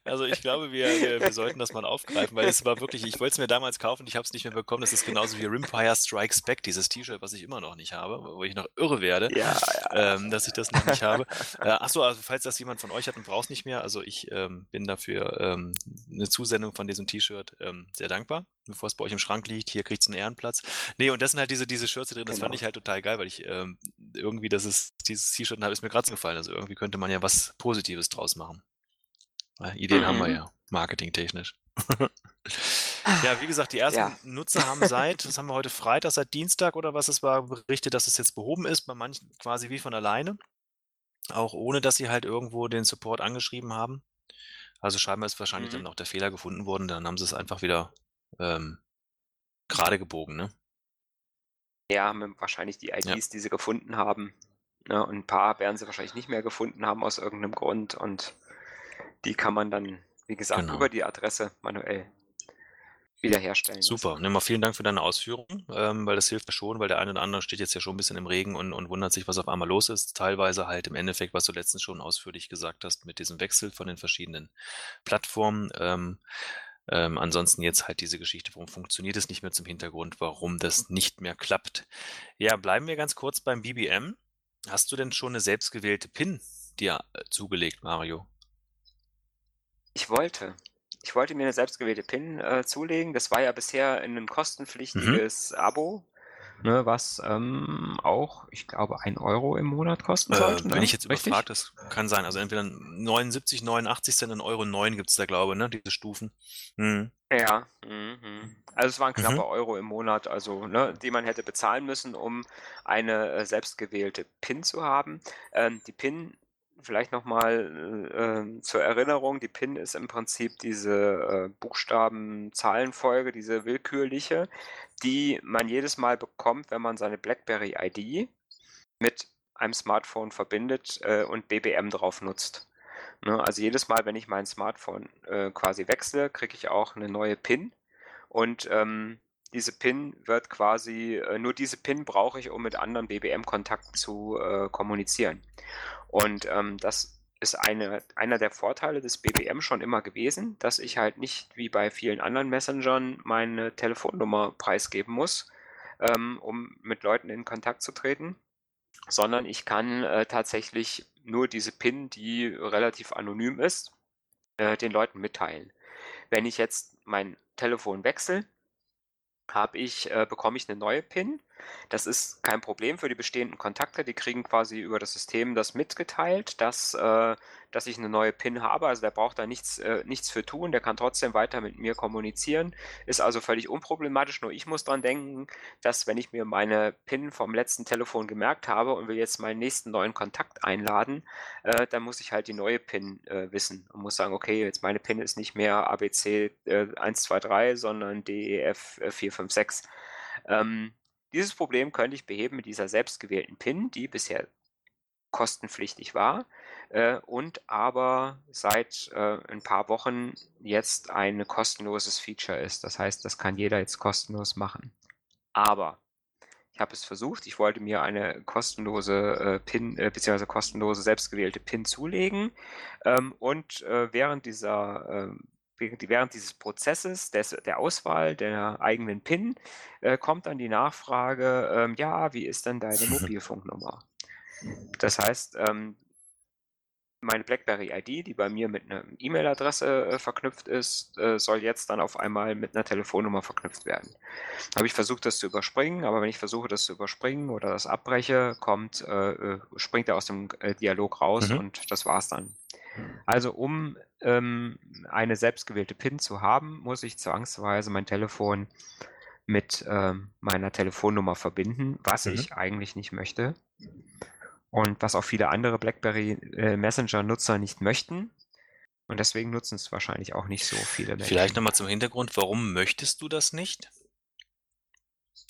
Also ich glaube, wir, wir, wir sollten das mal aufgreifen, weil es war wirklich, ich wollte es mir damals kaufen, ich habe es nicht mehr bekommen. Das ist genauso wie Rimpire Strikes Back, dieses T-Shirt, was ich immer noch nicht habe, wo ich noch irre werde, ja, ja. ähm, dass ich das noch nicht habe. Äh, achso, also falls das jemand von euch hat und braucht es nicht mehr, also ich ähm, bin dafür ähm, eine Zusendung von diesem T-Shirt ähm, sehr dankbar, bevor es bei euch im Schrank liegt. Hier kriegt es einen Ehrenplatz. Nee, und das sind halt diese, diese Shirts drin, das fand Genau. ich halt total geil, weil ich ähm, irgendwie, das ist, dieses T-Shirt ist mir gerade gefallen. Also irgendwie könnte man ja was Positives draus machen. Ja, Ideen haben wir Mhm. ja, marketingtechnisch. ja, wie gesagt, die ersten Ja. Nutzer haben seit, was haben wir heute Freitag, seit Dienstag oder was es war, berichtet, dass es jetzt behoben ist, bei manchen quasi wie von alleine. Auch ohne, dass sie halt irgendwo den Support angeschrieben haben. Also scheinbar ist wahrscheinlich Mhm. dann auch der Fehler gefunden worden, dann haben sie es einfach wieder ähm, gerade gebogen, ne? Ja, haben wahrscheinlich die IDs, die sie gefunden haben. Ne, und ein paar werden sie wahrscheinlich nicht mehr gefunden haben aus irgendeinem Grund. Und die kann man dann, wie gesagt, Genau. über die Adresse manuell wiederherstellen. Super. Ne, mal vielen Dank für deine Ausführungen, ähm, weil das hilft mir schon, weil der eine oder andere steht jetzt ja schon ein bisschen im Regen und, und wundert sich, was auf einmal los ist. Teilweise halt im Endeffekt, was du letztens schon ausführlich gesagt hast, mit diesem Wechsel von den verschiedenen Plattformen. Ähm, ähm, ansonsten jetzt halt diese Geschichte, warum funktioniert es nicht mehr zum Hintergrund, warum das nicht mehr klappt. Ja, bleiben wir ganz kurz beim BBM. Hast du denn schon eine selbstgewählte PIN dir äh, zugelegt, Mario? Ich wollte. ich wollte mir eine selbstgewählte PIN äh, zulegen. Das war ja bisher ein Mhm. kostenpflichtiges Abo, ne, was ähm, auch, ich glaube, ein Euro im Monat kosten Äh, sollte. wenn Ne? ich jetzt Richtig? überfragt, das kann sein. Also entweder 79, 89 Cent und Euro 9 gibt's da, glaube ich, ne? Diese Stufen. Mhm. Ja, mhm. also es waren Mhm. knappe Euro im Monat, also ne, die man hätte bezahlen müssen, um eine äh, selbstgewählte PIN zu haben. Ähm, die PIN, vielleicht nochmal äh, ähm, zur Erinnerung, die PIN ist im Prinzip diese äh, Buchstaben-Zahlenfolge, diese willkürliche, die man jedes Mal bekommt, wenn man seine BlackBerry-ID mit einem Smartphone verbindet äh, und BBM drauf nutzt. Ne, also jedes Mal, wenn ich mein Smartphone äh, quasi wechsle, kriege ich auch eine neue PIN. Und ähm, diese PIN wird quasi, äh, nur diese PIN brauche ich, um mit anderen BBM-Kontakten zu äh, kommunizieren. Und ähm, das ist eine, einer der Vorteile des BBM schon immer gewesen, dass ich halt nicht wie bei vielen anderen Messengern meine Telefonnummer preisgeben muss, ähm, um mit Leuten in Kontakt zu treten, sondern ich kann äh, tatsächlich nur diese PIN, die relativ anonym ist, äh, den Leuten mitteilen. Wenn ich jetzt mein Telefon wechsle, habe ich, äh, bekomme ich eine neue PIN. Das ist kein Problem für die bestehenden Kontakte. Die kriegen quasi über das System das mitgeteilt, dass, äh, dass ich eine neue PIN habe. Also der braucht da nichts, äh, nichts für tun. Der kann trotzdem weiter mit mir kommunizieren. Ist also völlig unproblematisch. Nur ich muss dran denken, dass wenn ich mir meine PIN vom letzten Telefon gemerkt habe und will jetzt meinen nächsten neuen Kontakt einladen, äh, dann muss ich halt die neue PIN äh, wissen und muss sagen, okay, jetzt meine PIN ist nicht mehr ABC äh, 123, sondern DEF äh, 456. Ähm, dieses Problem könnte ich beheben mit dieser selbstgewählten PIN, die bisher kostenpflichtig war äh, und aber seit äh, ein paar Wochen jetzt ein kostenloses Feature ist. Das heißt, das kann jeder jetzt kostenlos machen. Aber ich habe es versucht, ich wollte mir eine kostenlose äh, PIN äh, bzw. kostenlose selbstgewählte PIN zulegen ähm, und äh, während dieser ähm, während, dieses Prozesses des, der Auswahl der eigenen PIN äh, kommt dann die Nachfrage, ähm, ja, wie ist denn deine Mobilfunknummer? Das heißt, ähm, meine BlackBerry ID, die bei mir mit einer E-Mail-Adresse äh, verknüpft ist, äh, soll jetzt dann auf einmal mit einer Telefonnummer verknüpft werden. Habe ich versucht, das zu überspringen, aber wenn ich versuche, das zu überspringen oder das abbreche, kommt, äh, äh springt er aus dem äh, Dialog raus Mhm. und das war's dann. Also um ähm, eine selbstgewählte PIN zu haben, muss ich zwangsweise mein Telefon mit ähm, meiner Telefonnummer verbinden, was Mhm. ich eigentlich nicht möchte und was auch viele andere BlackBerry äh, Messenger-Nutzer nicht möchten. Und deswegen nutzen es wahrscheinlich auch nicht so viele Menschen. Vielleicht nochmal zum Hintergrund, warum möchtest du das nicht?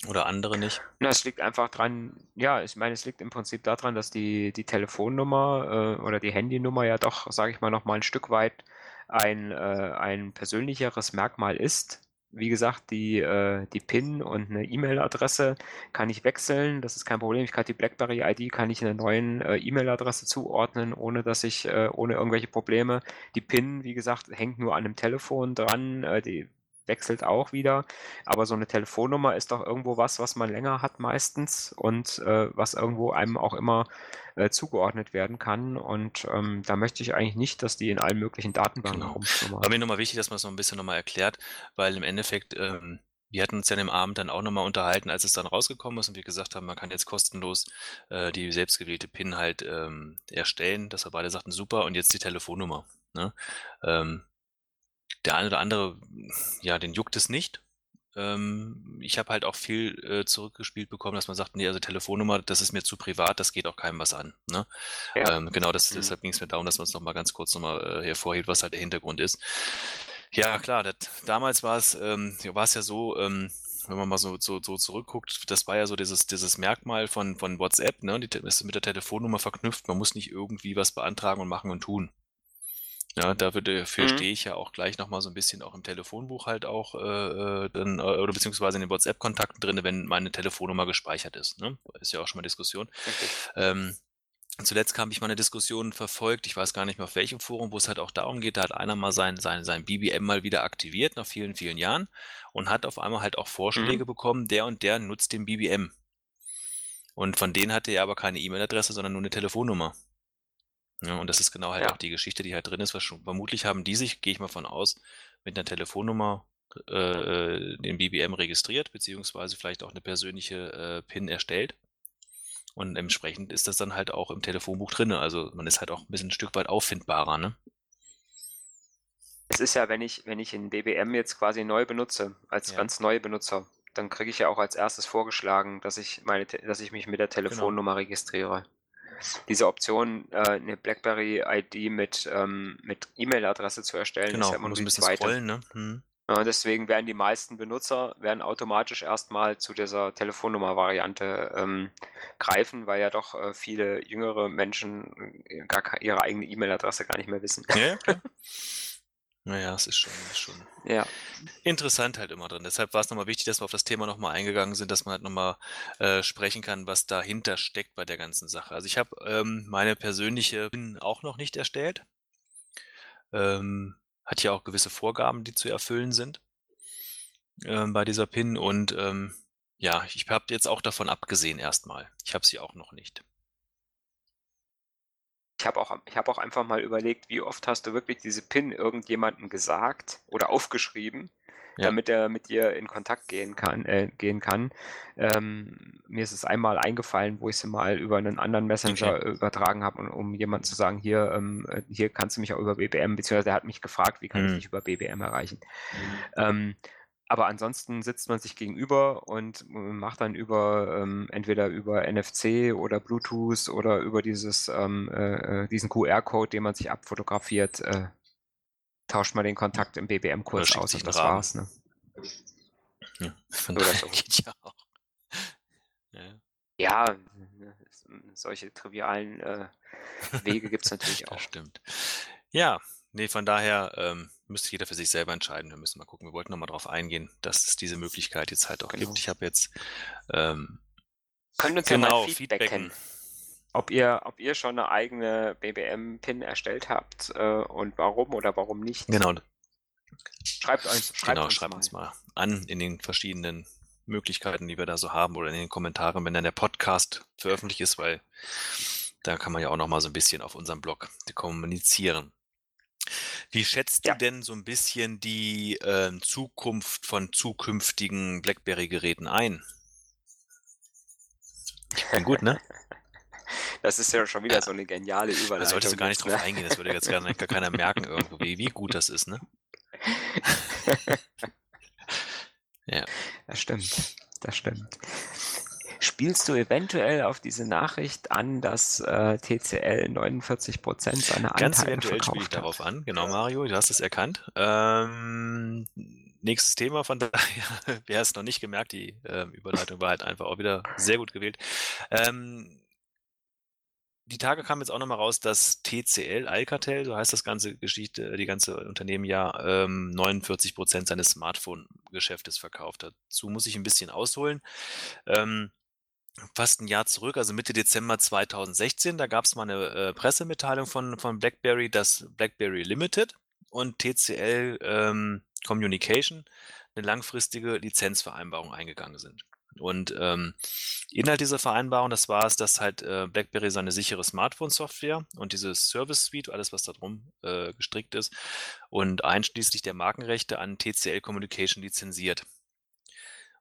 Oder andere nicht? Na, es liegt einfach dran, ja, ich meine, es liegt im Prinzip daran, dass die, die Telefonnummer äh, oder die Handynummer ja doch, sage ich mal, noch mal ein Stück weit ein, äh, ein persönlicheres Merkmal ist. Wie gesagt, die, äh, die PIN und eine E-Mail-Adresse kann ich wechseln, das ist kein Problem. Ich kann die BlackBerry-ID kann ich einer neuen äh, E-Mail-Adresse zuordnen, ohne dass ich, äh, ohne irgendwelche Probleme. Die PIN, wie gesagt, hängt nur an dem Telefon dran, äh, die wechselt auch wieder. Aber so eine Telefonnummer ist doch irgendwo was, was man länger hat meistens und äh, was irgendwo einem auch immer äh, zugeordnet werden kann. Und ähm, da möchte ich eigentlich nicht, dass die in allen möglichen Datenbanken Genau. rumschlummern. War mir nochmal wichtig, dass man es noch ein bisschen nochmal erklärt, weil im Endeffekt, ähm, wir hatten uns ja dem Abend dann auch nochmal unterhalten, als es dann rausgekommen ist und wir gesagt haben, man kann jetzt kostenlos äh, die selbstgewählte PIN halt ähm, erstellen, dass wir beide sagten, super, und jetzt die Telefonnummer. Ne? Ähm, der eine oder andere, ja, den juckt es nicht. Ähm, ich habe halt auch viel äh, zurückgespielt bekommen, dass man sagt, nee, also Telefonnummer, das ist mir zu privat, das geht auch keinem was an. Ne? Ja. Ähm, genau, das, Mhm. deshalb ging es mir darum, dass man es nochmal ganz kurz nochmal äh, hervorhebt, was halt der Hintergrund ist. Ja, klar, das, damals war es ähm, ja, war es ja so, ähm, wenn man mal so, so, so zurückguckt, das war ja so dieses, dieses Merkmal von, von WhatsApp, ne? Die ist mit der Telefonnummer verknüpft, man muss nicht irgendwie was beantragen und machen und tun. Ja, dafür, dafür Mhm. stehe ich ja auch gleich nochmal so ein bisschen auch im Telefonbuch halt auch äh, äh, dann, äh, oder beziehungsweise in den WhatsApp-Kontakten drin, wenn meine Telefonnummer gespeichert ist. Ne? Ist ja auch schon mal Diskussion. Richtig. Ähm, zuletzt habe ich mal eine Diskussion verfolgt, ich weiß gar nicht mehr auf welchem Forum, wo es halt auch darum geht, da hat einer mal sein, sein, sein BBM mal wieder aktiviert nach vielen, vielen Jahren und hat auf einmal halt auch Vorschläge bekommen, der und der nutzt den BBM. Und von denen hatte er aber keine E-Mail-Adresse, sondern nur eine Telefonnummer. Ja, und das ist genau halt Ja. auch die Geschichte, die halt drin ist. Vermutlich haben die sich, gehe ich mal von aus, mit einer Telefonnummer äh, äh, den BBM registriert, beziehungsweise vielleicht auch eine persönliche äh, PIN erstellt. Und entsprechend ist das dann halt auch im Telefonbuch drin. Also man ist halt auch ein bisschen ein Stück weit auffindbarer, ne? Es ist ja, wenn ich, wenn ich in BBM jetzt quasi neu benutze, als Ja. ganz neue Benutzer, dann kriege ich ja auch als erstes vorgeschlagen, dass ich meine, dass ich mich mit der Genau. Telefonnummer registriere. Diese Option, äh, eine BlackBerry-ID mit, ähm, mit E-Mail-Adresse zu erstellen, Genau, ist ja immer nur ein bisschen zweite. scrollen, ne? Hm. Ja, deswegen werden die meisten Benutzer werden automatisch erstmal zu dieser Telefonnummer-Variante ähm, greifen, weil ja doch äh, viele jüngere Menschen äh, gar ihre eigene E-Mail-Adresse gar nicht mehr wissen. Ja, klar. Naja, es ist schon, ist schon Ja, interessant halt immer drin. Deshalb war es nochmal wichtig, dass wir auf das Thema nochmal eingegangen sind, dass man halt nochmal äh, sprechen kann, was dahinter steckt bei der ganzen Sache. Also ich habe ähm, meine persönliche PIN auch noch nicht erstellt. Ähm, hat ja auch gewisse Vorgaben, die zu erfüllen sind ähm, bei dieser PIN. Und ähm, ja, ich habe jetzt auch davon abgesehen erstmal. Ich habe sie auch noch nicht. Ich habe auch, ich hab auch einfach mal überlegt, wie oft hast du wirklich diese PIN irgendjemandem gesagt oder aufgeschrieben, Ja. damit er mit dir in Kontakt gehen kann. Äh, gehen kann. Ähm, mir ist es einmal eingefallen, wo ich sie mal über einen anderen Messenger Okay. übertragen habe, um, um jemandem zu sagen, hier, ähm, äh, hier kannst du mich auch über BBM, beziehungsweise er hat mich gefragt, wie kann ich Mhm. dich über BBM erreichen. Ähm, aber ansonsten sitzt man sich gegenüber und macht dann über ähm, entweder über NFC oder Bluetooth oder über dieses ähm, äh, äh, diesen QR-Code, den man sich abfotografiert, äh, tauscht man den Kontakt im BBM kurz aus und das Rahmen. war's. Ne? Ja, von so. geht ja auch. Ja. Ja, es- solche trivialen äh, Wege gibt es natürlich Das auch. stimmt. Ja, nee, von daher ähm, müsste jeder für sich selber entscheiden. Wir müssen mal gucken. Wir wollten nochmal darauf eingehen, dass es diese Möglichkeit jetzt halt auch Genau. gibt. Ich habe jetzt ähm, Könnt uns ja genau mal feedbacken, Feedbacken. ob ihr, ob ihr schon eine eigene BBM-Pin erstellt habt äh, und warum oder warum nicht. Genau, Schreibt uns, schreibt genau, uns schreibt mal. uns mal an in den verschiedenen Möglichkeiten, die wir da so haben oder in den Kommentaren, wenn dann der Podcast veröffentlicht ist, weil da kann man ja auch noch mal so ein bisschen auf unserem Blog kommunizieren. Wie schätzt Ja. du denn so ein bisschen die ähm, Zukunft von zukünftigen BlackBerry-Geräten ein? Bin gut, ne? Das ist ja schon wieder Ja. so eine geniale Überleitung. Da solltest du gar nicht jetzt, drauf ne? eingehen, das würde jetzt gar, gar keiner merken irgendwie, wie gut das ist, ne? Ja. Das stimmt, das stimmt. Spielst du eventuell auf diese Nachricht an, dass äh, TCL 49% seiner Anteile Ganz eventuell spiele ich hat? darauf an. Genau, Mario, du hast es erkannt. Ähm, nächstes Thema, von daher, wer es noch nicht gemerkt, die ähm, Überleitung war halt einfach auch wieder sehr gut gewählt. Ähm, die Tage kam jetzt auch nochmal raus, dass TCL, Alcatel, so heißt das ganze Geschichte, die ganze Unternehmen ja, ähm, 49 Prozent seines Smartphone-Geschäftes verkauft hat. Dazu muss ich ein bisschen ausholen. Ähm, fast ein Jahr zurück, also Mitte Dezember 2016, da gab es mal eine äh, Pressemitteilung von, von BlackBerry, dass BlackBerry Limited und TCL ähm, Communication eine langfristige Lizenzvereinbarung eingegangen sind. Und ähm, Inhalt dieser Vereinbarung, das war es, dass halt äh, BlackBerry seine sichere Smartphone-Software und diese Service Suite, alles was da drum äh, gestrickt ist, und einschließlich der Markenrechte an TCL Communication lizenziert.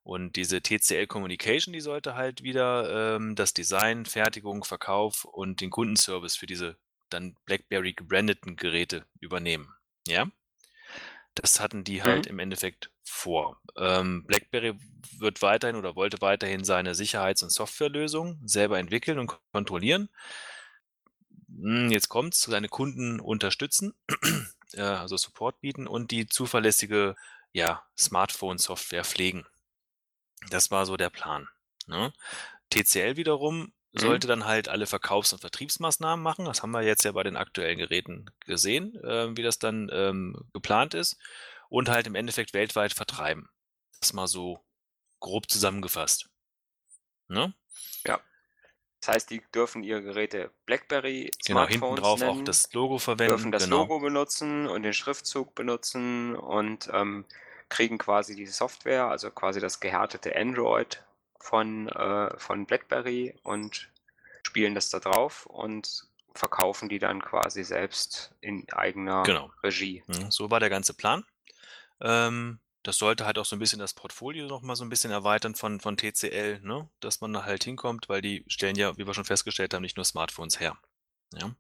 Und diese TCL Communication, die sollte halt wieder ähm, das Design, Fertigung, Verkauf und den Kundenservice für diese dann BlackBerry gebrandeten Geräte übernehmen. Ja? Das hatten die halt Mhm. im Endeffekt vor. Ähm, BlackBerry wird weiterhin oder wollte weiterhin seine Sicherheits- und Softwarelösung selber entwickeln und kontrollieren. Hm, Jetzt kommt's, seine Kunden unterstützen, äh, also Support bieten und die zuverlässige ja, Smartphone-Software pflegen. Das war so der Plan. Ne? TCL wiederum Mhm. sollte dann halt alle Verkaufs- und Vertriebsmaßnahmen machen. Das haben wir jetzt ja bei den aktuellen Geräten gesehen, äh, wie das dann ähm, geplant ist. Und halt im Endeffekt weltweit vertreiben. Das mal so grob zusammengefasst. Ne? Das heißt, die dürfen ihre Geräte BlackBerry Genau, hinten drauf auch nennen, das Logo verwenden. dürfen das genau. Logo benutzen und den Schriftzug benutzen und ähm, kriegen quasi die Software, also quasi das gehärtete Android von, äh, von BlackBerry und spielen das da drauf und verkaufen die dann quasi selbst in eigener Genau. Regie. Mhm, so war der ganze Plan. Ähm, das sollte halt auch so ein bisschen das Portfolio noch mal so ein bisschen erweitern von von TCL, ne, dass man da halt hinkommt, weil die stellen ja, wie wir schon festgestellt haben, nicht nur Smartphones her, ja.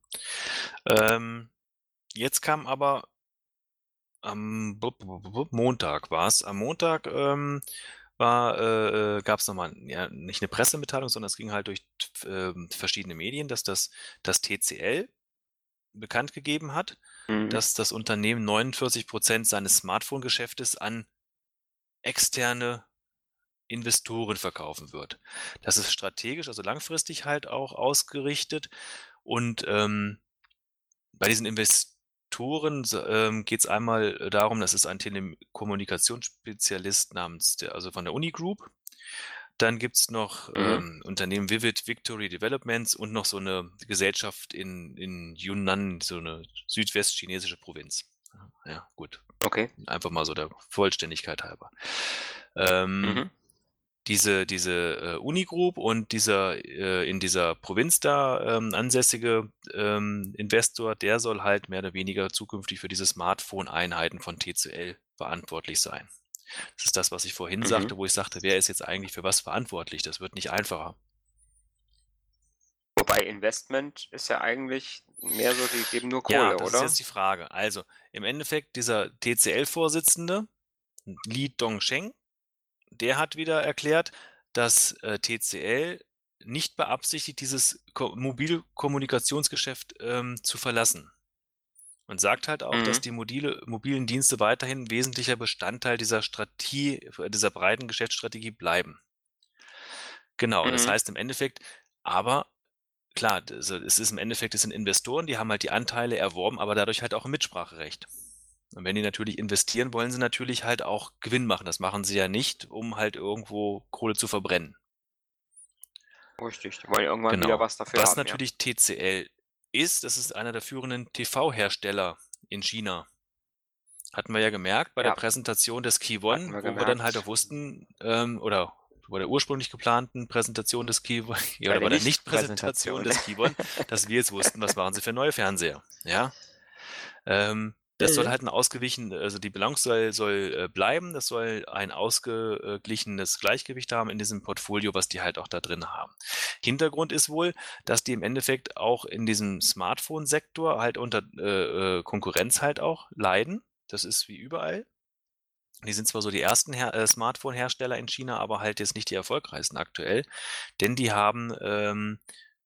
Ähm, jetzt kam aber am Montag war's. Am Montag, ähm, war, äh, äh, gab's noch mal ja, nicht eine Pressemitteilung, sondern es ging halt durch äh, verschiedene Medien, dass das das TCL bekannt gegeben hat, Mhm. dass das Unternehmen 49% seines Smartphone-Geschäftes an externe Investoren verkaufen wird. Das ist strategisch, also langfristig halt auch ausgerichtet. Und ähm, bei diesen Investoren ähm, geht es einmal darum, das ist ein Telekommunikationsspezialist namens, der, also von der Uni Group. Dann gibt's noch Mhm. ähm, Unternehmen Vivid Victory Developments und noch so eine Gesellschaft in, in Yunnan, so eine südwestchinesische Provinz. Ja, gut. Okay. Einfach mal so der Vollständigkeit halber. Ähm, Mhm. Diese, diese äh, Uni-Group und dieser äh, in dieser Provinz da ähm, ansässige ähm, Investor, der soll halt mehr oder weniger zukünftig für diese Smartphone-Einheiten von TCL verantwortlich sein. Das ist das, was ich vorhin Mhm. sagte, wo ich sagte, wer ist jetzt eigentlich für was verantwortlich? Das wird nicht einfacher. Wobei Investment ist ja eigentlich mehr so, die geben nur Ja, Kohle, das ist oder? jetzt die Frage. Also, im Endeffekt, dieser TCL-Vorsitzende, Li Dongsheng, der hat wieder erklärt, dass äh, TCL nicht beabsichtigt, dieses Ko Mobilkommunikationsgeschäft ähm, zu verlassen. Und sagt halt auch, dass Mhm. die mobile, mobilen Dienste weiterhin wesentlicher Bestandteil dieser Strategie, dieser breiten Geschäftsstrategie bleiben. Genau, das Mhm. heißt im Endeffekt, aber klar, es ist im Endeffekt, es sind Investoren, die haben halt die Anteile erworben, aber dadurch halt auch ein Mitspracherecht. Und wenn die natürlich investieren, wollen sie natürlich halt auch Gewinn machen. Das machen sie ja nicht, um halt irgendwo Kohle zu verbrennen. Richtig, die wollen irgendwann wieder Genau. was dafür Was haben, ja. natürlich TCL ist, das ist einer der führenden TV-Hersteller in China. Hatten wir ja gemerkt bei der Ja. Präsentation des wir wo wir dann halt gemerkt. auch wussten, ähm, oder bei der ursprünglich geplanten Präsentation des Keyone, ja, oder der bei der Nicht-Präsentation. Des Keyone, dass wir jetzt wussten, was machen sie für neue Fernseher. Ja. Ähm, das soll Mhm. halt ein ausgewichen, also die Balance soll, soll äh, bleiben, das soll ein ausgeglichenes Gleichgewicht haben in diesem Portfolio, was die halt auch da drin haben. Hintergrund ist wohl, dass die im Endeffekt auch in diesem Smartphone-Sektor halt unter äh, äh, Konkurrenz halt auch leiden. Das ist wie überall. Die sind zwar so die ersten äh, Smartphone-Hersteller in China, aber halt jetzt nicht die erfolgreichsten aktuell, denn die haben ähm,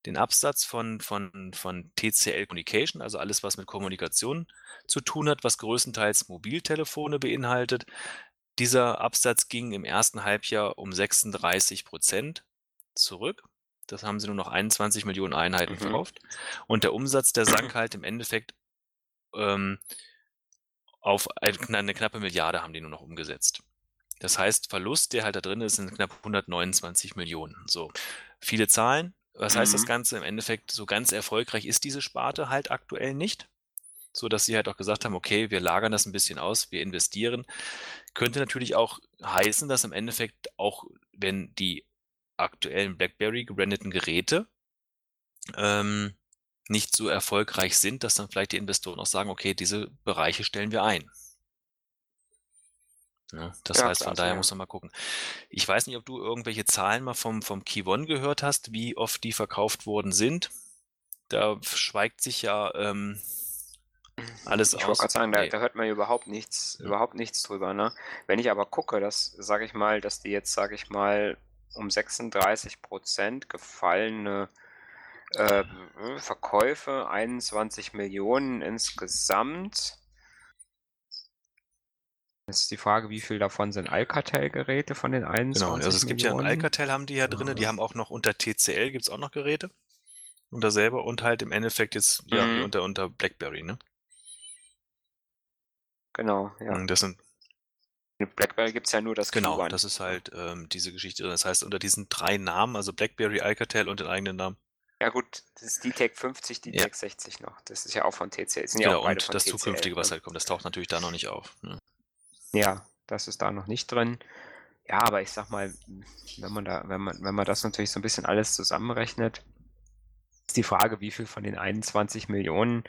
den Absatz von, von, von TCL Communication, also alles, was mit Kommunikation zu tun hat, was größtenteils Mobiltelefone beinhaltet. Dieser Absatz ging im ersten Halbjahr um 36 Prozent zurück. Das haben sie nur noch 21 Millionen Einheiten Mhm. verkauft. Und der Umsatz, der sank halt im Endeffekt ähm, auf ein, eine knappe Milliarde haben die nur noch umgesetzt. Das heißt, Verlust, der halt da drin ist, sind knapp 129 Millionen. So, viele Zahlen. Was heißt das Mhm. Ganze? Im Endeffekt, so ganz erfolgreich ist diese Sparte halt aktuell nicht. So dass sie halt auch gesagt haben, okay, wir lagern das ein bisschen aus, wir investieren. Könnte natürlich auch heißen, dass im Endeffekt auch, wenn die aktuellen BlackBerry gebrandeten Geräte ähm, nicht so erfolgreich sind, dass dann vielleicht die Investoren auch sagen, okay, diese Bereiche stellen wir ein. Ja, das Ja, heißt, klar, von daher ja. muss man mal gucken. Ich weiß nicht, ob du irgendwelche Zahlen mal vom, vom Keyone gehört hast, wie oft die verkauft worden sind. Da schweigt sich ja ähm, alles Ich wollte aus. gerade sagen, da, Nee. da hört man überhaupt nichts, Ja. überhaupt nichts drüber, ne? Wenn ich aber gucke, dass, sage ich mal, dass die jetzt, sage ich mal, um 36 Prozent gefallene äh, Verkäufe, 21 Millionen insgesamt. Jetzt ist die Frage, wie viel davon sind Alcatel-Geräte von den 21 Genau, also es gibt ja ein Millionen? Alcatel haben die ja drin, die Ja. haben auch noch unter TCL gibt's auch noch Geräte. Unter selber und halt im Endeffekt jetzt, ja, Mhm. unter, unter BlackBerry, ne? Genau, ja. Und Das sind, BlackBerry gibt es ja nur das genau, Q1. das ist halt ähm, diese Geschichte. Das heißt, unter diesen drei Namen, also BlackBerry, Alcatel und den eigenen Namen, Ja gut, das ist D-Tech 50, Ja. D-Tech 60 noch. Das ist ja auch von TCL. Sind ja genau, beide und das TCL, zukünftige, was ne? halt kommt, das taucht natürlich da noch nicht auf. Ne? Ja, das ist da noch nicht drin. Ja, aber ich sag mal, wenn man da, wenn man, wenn man das natürlich so ein bisschen alles zusammenrechnet, Ist die Frage, wie viel von den 21 Millionen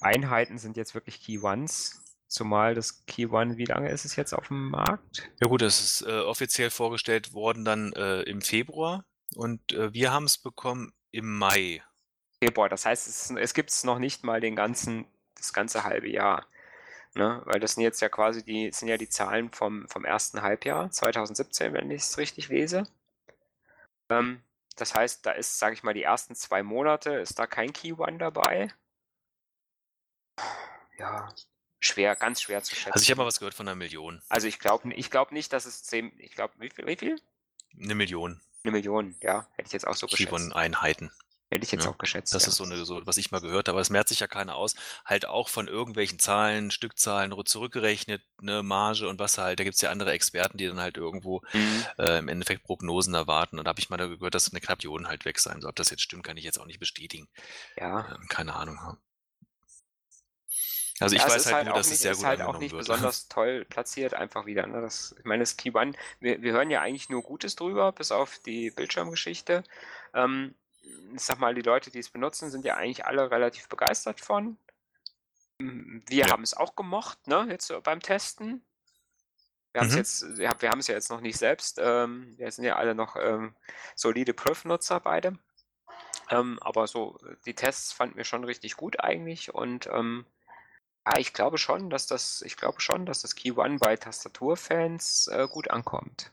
Einheiten sind jetzt wirklich Key Ones? Zumal das Key One, wie lange ist es jetzt auf dem Markt? Ja gut, das ist äh, offiziell vorgestellt worden dann äh, im Februar und äh, wir haben es bekommen im Mai. Februar, das heißt, es, es gibt es noch nicht mal den ganzen, das ganze halbe Jahr. Ne? Weil das sind jetzt ja quasi die, sind ja die Zahlen vom, vom ersten Halbjahr 2017, wenn ich es richtig lese. Ähm, das heißt, da ist, sage ich mal, die ersten zwei Monate, ist da kein Key One dabei. Ja, schwer, ganz schwer zu schätzen. Also ich habe mal was gehört von einer Million. Also ich glaube ich glaub nicht, dass es zehn, ich glaube, wie viel, wie viel? Eine Million. Eine Million, ja, hätte ich jetzt auch so geschätzt. Keyone-Einheiten. Hätte ich jetzt ja, auch geschätzt. Das ja. ist so, eine, so, was ich mal gehört habe. Aber es merkt sich ja keiner aus. Halt auch von irgendwelchen Zahlen, Stückzahlen zurückgerechnet, ne, Marge und was halt. Da gibt es ja andere Experten, die dann halt irgendwo mhm. äh, im Endeffekt Prognosen erwarten. Und da habe ich mal gehört, dass eine Million halt weg sein soll. Ob das jetzt stimmt, kann ich jetzt auch nicht bestätigen. Ja. Ähm, keine Ahnung. Also ich ja, weiß halt, halt nur, dass nicht, es sehr gut ist halt auch nicht wird. besonders toll platziert, einfach wieder. Ne? Das, ich meine, das Key One, wir, wir hören ja eigentlich nur Gutes drüber, bis auf die Bildschirmgeschichte. Ähm, ich sag mal, die Leute, die es benutzen, sind ja eigentlich alle relativ begeistert von. Wir ja. haben es auch gemocht, ne, jetzt beim Testen. Wir haben es mhm. jetzt, wir haben es ja jetzt noch nicht selbst. Ähm, wir sind ja alle noch ähm, solide Prüf-Nutzer beide. Ähm, aber so, die Tests fanden wir schon richtig gut eigentlich und ähm, ja, ich glaube schon, dass das, ich glaube schon, dass das Key One bei Tastaturfans äh, gut ankommt.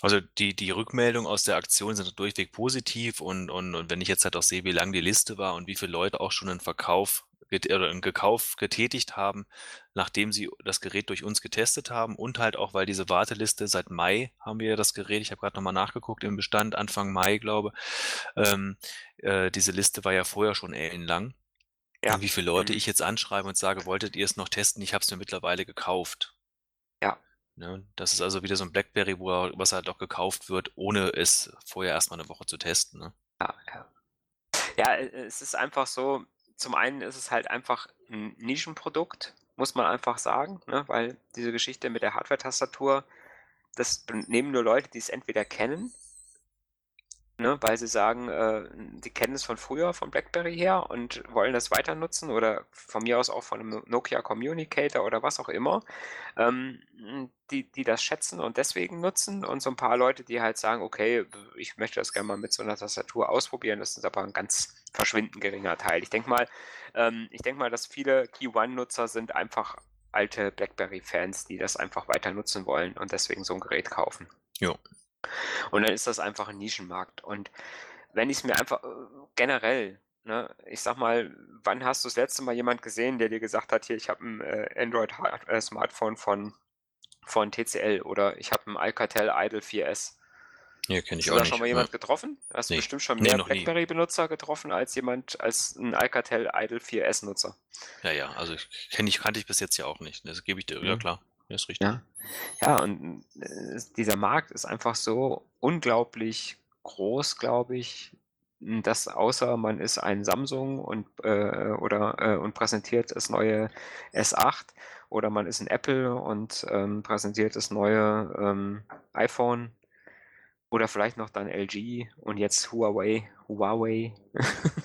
Also die, die Rückmeldungen aus der Aktion sind durchweg positiv und, und, und wenn ich jetzt halt auch sehe, wie lang die Liste war und wie viele Leute auch schon einen Verkauf oder einen Gekauf getätigt haben, nachdem sie das Gerät durch uns getestet haben und halt auch, weil diese Warteliste seit Mai haben wir ja das Gerät, ich habe gerade nochmal nachgeguckt im Bestand, Anfang Mai, glaube ähm, äh, diese Liste war ja vorher schon ellenlang. Ja. Wie viele Leute mhm. ich jetzt anschreibe und sage, wolltet ihr es noch testen? Ich habe es mir mittlerweile gekauft. Ja. Ne? Das ist also wieder so ein Blackberry, wo was halt doch gekauft wird, ohne es vorher erstmal eine Woche zu testen. Ne? Ja, ja. Ja, äh, es ist einfach so, zum einen ist es halt einfach ein Nischenprodukt, muss man einfach sagen, ne? weil diese Geschichte mit der Hardware-Tastatur, das nehmen nur Leute, die es entweder kennen ne, weil sie sagen, äh, die kennen es von früher, von BlackBerry her und wollen das weiter nutzen oder von mir aus auch von einem Nokia Communicator oder was auch immer, ähm, die, die das schätzen und deswegen nutzen und so ein paar Leute, die halt sagen, okay, ich möchte das gerne mal mit so einer Tastatur ausprobieren, das ist aber ein ganz verschwindend geringer Teil. Ich denke mal, ähm, ich denke mal, dass viele Key One-Nutzer sind einfach alte BlackBerry-Fans, die das einfach weiter nutzen wollen und deswegen so ein Gerät kaufen. Ja. Und dann ist das einfach ein Nischenmarkt. Und wenn ich es mir einfach äh, generell, ne, ich sag mal, wann hast du das letzte Mal jemand gesehen, der dir gesagt hat, hier, ich habe ein äh, Android-Smartphone von, von TCL oder ich habe ein Alcatel Idle 4S. Ja, kenne ich Hast auch du da schon mal jemand getroffen? Hast du Nee. bestimmt schon Nee, mehr nie. BlackBerry-Benutzer getroffen als jemand, als ein Alcatel Idle 4S-Nutzer. Ja, ja, also ich, kannte ich bis jetzt ja auch nicht. Das gebe ich dir, ja Mhm. klar, ja, ist richtig. Ja, ja und äh, dieser Markt ist einfach so unglaublich groß, glaube ich, dass außer man ist ein Samsung und, äh, oder, äh, und präsentiert das neue S8 oder man ist ein Apple und ähm, präsentiert das neue ähm, iPhone oder vielleicht noch dann LG und jetzt Huawei, Huawei,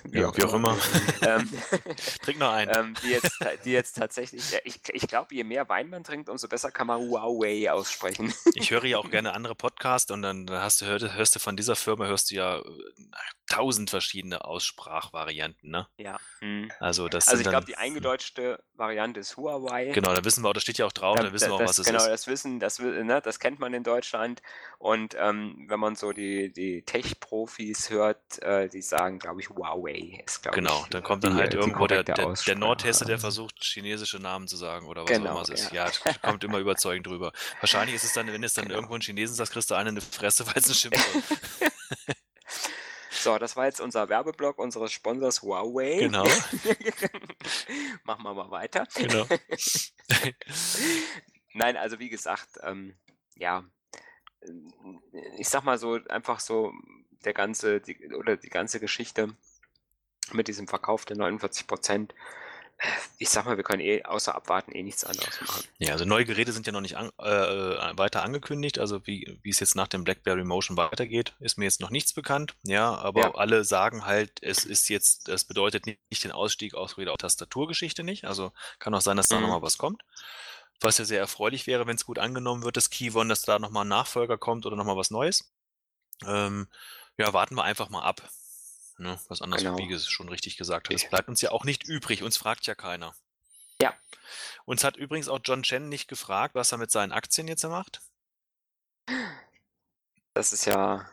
wie, ja, auch, wie auch immer. ähm, Trink noch einen. Ähm, die, jetzt, die jetzt tatsächlich, ich, ich glaube, je mehr Wein man trinkt, umso besser kann man Huawei aussprechen. ich höre ja auch gerne andere Podcasts und dann hast du, hörst, hörst du von dieser Firma, hörst du ja äh, tausend verschiedene Aussprachvarianten, ne? Ja. Hm. Also, das also ich glaube, die eingedeutschte Variante ist Huawei. Genau, da wissen wir auch, da steht ja auch drauf, da, da wissen wir auch, was es genau, ist. Genau, das wissen, das, ne, das kennt man in Deutschland. Und ähm, wenn man so die, die Tech-Profis hört, äh, die sagen, glaube ich, Huawei ist, glaube Genau, ich, dann kommt dann halt irgendwo der, der, der Nordhesse, der versucht, chinesische Namen zu sagen oder was genau, auch immer es ist. Ja, ja kommt immer überzeugend drüber. Wahrscheinlich ist es dann, wenn es dann genau. irgendwo ein Chinesen sagt, kriegst du einen in die Fresse, weil es ein Schimpfwort So, das war jetzt unser Werbeblock unseres Sponsors Huawei. Genau. Machen wir mal weiter. Genau. Nein, also wie gesagt, ähm, ja, ich sag mal so, einfach so der ganze, die, oder die ganze Geschichte mit diesem Verkauf der 49 Prozent ich sag mal, wir können eh außer abwarten eh nichts anderes machen. Ja, also neue Geräte sind ja noch nicht an, äh, äh, weiter angekündigt. Also wie, wie es jetzt nach dem BlackBerry Motion weitergeht, ist mir jetzt noch nichts bekannt. Ja, aber ja. alle sagen halt, es ist jetzt, es bedeutet nicht, den Ausstieg aus der Tastaturgeschichte nicht. Also kann auch sein, dass da mhm. nochmal was kommt. Was ja sehr erfreulich wäre, wenn es gut angenommen wird, das Keyone, dass da nochmal ein Nachfolger kommt oder nochmal was Neues. Ähm, ja, warten wir einfach mal ab. Ne? Was anderes, genau. wie schon richtig gesagt hat. Es bleibt uns ja auch nicht übrig. Uns fragt ja keiner. Ja. Uns hat übrigens auch John Chen nicht gefragt, was er mit seinen Aktien jetzt macht. Das ist ja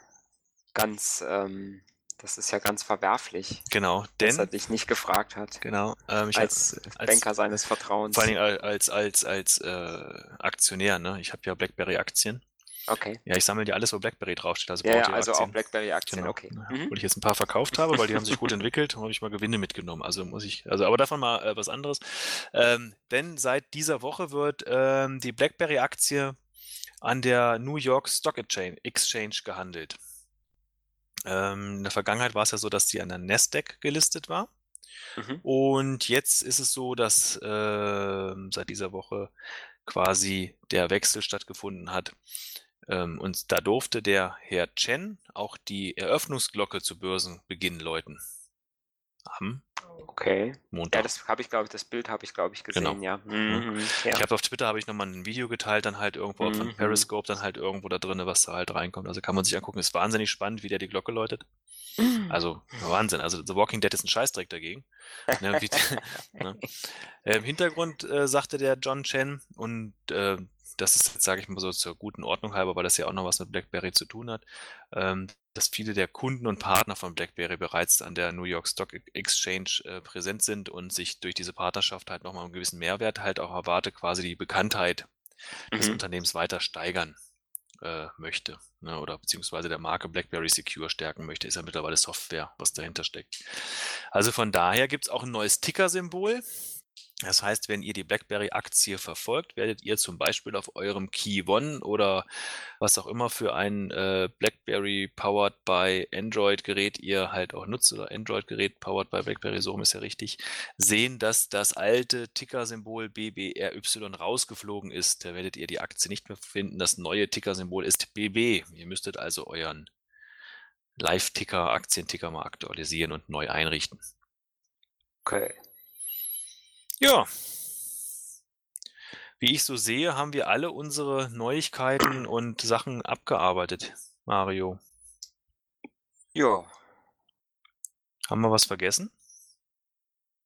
ganz, ähm, das ist ja ganz verwerflich. Genau, denn dass er dich nicht gefragt hat. Genau, ähm, als, als, Banker seines Vertrauens. Vor allem als als als äh, Aktionär. Ne, ich habe ja BlackBerry Aktien. Okay. Ja, ich sammle dir alles, wo BlackBerry draufsteht. Also, ja, ja also auch BlackBerry-Aktien, genau. okay. Mhm. Wo ich jetzt ein paar verkauft habe, weil die haben sich gut entwickelt, habe ich mal Gewinne mitgenommen. Also muss ich, also aber davon mal äh, was anderes. Ähm, denn seit dieser Woche wird ähm, die BlackBerry-Aktie an der New York Stock Exchange gehandelt. Ähm, in der Vergangenheit war es ja so, dass die an der Nasdaq gelistet war. Mhm. Und jetzt ist es so, dass äh, seit dieser Woche quasi der Wechsel stattgefunden hat und da durfte der Herr Chen auch die Eröffnungsglocke zu Börsenbeginn läuten. Am okay. Montag. Ja, das habe ich, glaube ich, das Bild habe ich, glaube ich, gesehen, genau. ja. Mhm, ja. Ich habe auf Twitter habe ich nochmal ein Video geteilt, dann halt irgendwo mhm. von Periscope, dann halt irgendwo da drin, was da halt reinkommt. Also kann man sich angucken. Ist wahnsinnig spannend, wie der die Glocke läutet. Mhm. Also Wahnsinn. Also The Walking Dead ist ein Scheißdreck dagegen. ne, wie, ne. Im Hintergrund äh, sagte der John Chen und äh, das ist jetzt, sage ich mal so, zur guten Ordnung halber, weil das ja auch noch was mit BlackBerry zu tun hat, ähm, dass viele der Kunden und Partner von BlackBerry bereits an der New York Stock Exchange äh, präsent sind und sich durch diese Partnerschaft halt nochmal einen gewissen Mehrwert halt auch erwarte, quasi die Bekanntheit mhm. des Unternehmens weiter steigern äh, möchte ne, oder beziehungsweise der Marke BlackBerry Secure stärken möchte, ist ja mittlerweile Software, was dahinter steckt. Also von daher gibt es auch ein neues Ticker-Symbol. Das heißt, wenn ihr die BlackBerry-Aktie verfolgt, werdet ihr zum Beispiel auf eurem Key One oder was auch immer für ein äh, BlackBerry powered by Android-Gerät ihr halt auch nutzt oder Android-Gerät powered by BlackBerry, so ist ja richtig, sehen, dass das alte Ticker-Symbol BBRY rausgeflogen ist. Da werdet ihr die Aktie nicht mehr finden. Das neue Ticker-Symbol ist BB. Ihr müsstet also euren Live-Ticker, Aktienticker mal aktualisieren und neu einrichten. Okay. Ja. Wie ich so sehe, haben wir alle unsere Neuigkeiten und Sachen abgearbeitet, Mario. Ja. Haben wir was vergessen?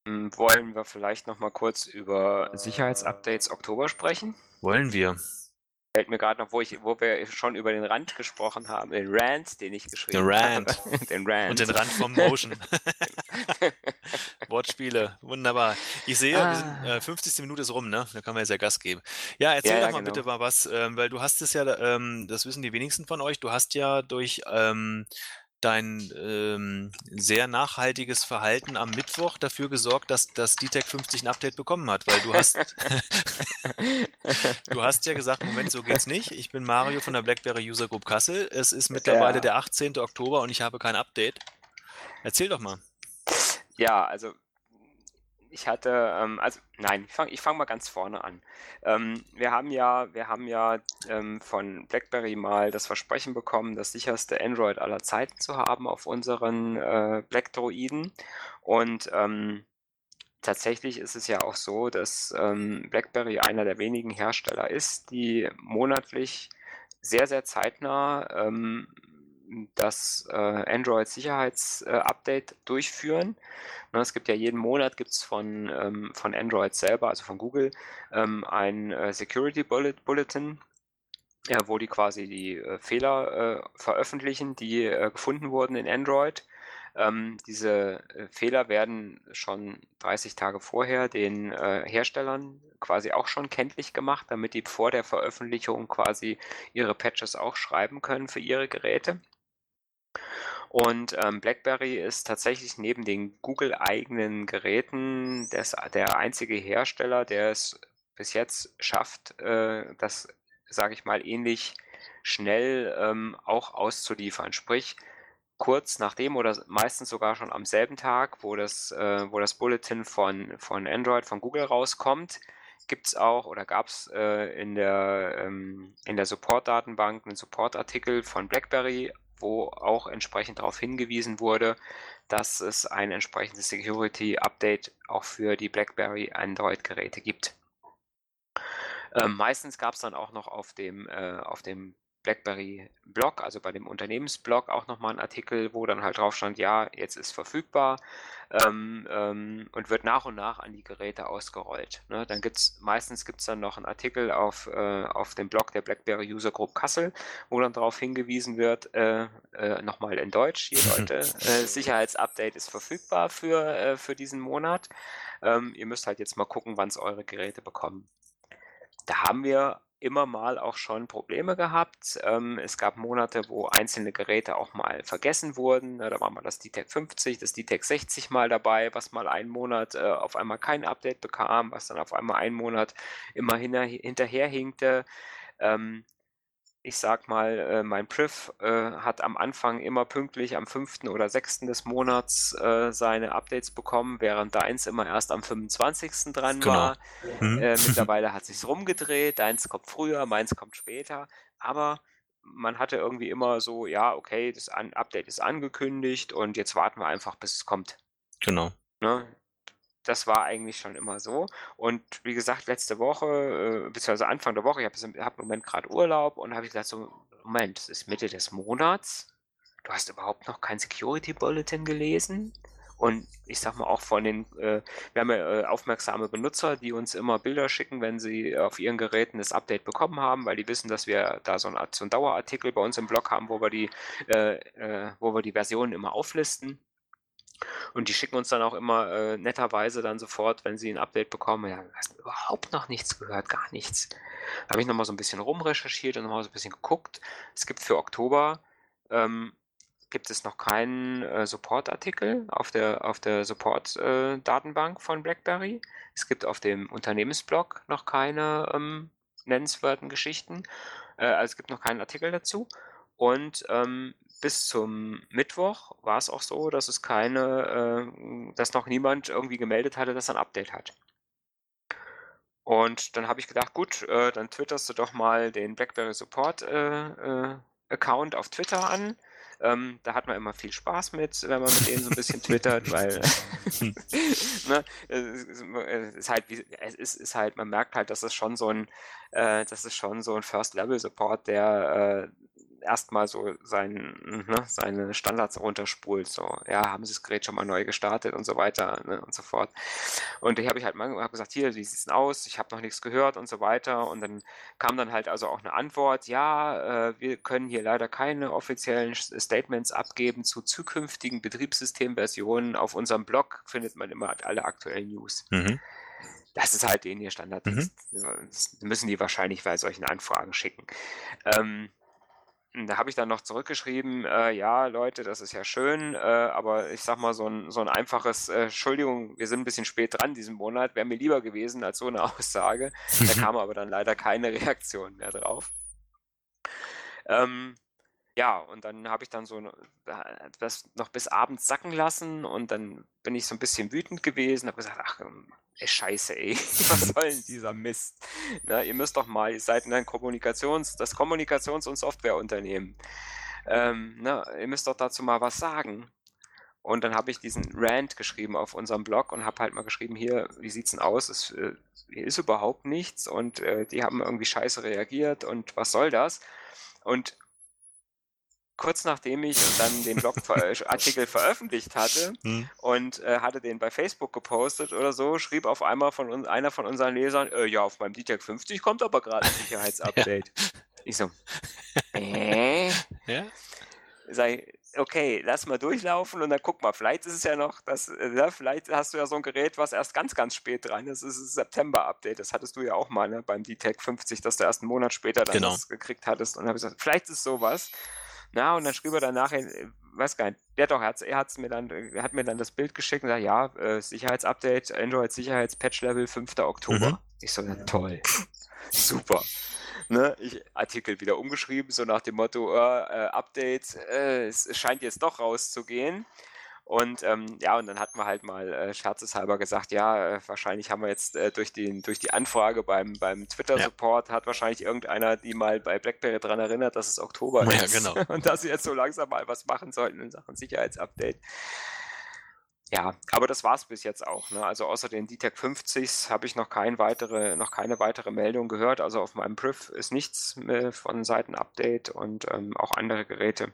Hm, wollen wir vielleicht noch mal kurz über Sicherheitsupdates Oktober sprechen? Wollen wir. Fällt mir gerade noch, wo, ich, wo wir schon über den Rand gesprochen haben, den Rand, den ich geschrieben den Rand. habe. den Rand. Und den Rand vom Motion. Wortspiele, wunderbar. Ich sehe, ah. sind, äh, 50. Minute ist rum, ne? Da kann man jetzt ja Gas geben. Ja, erzähl ja, doch mal genau. bitte mal was, ähm, weil du hast es ja, ähm, das wissen die wenigsten von euch, du hast ja durch ähm, dein ähm, sehr nachhaltiges Verhalten am Mittwoch dafür gesorgt, dass das DTEC 50 ein Update bekommen hat, weil du hast du hast ja gesagt, Moment, so geht's nicht. Ich bin Mario von der BlackBerry User Group Kassel. Es ist mittlerweile ja. der 18. Oktober und ich habe kein Update. Erzähl doch mal. Ja, also ich hatte, ähm, also nein, ich fange ich fang mal ganz vorne an. Ähm, wir haben ja, wir haben ja ähm, von BlackBerry mal das Versprechen bekommen, das sicherste Android aller Zeiten zu haben auf unseren äh, Black-Droiden. Und ähm, tatsächlich ist es ja auch so, dass ähm, BlackBerry einer der wenigen Hersteller ist, die monatlich sehr, sehr zeitnah ähm, das äh, Android-Sicherheits-Update äh, durchführen. Ne, es gibt ja jeden Monat gibt's von, ähm, von Android selber, also von Google, ähm, ein äh, Security Bulletin, ja, wo die quasi die äh, Fehler äh, veröffentlichen, die äh, gefunden wurden in Android. Ähm, diese Fehler werden schon 30 Tage vorher den Herstellern quasi auch schon kenntlich gemacht, damit die vor der Veröffentlichung quasi ihre Patches auch schreiben können für ihre Geräte. Und ähm, BlackBerry ist tatsächlich neben den Google-eigenen Geräten des, der einzige Hersteller, der es bis jetzt schafft, äh, das, sage ich mal, ähnlich schnell ähm, auch auszuliefern. Sprich, kurz nachdem oder meistens sogar schon am selben Tag, wo das, äh, wo das Bulletin von, von Android, von Google rauskommt, gibt es auch oder gab es äh, in der, ähm, der Support-Datenbank einen Support-Artikel von BlackBerry, wo auch entsprechend darauf hingewiesen wurde, dass es ein entsprechendes Security-Update auch für die BlackBerry Android-Geräte gibt. Ähm, meistens gab es dann auch noch auf dem, äh, auf dem BlackBerry-Blog, also bei dem Unternehmensblog, auch nochmal einen Artikel, wo dann halt drauf stand, ja, jetzt ist verfügbar ähm, ähm, und wird nach und nach an die Geräte ausgerollt. Ne? Dann gibt's meistens gibt es dann noch einen Artikel auf, äh, auf dem Blog der BlackBerry User Group Kassel, wo dann darauf hingewiesen wird, äh, äh, nochmal in Deutsch, hier Leute, äh, Sicherheitsupdate ist verfügbar für, äh, für diesen Monat. Ähm, ihr müsst halt jetzt mal gucken, wann es eure Geräte bekommen. Da haben wir immer mal auch schon Probleme gehabt. Ähm, es gab Monate, wo einzelne Geräte auch mal vergessen wurden. Da war mal das DTEC 50, das DTEC 60 mal dabei, was mal einen Monat äh, auf einmal kein Update bekam, was dann auf einmal einen Monat immer hinterherhinkte. Ähm, ich sag mal, äh, mein Priv äh, hat am Anfang immer pünktlich am 5. oder 6. des Monats äh, seine Updates bekommen, während deins immer erst am 25. dran genau. war. Äh, mittlerweile hat sich's rumgedreht, deins kommt früher, meins kommt später, aber man hatte irgendwie immer so, ja, okay, das Update ist angekündigt und jetzt warten wir einfach, bis es kommt. Genau. Ne? Das war eigentlich schon immer so. Und wie gesagt, letzte Woche, äh, beziehungsweise Anfang der Woche, ich habe hab im Moment gerade Urlaub und habe ich gesagt, so, Moment, es ist Mitte des Monats. Du hast überhaupt noch kein Security Bulletin gelesen? Und ich sag mal auch von den, äh, wir haben ja äh, aufmerksame Benutzer, die uns immer Bilder schicken, wenn sie auf ihren Geräten das Update bekommen haben, weil die wissen, dass wir da so, Art, so einen Dauerartikel bei uns im Blog haben, wo wir die, äh, äh wo wir die Versionen immer auflisten. Und die schicken uns dann auch immer äh, netterweise dann sofort, wenn sie ein Update bekommen, ja, hast überhaupt noch nichts gehört, gar nichts. Da habe ich nochmal so ein bisschen rumrecherchiert und nochmal so ein bisschen geguckt. Es gibt für Oktober, ähm, gibt es noch keinen äh, Support-Artikel auf der, auf der Support-Datenbank äh, von BlackBerry. Es gibt auf dem Unternehmensblog noch keine ähm, nennenswerten Geschichten. Äh, also es gibt noch keinen Artikel dazu. Und ähm, bis zum Mittwoch war es auch so, dass es keine, äh, dass noch niemand irgendwie gemeldet hatte, dass er ein Update hat. Und dann habe ich gedacht, gut, äh, dann twitterst du doch mal den BlackBerry Support äh, äh, Account auf Twitter an. Ähm, da hat man immer viel Spaß mit, wenn man mit denen so ein bisschen twittert, weil ne, es ist halt, es ist, ist, halt, man merkt halt, dass es schon so ein, äh, das ist schon so ein First-Level-Support, der äh, erstmal so sein, ne, seine Standards runterspult. So, ja, haben Sie das Gerät schon mal neu gestartet und so weiter ne, und so fort. Und ich habe ich halt mal hab gesagt, hier, wie sieht es denn aus? Ich habe noch nichts gehört und so weiter. Und dann kam dann halt also auch eine Antwort, ja, äh, wir können hier leider keine offiziellen Statements abgeben zu zukünftigen Betriebssystemversionen. Auf unserem Blog findet man immer alle aktuellen News. Mhm. Das ist halt den ihr Standard. Mhm. Das müssen die wahrscheinlich bei solchen Anfragen schicken. Ähm, da habe ich dann noch zurückgeschrieben, äh, ja, Leute, das ist ja schön, äh, aber ich sag mal, so ein, so ein einfaches, äh, Entschuldigung, wir sind ein bisschen spät dran diesen Monat, wäre mir lieber gewesen als so eine Aussage. Da kam aber dann leider keine Reaktion mehr drauf. Ähm, ja, und dann habe ich dann so das noch bis abends sacken lassen und dann bin ich so ein bisschen wütend gewesen, habe gesagt, ach, ähm, scheiße, ey, was soll denn dieser Mist? Na, ihr müsst doch mal, ihr seid ein Kommunikations-, das Kommunikations- und Softwareunternehmen. Ähm, na, ihr müsst doch dazu mal was sagen. Und dann habe ich diesen Rant geschrieben auf unserem Blog und habe halt mal geschrieben, hier, wie sieht's denn aus? Es, äh, hier ist überhaupt nichts und äh, die haben irgendwie scheiße reagiert und was soll das? Und kurz nachdem ich dann den Blogartikel veröffentlicht hatte hm. und äh, hatte den bei Facebook gepostet oder so, schrieb auf einmal von uns, einer von unseren Lesern, äh, ja, auf meinem DTEC 50 kommt aber gerade ein Sicherheitsupdate. ja. Ich so, äh? Ja? Sei, okay, lass mal durchlaufen und dann guck mal, vielleicht ist es ja noch, das, äh, vielleicht hast du ja so ein Gerät, was erst ganz, ganz spät dran ist. Das ist das September-Update. Das hattest du ja auch mal ne, beim DTEC 50, dass du erst einen Monat später dann genau. das gekriegt hattest. Und dann habe ich gesagt, vielleicht ist sowas. Na, und dann schrieb er dann nachher, weiß gar nicht, der doch, er hat mir dann, er hat mir dann das Bild geschickt und gesagt, ja, äh, Sicherheitsupdate, Android Sicherheitspatch Level 5. Oktober. Mhm. Ich so, ja, toll. Super. Ne, ich Artikel wieder umgeschrieben, so nach dem Motto, äh, Update, äh, es scheint jetzt doch rauszugehen. Und ähm, ja, und dann hat man halt mal äh, scherzeshalber gesagt, ja, äh, wahrscheinlich haben wir jetzt äh, durch, den, durch die Anfrage beim, beim Twitter-Support, ja. hat wahrscheinlich irgendeiner die mal bei BlackBerry daran erinnert, dass es Oktober ja, ist. Genau. Und dass sie jetzt so langsam mal was machen sollten in Sachen Sicherheitsupdate. Ja, aber das war es bis jetzt auch. Ne? Also außer den DTEC 50s habe ich noch, kein weitere, noch keine weitere Meldung gehört. Also auf meinem Priv ist nichts von Seiten Update und ähm, auch andere Geräte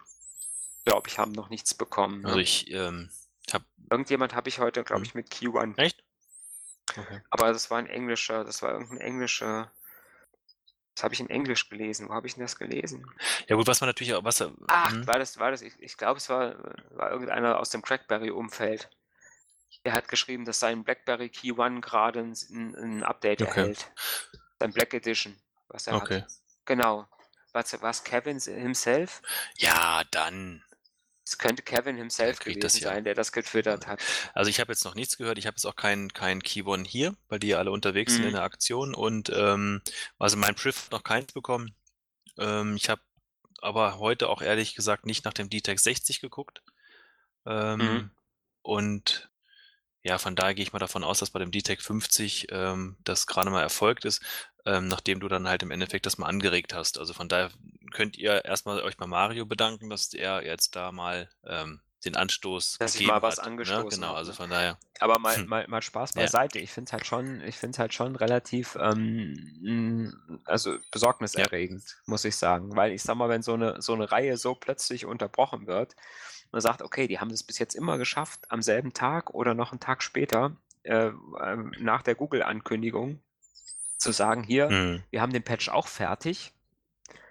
glaube ich, haben noch nichts bekommen. Ne? Also ich ähm, habe. Irgendjemand habe ich heute, glaube hm. ich, mit Q1. Echt? Okay. Aber das war ein englischer, das war irgendein englischer. Das habe ich in Englisch gelesen. Wo habe ich denn das gelesen? Ja gut, was man natürlich auch, was. Ach, hm. war das, war das, ich, ich glaube, es war, war irgendeiner aus dem Crackberry-Umfeld. Der hat geschrieben, dass sein BlackBerry Key One gerade ein, ein, Update okay. erhält. Sein Black Edition, was er okay. hat. Genau. Was, was Kevin himself? Ja, dann. Es könnte Kevin himself gewesen das ja. sein, der das getwittert hat. Also ich habe jetzt noch nichts gehört. Ich habe jetzt auch keinen kein Keywon hier, weil die ja alle unterwegs mhm. sind in der Aktion. Und ähm, also mein Priv noch keins bekommen. Ähm, ich habe aber heute auch ehrlich gesagt nicht nach dem DTEC 60 geguckt. Ähm, mhm. Und ja, von daher gehe ich mal davon aus, dass bei dem DTEC 50 ähm, das gerade mal erfolgt ist, ähm, nachdem du dann halt im Endeffekt das mal angeregt hast. Also von daher könnt ihr erstmal euch bei Mario bedanken, dass er jetzt da mal ähm, den Anstoß dass ich mal was hat, ne? angestoßen ne? Genau, also ne? von daher. Aber mal, hm. mal, mal Spaß beiseite. Ja. Ich finde es halt schon, ich finde halt schon relativ, ähm, also besorgniserregend, ja. muss ich sagen, weil ich sag mal, wenn so eine so eine Reihe so plötzlich unterbrochen wird, man sagt, okay, die haben das bis jetzt immer geschafft, am selben Tag oder noch einen Tag später, äh, ähm, nach der Google-Ankündigung, zu sagen, hier, mhm. wir haben den Patch auch fertig.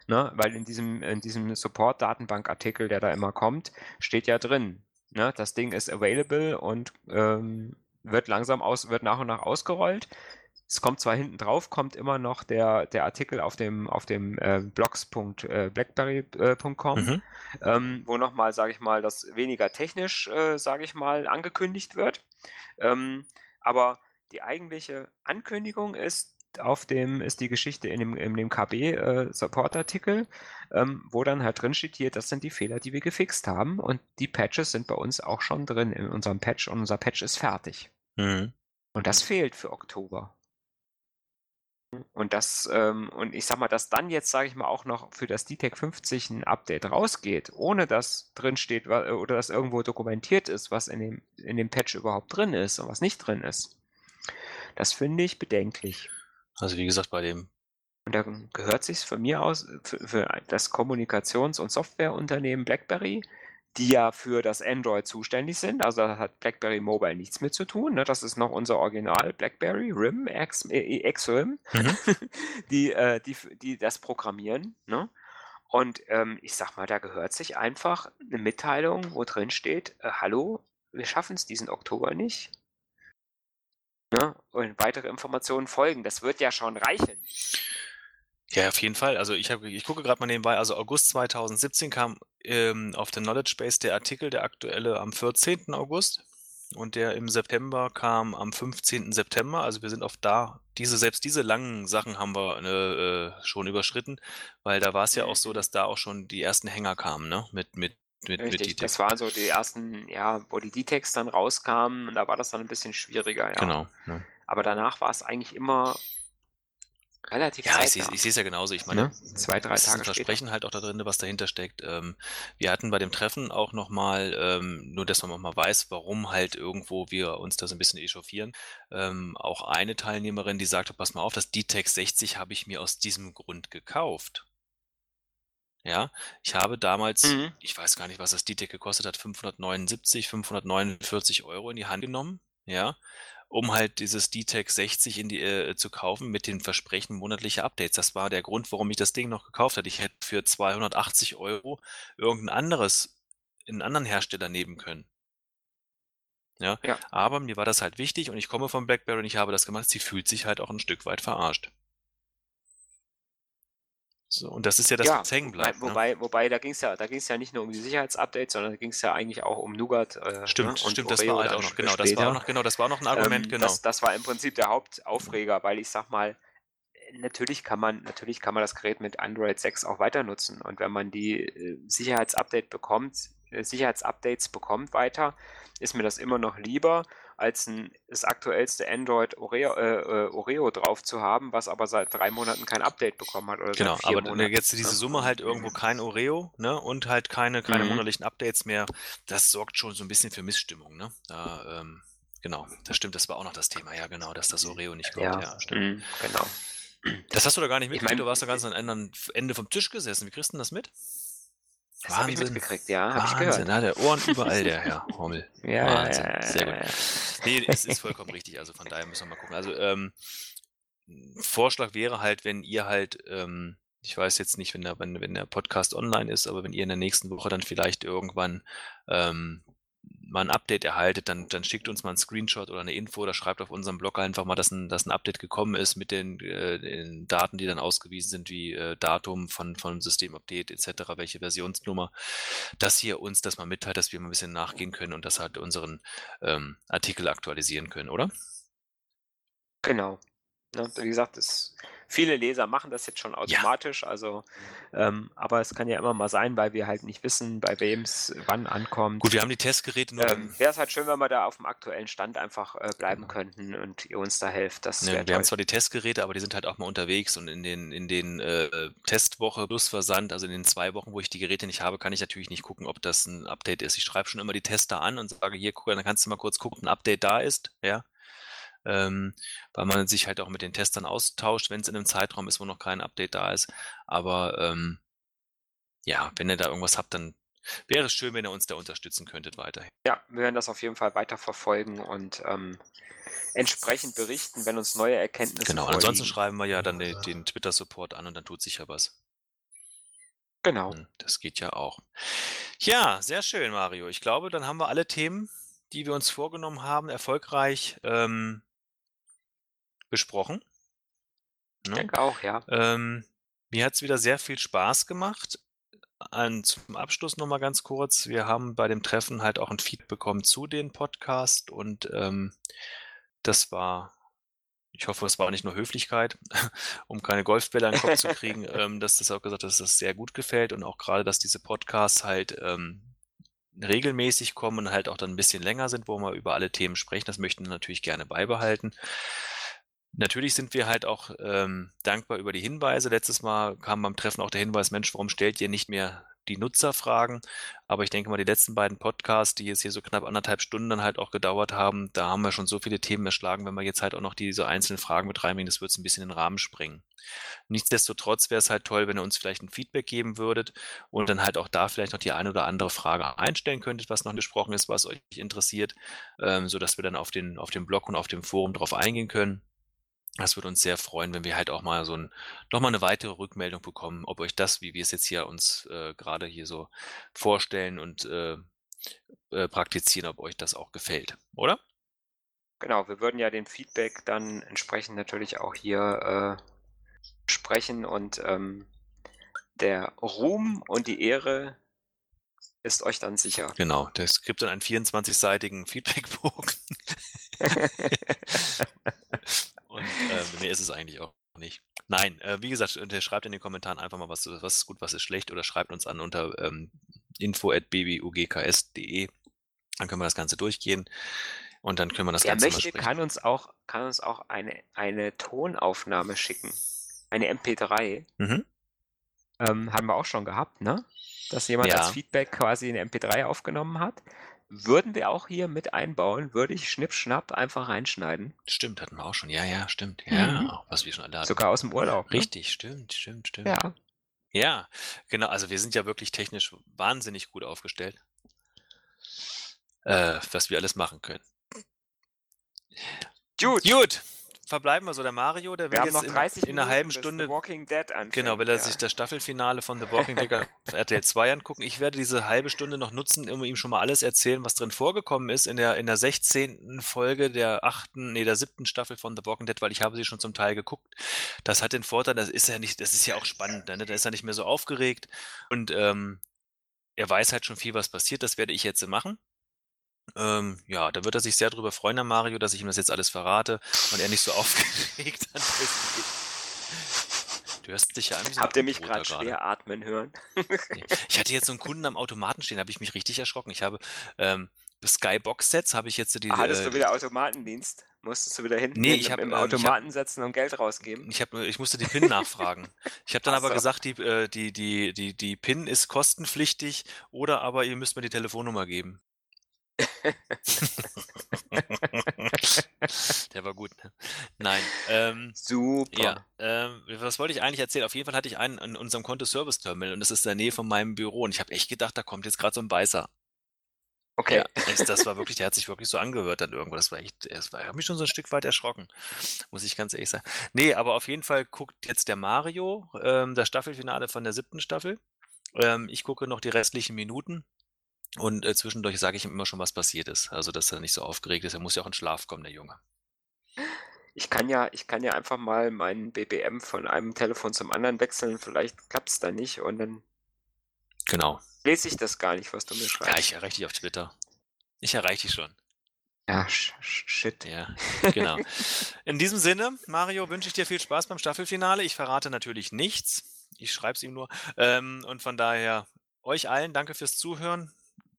Ne, weil in diesem, in diesem Support-Datenbank-Artikel, der da immer kommt, steht ja drin, ne, das Ding ist available und ähm, wird langsam aus, wird nach und nach ausgerollt. Es kommt zwar hinten drauf, kommt immer noch der, der Artikel auf dem, auf dem äh, blogs.blackberry.com, äh, mhm. ähm, wo nochmal, sage ich mal, das weniger technisch, äh, sage ich mal, angekündigt wird. Ähm, aber die eigentliche Ankündigung ist, auf dem ist die Geschichte in dem, in dem KB-Support-Artikel, äh, ähm, wo dann halt drin steht, hier, das sind die Fehler, die wir gefixt haben und die Patches sind bei uns auch schon drin in unserem Patch und unser Patch ist fertig. Mhm. Und das fehlt für Oktober. Und das, ähm, und ich sag mal, dass dann jetzt, sage ich mal, auch noch für das DTEC 50 ein Update rausgeht, ohne dass drin steht oder dass irgendwo dokumentiert ist, was in dem, in dem Patch überhaupt drin ist und was nicht drin ist. Das finde ich bedenklich. Also wie gesagt, bei dem. Und da gehört sich von mir aus für, für das Kommunikations- und Softwareunternehmen BlackBerry die ja für das Android zuständig sind. Also da hat BlackBerry Mobile nichts mit zu tun. Ne? Das ist noch unser Original BlackBerry RIM, X, äh, XRIM, mhm. die, äh, die, die das programmieren. Ne? Und ähm, ich sag mal, da gehört sich einfach eine Mitteilung, wo drin steht, äh, hallo, wir schaffen es diesen Oktober nicht. Ne? Und weitere Informationen folgen. Das wird ja schon reichen. Ja, auf jeden Fall. Also ich, hab, ich gucke gerade mal nebenbei, also August 2017 kam ähm, auf der Knowledge Base der Artikel, der aktuelle am 14. August und der im September kam am 15. September. Also wir sind auf da, diese, selbst diese langen Sachen haben wir ne, äh, schon überschritten, weil da war es ja auch so, mhm. dass da auch schon die ersten Hänger kamen, ne? Mit, mit, mit, Richtig, mit das waren so die ersten, ja, wo die D-Text dann rauskamen, da war das dann ein bisschen schwieriger, ja. Genau. Ja. Aber danach war es eigentlich immer Relativ Ja, ich sehe ich es ja genauso. Ich meine, ne? zwei, drei Tage ist ein Versprechen halt auch da drin, was dahinter steckt. Ähm, wir hatten bei dem Treffen auch nochmal, ähm, nur dass man auch mal weiß, warum halt irgendwo wir uns da so ein bisschen echauffieren, ähm, auch eine Teilnehmerin, die sagte, pass mal auf, das D-Tech 60 habe ich mir aus diesem Grund gekauft. Ja, ich habe damals, mhm. ich weiß gar nicht, was das D-Tech gekostet hat, 579, 549 Euro in die Hand genommen. Ja, um halt dieses D-Tech 60 in die, äh, zu kaufen mit den Versprechen monatlicher Updates. Das war der Grund, warum ich das Ding noch gekauft hatte. Ich hätte für 280 Euro irgendein anderes, einen anderen Hersteller nehmen können. Ja, ja. aber mir war das halt wichtig und ich komme von BlackBerry und ich habe das gemacht. Sie fühlt sich halt auch ein Stück weit verarscht. So, und das ist ja das, Ja, was hängen bleibt. ne? wobei, wobei da ging es ja, da ging's ja nicht nur um die Sicherheitsupdates, sondern da ging es ja eigentlich auch um Nougat. Äh, Stimmt, ne? und stimmt, das Oreo war halt auch noch, genau, das war später. auch noch, genau, das war noch ein Argument, Ähm, genau. das, das war im Prinzip der Hauptaufreger, weil ich sag mal, natürlich kann man, natürlich kann man das Gerät mit Android 6 auch weiter nutzen. Und wenn man die äh, Sicherheitsupdate bekommt, äh, Sicherheitsupdates bekommt weiter, ist mir das immer noch lieber, als ein, das aktuellste Android Oreo, äh, äh, Oreo drauf zu haben, was aber seit drei Monaten kein Update bekommen hat. Oder Genau, aber Monaten, jetzt diese ne? Summe halt irgendwo kein Oreo, ne, und halt keine, keine Mhm. monatlichen Updates mehr, das sorgt schon so ein bisschen für Missstimmung, ne? Da, ähm, genau, das stimmt, das war auch noch das Thema, ja, genau, dass das Oreo nicht kommt, Ja, ja, stimmt. mhm, genau. Das hast du doch gar nicht Ich mitgekriegt, mein- du warst doch ganz am Ende vom Tisch gesessen. Wie kriegst du denn das mit? Das habe ich Wahnsinn. mitgekriegt, ja, ich Wahnsinn, gehört. na, der Ohren überall, der Herr Hommel. Ja, Wahnsinn, ja, ja, sehr gut. Nee, es ist vollkommen richtig. Also von daher müssen wir mal gucken. Also ähm, Vorschlag wäre halt, wenn ihr halt, ähm, ich weiß jetzt nicht, wenn der, wenn, wenn der Podcast online ist, aber wenn ihr in der nächsten Woche dann vielleicht irgendwann ähm, mal ein Update erhaltet, dann, dann schickt uns mal einen Screenshot oder eine Info oder schreibt auf unserem Blog einfach mal, dass ein, dass ein Update gekommen ist mit den, äh, den Daten, die dann ausgewiesen sind, wie äh, Datum von, von Systemupdate etc., welche Versionsnummer, dass ihr uns das mal mitteilt, dass wir mal ein bisschen nachgehen können und das halt unseren ähm, Artikel aktualisieren können, oder? Genau. Ne, wie gesagt, es, viele Leser machen das jetzt schon automatisch, also ähm, aber es kann ja immer mal sein, weil wir halt nicht wissen, bei wem es wann ankommt. Gut, wir haben die Testgeräte nur. ähm, Wäre es halt schön, wenn wir da auf dem aktuellen Stand einfach äh, bleiben könnten und ihr uns da helft. Das Ne, wäre wir haben toll. zwar die Testgeräte, aber die sind halt auch mal unterwegs und in den, in den äh, Testwoche plus Versand, also in den zwei Wochen, wo ich die Geräte nicht habe, kann ich natürlich nicht gucken, ob das ein Update ist. Ich schreibe schon immer die Tester an und sage, hier, guck, dann kannst du mal kurz gucken, ob ein Update da ist, ja. Ähm, weil man sich halt auch mit den Testern austauscht, wenn es in einem Zeitraum ist, wo noch kein Update da ist. Aber ähm, ja, wenn ihr da irgendwas habt, dann wäre es schön, wenn ihr uns da unterstützen könntet weiterhin. Ja, wir werden das auf jeden Fall weiter verfolgen und ähm, entsprechend berichten, wenn uns neue Erkenntnisse Genau, vorliegen. ansonsten schreiben wir ja dann den, den Twitter-Support an und dann tut sich ja was. Genau. Hm, Das geht ja auch. Ja, sehr schön, Mario. Ich glaube, dann haben wir alle Themen, die wir uns vorgenommen haben, erfolgreich ähm, besprochen. Ich Ne? denke auch, ja. Ähm, mir hat es wieder sehr viel Spaß gemacht. An, zum Abschluss nochmal ganz kurz. Wir haben bei dem Treffen halt auch ein Feed bekommen zu den Podcast und ähm, das war, ich hoffe, es war auch nicht nur Höflichkeit, um keine Golfbälle an den Kopf zu kriegen, ähm, dass das auch gesagt hat, dass das sehr gut gefällt und auch gerade, dass diese Podcasts halt ähm, regelmäßig kommen und halt auch dann ein bisschen länger sind, wo wir über alle Themen sprechen. Das möchten wir natürlich gerne beibehalten. Natürlich sind wir halt auch ähm, dankbar über die Hinweise. Letztes Mal kam beim Treffen auch der Hinweis, Mensch, warum stellt ihr nicht mehr die Nutzerfragen? Aber ich denke mal, die letzten beiden Podcasts, die jetzt hier so knapp anderthalb Stunden dann halt auch gedauert haben, da haben wir schon so viele Themen erschlagen. Wenn wir jetzt halt auch noch diese einzelnen Fragen mit reinbringen, das wird es ein bisschen in den Rahmen sprengen. Nichtsdestotrotz wäre es halt toll, wenn ihr uns vielleicht ein Feedback geben würdet und dann halt auch da vielleicht noch die eine oder andere Frage einstellen könntet, was noch nicht besprochen ist, was euch interessiert, ähm, sodass wir dann auf den, auf dem Blog und auf dem Forum drauf eingehen können. Das würde uns sehr freuen, wenn wir halt auch mal so ein, noch mal eine weitere Rückmeldung bekommen, ob euch das, wie wir es jetzt hier uns äh, gerade hier so vorstellen und äh, äh, praktizieren, ob euch das auch gefällt, oder? Genau, wir würden ja den Feedback dann entsprechend natürlich auch hier äh, sprechen und ähm, der Ruhm und die Ehre ist euch dann sicher. Genau, das gibt dann einen 24-seitigen Feedbackbogen. Nee, ist es eigentlich auch nicht. Nein, äh, wie gesagt, äh, schreibt in den Kommentaren einfach mal, was, was ist gut, was ist schlecht oder schreibt uns an unter ähm, info.bbugks.de. Dann können wir das Ganze durchgehen und dann können wir das Wer Ganze möchte, kann uns auch, kann uns auch eine, eine Tonaufnahme schicken. Eine MP3. Mhm. Ähm, haben wir auch schon gehabt, ne? Dass jemand Ja. als Feedback quasi eine MP3 aufgenommen hat. Würden wir auch hier mit einbauen, würde ich schnipp-schnapp einfach reinschneiden. Stimmt, hatten wir auch schon. Ja, ja, stimmt. Ja, Mhm. was wir schon alle hatten. Sogar aus dem Urlaub. Ne? Richtig, stimmt, stimmt, stimmt. Ja. Ja, genau. Also wir sind ja wirklich technisch wahnsinnig gut aufgestellt, äh, was wir alles machen können. Gut. Gut, verbleiben wir so. Der Mario, der will jetzt noch in, 30 in einer halben Stunde The Walking Dead anfängt. Genau, will er ja. sich das Staffelfinale von The Walking Dead auf RTL 2 angucken. Ich werde diese halbe Stunde noch nutzen, um ihm schon mal alles erzählen, was drin vorgekommen ist in der, in der 16. Folge der achten, nee, der siebten Staffel von The Walking Dead, weil ich habe sie schon zum Teil geguckt. Das hat den Vorteil, das ist ja nicht, das ist ja auch spannend, ne? Da ist er nicht mehr so aufgeregt und ähm, er weiß halt schon viel, was passiert. Das werde ich jetzt machen. Ähm, ja, da wird er sich sehr drüber freuen, der Mario, dass ich ihm das jetzt alles verrate und er nicht so aufgeregt an Du hörst dich ja ein Habt ihr mich gerade schwer atmen hören? Nee. Ich hatte jetzt so einen Kunden am Automaten stehen, da habe ich mich richtig erschrocken. Ich habe ähm, Skybox-Sets, habe ich jetzt die. Hattest äh, du wieder Automatendienst? Musstest du wieder hinten Nee, hin ich hab, im ich hab- Automaten setzen und Geld rausgeben? Ich, hab, ich musste die PIN nachfragen. Ich habe dann Ach aber so. gesagt, die, äh, die, die, die, die PIN ist kostenpflichtig oder aber ihr müsst mir die Telefonnummer geben. Der war gut, ne? Nein. Ähm, Super. Ja, ähm, was wollte ich eigentlich erzählen? Auf jeden Fall hatte ich einen in unserem Konto-Service-Terminal und das ist in der Nähe von meinem Büro und ich habe echt gedacht, da kommt jetzt gerade so ein Beißer. Okay. Ja, das, war wirklich, der hat sich wirklich so angehört dann irgendwo. Das war echt, das war, ich habe mich schon so ein Stück weit erschrocken, muss ich ganz ehrlich sagen. Nee, aber auf jeden Fall guckt jetzt der Mario, ähm, das Staffelfinale von der siebten Staffel. Ähm, ich gucke noch die restlichen Minuten und äh, zwischendurch sage ich ihm immer schon, was passiert ist. Also, dass er nicht so aufgeregt ist. Er muss ja auch in Schlaf kommen, der Junge. Ich kann ja, ich kann ja einfach mal meinen BBM von einem Telefon zum anderen wechseln. Vielleicht klappt es da nicht und dann Genau. lese ich das gar nicht, was du mir Ja, schreibst. ich erreiche dich auf Twitter. Ich erreiche dich schon. Ja, sh sh shit. Ja, genau. In diesem Sinne, Mario, wünsche ich dir viel Spaß beim Staffelfinale. Ich verrate natürlich nichts. Ich schreibe es ihm nur. Ähm, und von daher, euch allen danke fürs Zuhören.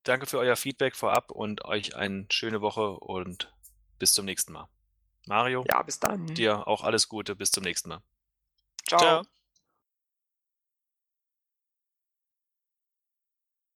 Danke für euer Feedback vorab und euch eine schöne Woche und bis zum nächsten Mal. Mario, Ja, bis dann. dir auch alles Gute. Bis zum nächsten Mal. Ciao. Ciao.